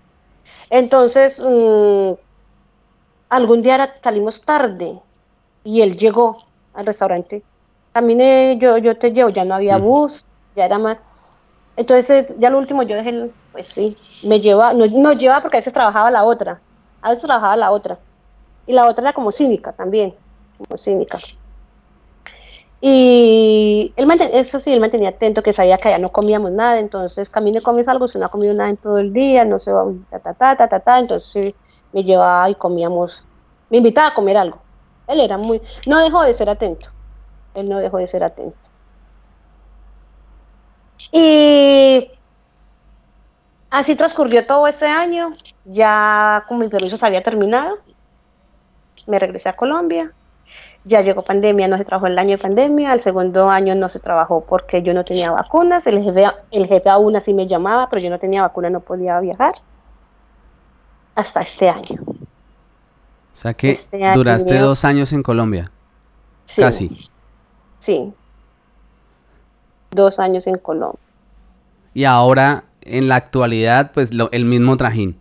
Entonces, mm, algún día salimos tarde y él llegó al restaurante. Caminé, yo, yo te llevo, ya no había bus, ya era más. Entonces, ya lo último yo dejé, pues sí, me lleva, no, no llevaba porque a veces trabajaba la otra, a veces trabajaba la otra. Y la otra era como cínica también, como cínica. Y él eso sí, él mantenía atento, que sabía que allá no comíamos nada, entonces camine, comes algo, si no ha comido nada en todo el día, no sé, ta, ta, ta, ta, ta, ta, entonces sí, me llevaba y comíamos, me invitaba a comer algo. Él era muy, no dejó de ser atento, él no dejó de ser atento. Y así transcurrió todo ese año, ya como mi permiso se había terminado, me regresé a Colombia, ya llegó pandemia, no se trabajó el año de pandemia, el segundo año no se trabajó porque yo no tenía vacunas, el jefe, el jefe aún así me llamaba, pero yo no tenía vacuna, no podía viajar, hasta este año. O sea que este duraste dos años en Colombia. Sí, Casi. Sí. Dos años en Colombia. Y ahora, en la actualidad, pues lo, el mismo trajín.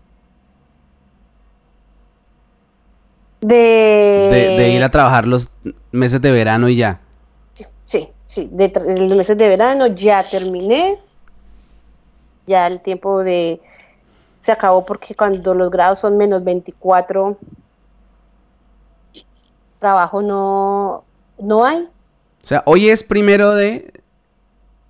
De... de... ir a trabajar los meses de verano y ya. Sí, sí, sí. De los meses de verano ya terminé. Ya el tiempo de... Se acabó porque cuando los grados son menos 24, trabajo no, no hay. O sea, hoy es primero de...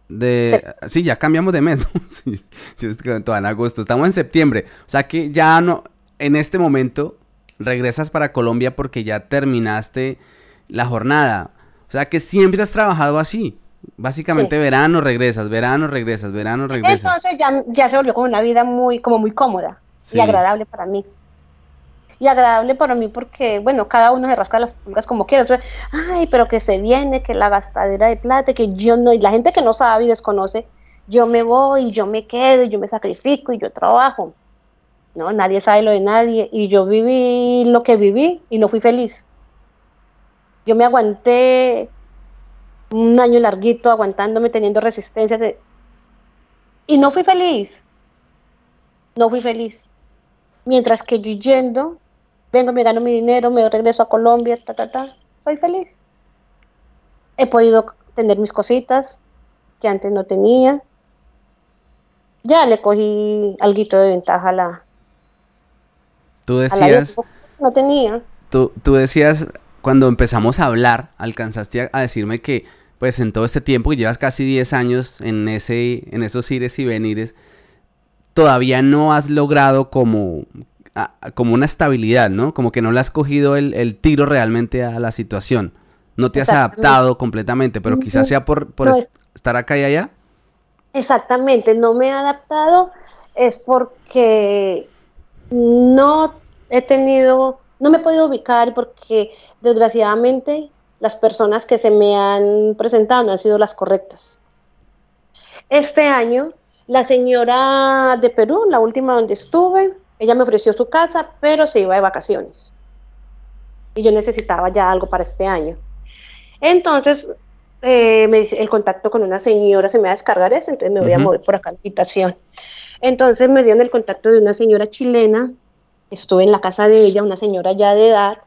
de sí. ya cambiamos de mes. ¿no? sí, yo estoy en agosto. Estamos en septiembre. O sea que ya no... En este momento regresas para Colombia porque ya terminaste la jornada. O sea que siempre has trabajado así. Básicamente verano regresas, verano regresas, verano regresas. Entonces ya, ya se volvió como una vida muy, como muy cómoda y agradable para mí y agradable para mí porque, bueno, cada uno se rasca las pulgas como quiera. Entonces, ay, pero que se viene, que la gastadera de plata, que yo no, y la gente que no sabe y desconoce, yo me voy, y yo me quedo, y yo me sacrifico, y yo trabajo. No, nadie sabe lo de nadie, y yo viví lo que viví y no fui feliz. Yo me aguanté un año larguito aguantándome, teniendo resistencia, y no fui feliz. No fui feliz. Mientras que yo yendo, vengo, me gano mi dinero, me regreso a Colombia, ta, ta, ta, soy feliz. He podido tener mis cositas que antes no tenía. Ya le cogí algo de ventaja a la... Tú decías... no tenía. Tú, tú decías, cuando empezamos a hablar, alcanzaste a, decirme que, pues en todo este tiempo, que llevas casi 10 años en, ese, en esos ires y venires, todavía no has logrado como como una estabilidad, ¿no? Como que no le has cogido el, tiro realmente a la situación. No te has adaptado completamente, pero quizás sea por, estar acá y allá. Exactamente, no me he adaptado es porque no he tenido, no me he podido ubicar porque desgraciadamente las personas que se me han presentado no han sido las correctas. Este año, la señora de Perú, la última donde estuve, ella me ofreció su casa, pero se iba de vacaciones. Y yo necesitaba ya algo para este año. Entonces, eh, me dice, el contacto con una señora, se me va a descargar eso, entonces me voy a mover por acá a la habitación. Entonces me dieron el contacto de una señora chilena, estuve en la casa de ella, una señora ya de edad.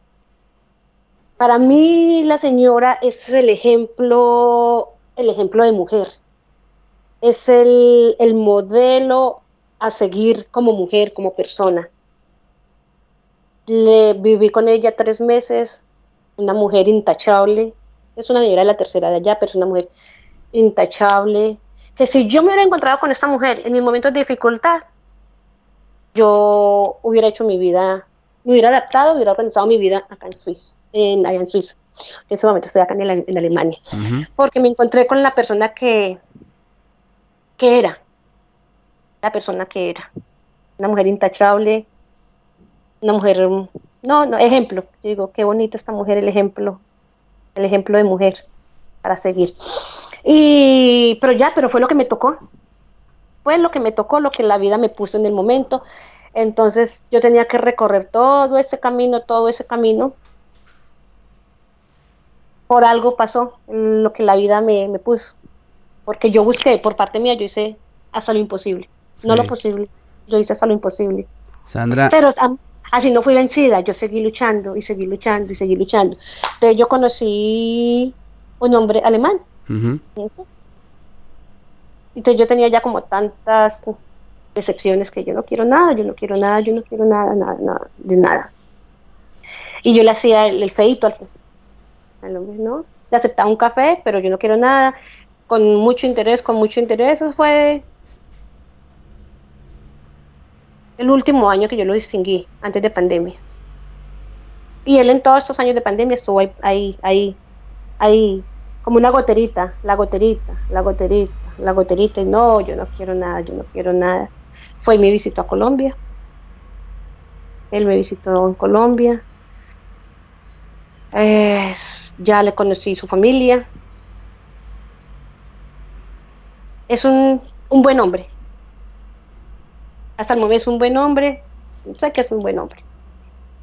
Para mí la señora es el ejemplo, el ejemplo de mujer. Es el, el modelo a seguir como mujer, como persona. Le viví con ella tres meses, una mujer intachable, es una señora de la tercera de allá, pero es una mujer intachable, que si yo me hubiera encontrado con esta mujer en mis momentos de dificultad, yo hubiera hecho mi vida, me hubiera adaptado, hubiera organizado mi vida acá en Suiza, en, allá en Suiza. En ese momento estoy acá en, Alemania, porque me encontré con la persona que, que era, la persona que era. Una mujer intachable, una mujer, no, no, ejemplo. digo, qué bonito esta mujer, el ejemplo, el ejemplo de mujer para seguir. Y, pero ya, pero fue lo que me tocó. Fue lo que me tocó, lo que la vida me puso en el momento. Entonces yo tenía que recorrer todo ese camino, todo ese camino. Por algo pasó lo que la vida me, me puso. Porque yo busqué, por parte mía, yo hice hasta lo imposible no lo posible. Yo hice hasta lo imposible. Sandra. Pero así no fui vencida, yo seguí luchando y seguí luchando y seguí luchando. Entonces yo conocí un hombre alemán. Entonces yo tenía ya como tantas decepciones que yo no quiero nada, yo no quiero nada, yo no quiero nada, nada, nada, de nada. Y yo le hacía el, feito al, al hombre, ¿no? Le aceptaba un café, pero yo no quiero nada, con mucho interés, con mucho interés. Eso fue el último año que yo lo distinguí, antes de pandemia. Y él en todos estos años de pandemia estuvo ahí, ahí, ahí, como una goterita, la goterita, la goterita, la goterita y no, yo no quiero nada, yo no quiero nada. Fue y me visitó a Colombia. Él me visitó en Colombia. Eh, ya le conocí su familia. Es un, un buen hombre. Hasta el momento es un buen hombre. Sé que es un buen hombre.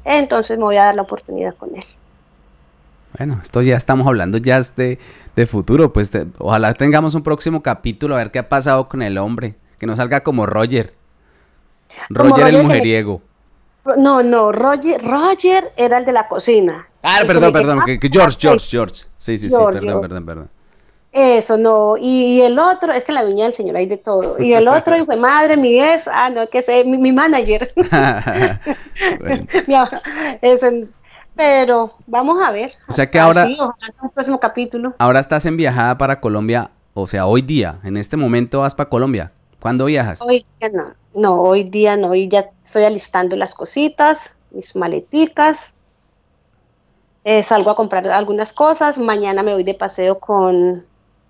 Entonces me voy a dar la oportunidad con él. Bueno, esto ya estamos hablando ya de, de futuro, pues ojalá tengamos un próximo capítulo a ver qué ha pasado con el hombre, que no salga como Roger. Roger, el mujeriego. No, no, Roger, Roger era el de la cocina. Ah, perdón, perdón, que, George, George, George. Sí, sí, sí, perdón, perdón, perdón. Eso, no. Y, el otro, es que la viña del señor hay de todo. Y el otro, y fue madre, mi es, ah, no, que sé, mi, mi manager. pero vamos a ver. O sea que ahora. un próximo capítulo. Ahora estás en viajada para Colombia, o sea, hoy día, en este momento vas para Colombia. ¿Cuándo viajas? Hoy día no, no, hoy día no, hoy ya estoy alistando las cositas, mis maleticas. Eh, salgo a comprar algunas cosas. Mañana me voy de paseo con,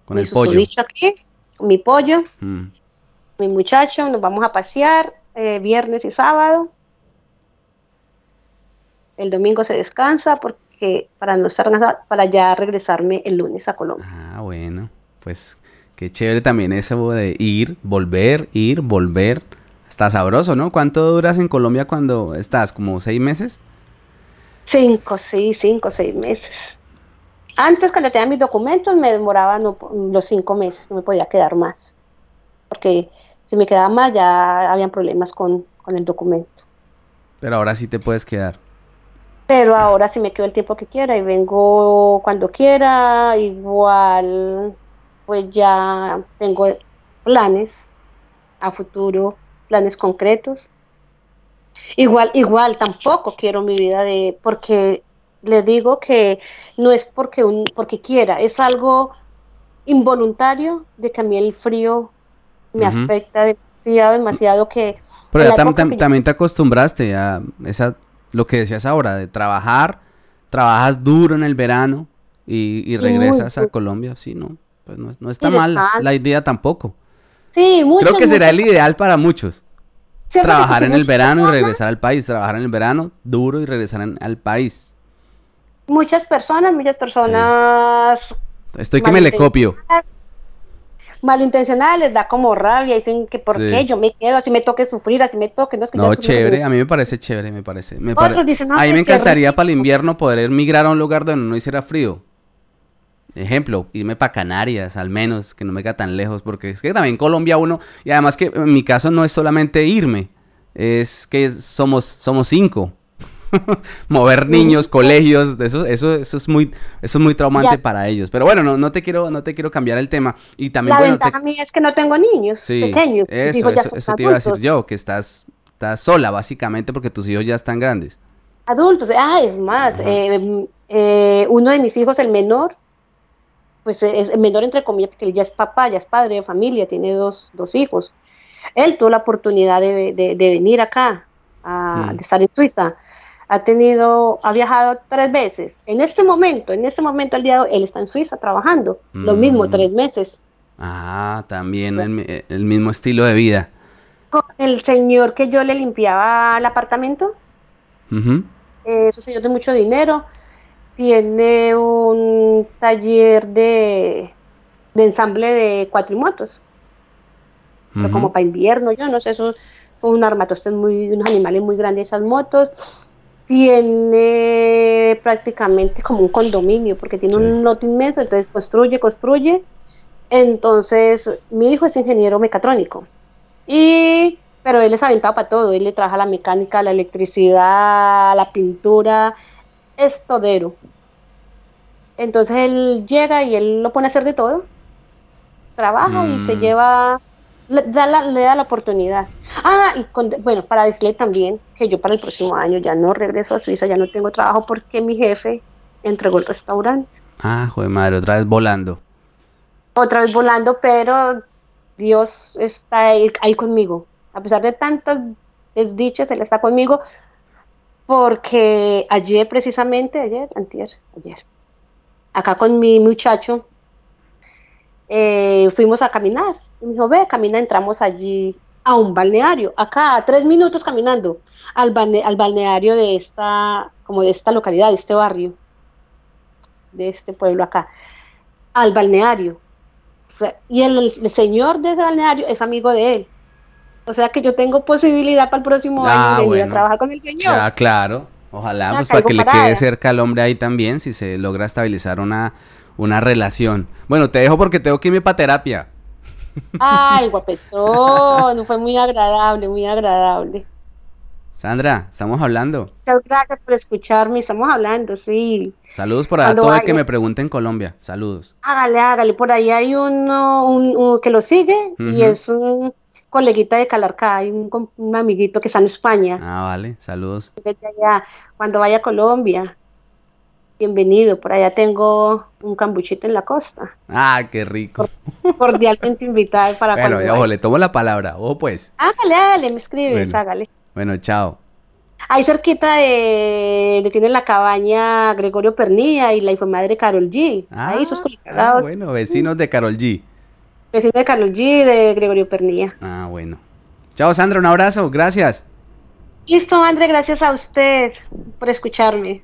con el pollo. aquí, con mi pollo, mm. mi muchacho. Nos vamos a pasear eh, viernes y sábado. El domingo se descansa porque para no estar para ya regresarme el lunes a Colombia. Ah, bueno, pues Qué chévere también eso de ir, volver, ir, volver. Está sabroso, ¿no? ¿Cuánto duras en Colombia cuando estás? ¿Como seis meses? Cinco, sí, cinco, seis meses. Antes, cuando tenía mis documentos, me demoraba los cinco meses, no me podía quedar más. Porque si me quedaba más, ya habían problemas con, con el documento. Pero ahora sí te puedes quedar. Pero ahora sí me quedo el tiempo que quiera y vengo cuando quiera, igual pues ya tengo planes a futuro, planes concretos. Igual, igual tampoco quiero mi vida de, porque le digo que no es porque un, porque quiera, es algo involuntario de que a mí el frío me afecta demasiado, demasiado que. Pero ya también te acostumbraste a esa, lo que decías ahora, de trabajar, trabajas duro en el verano y, regresas a Colombia, sí, ¿no? Pues no, está mal la idea tampoco. Sí, Creo que será el ideal para muchos. Trabajar en el verano y regresar al país. Trabajar en el verano duro y regresar al país. Muchas personas, muchas personas. Estoy que me le copio. Malintencionadas da como rabia. Dicen que por qué yo me quedo, así me toque sufrir, así me toque. No, no chévere. A mí me parece chévere, me parece. Me a mí me encantaría para el invierno poder emigrar a un lugar donde no hiciera frío. Ejemplo, irme para Canarias, al menos, que no me queda tan lejos, porque es que también Colombia uno, y además que en mi caso no es solamente irme, es que somos, somos cinco. Mover niños, colegios, eso, eso, eso es muy, eso es muy traumante para ellos. Pero bueno, no, no te quiero, no te quiero cambiar el tema. Y también, La bueno, ventaja a mí es que no tengo niños pequeños. Eso, eso, eso te iba a decir yo, que estás, estás sola básicamente porque tus hijos ya están grandes. Adultos, ah, es más, eh, eh, uno de mis hijos, el menor, pues es menor entre comillas, porque él ya es papá, ya es padre de familia, tiene dos, dos hijos. Él tuvo la oportunidad de, de, venir acá, a, de estar en Suiza. Ha tenido, ha viajado tres veces. En este momento, en este momento, el día de hoy, él está en Suiza trabajando. Lo mismo, mm. tres meses. Ah, también el, el, mismo estilo de vida. Con el señor que yo le limpiaba el apartamento. es un señor de mucho dinero tiene un taller de, ensamble de cuatrimotos. Pero como para invierno, yo no sé, eso un armatoste muy, unos animales muy grandes esas motos. Tiene prácticamente como un condominio, porque tiene un lote inmenso, entonces construye, construye. Entonces, mi hijo es ingeniero mecatrónico. Y, pero él es aventado para todo, él le trabaja la mecánica, la electricidad, la pintura, es todero. Entonces él llega y él lo pone a hacer de todo. Trabaja y se mm. lleva, le da, la, le da la oportunidad. Ah, y bueno, para decirle también que yo para el próximo año ya no regreso a Suiza, ya no tengo trabajo porque mi jefe entregó el restaurante. Ah, joder madre, otra vez volando. Otra vez volando, pero Dios está ahí, ahí conmigo. A pesar de tantas desdichas, Él está conmigo porque ayer precisamente, ayer, antier, ayer, acá con mi muchacho, eh, fuimos a caminar. Y me dijo, ve, camina, entramos allí a un balneario, acá a tres minutos caminando, al, al balneario de esta, como de esta localidad, de este barrio, de este pueblo acá, al balneario. y el, señor de ese balneario es amigo de él. O sea que yo tengo posibilidad para el próximo año ah, de ir a trabajar con el señor. Ah, claro. Ojalá, pues para que le quede cerca al hombre ahí también, si se logra estabilizar una, una relación. Bueno, te dejo porque tengo que irme para terapia. Ay, guapetón, fue muy agradable, muy agradable. Sandra, estamos hablando. Muchas gracias por escucharme, estamos hablando, sí. Saludos por a todo el que me pregunte en Colombia, saludos. Hágale, hágale, por ahí hay uno que lo sigue y es un coleguita de Calarcá, hay un, amiguito que está en España. Ah, vale, saludos. cuando vaya a Colombia, bienvenido, por allá tengo un cambuchito en la costa. Ah, qué rico. Cordialmente invitado para Bueno, ojo, le tomo la palabra, ojo pues. Hágale, hágale, me escribes, hágale. Bueno, chao. Ahí cerquita de, tiene la cabaña Gregorio Pernilla y la madre Carol G. Ah, Ahí esos ah, bueno, vecinos de Carol G. Vecinos de Carol G de Gregorio Pernilla. Ah, bueno. Chao, Sandra, un abrazo, gracias. Listo, André, gracias a usted por escucharme.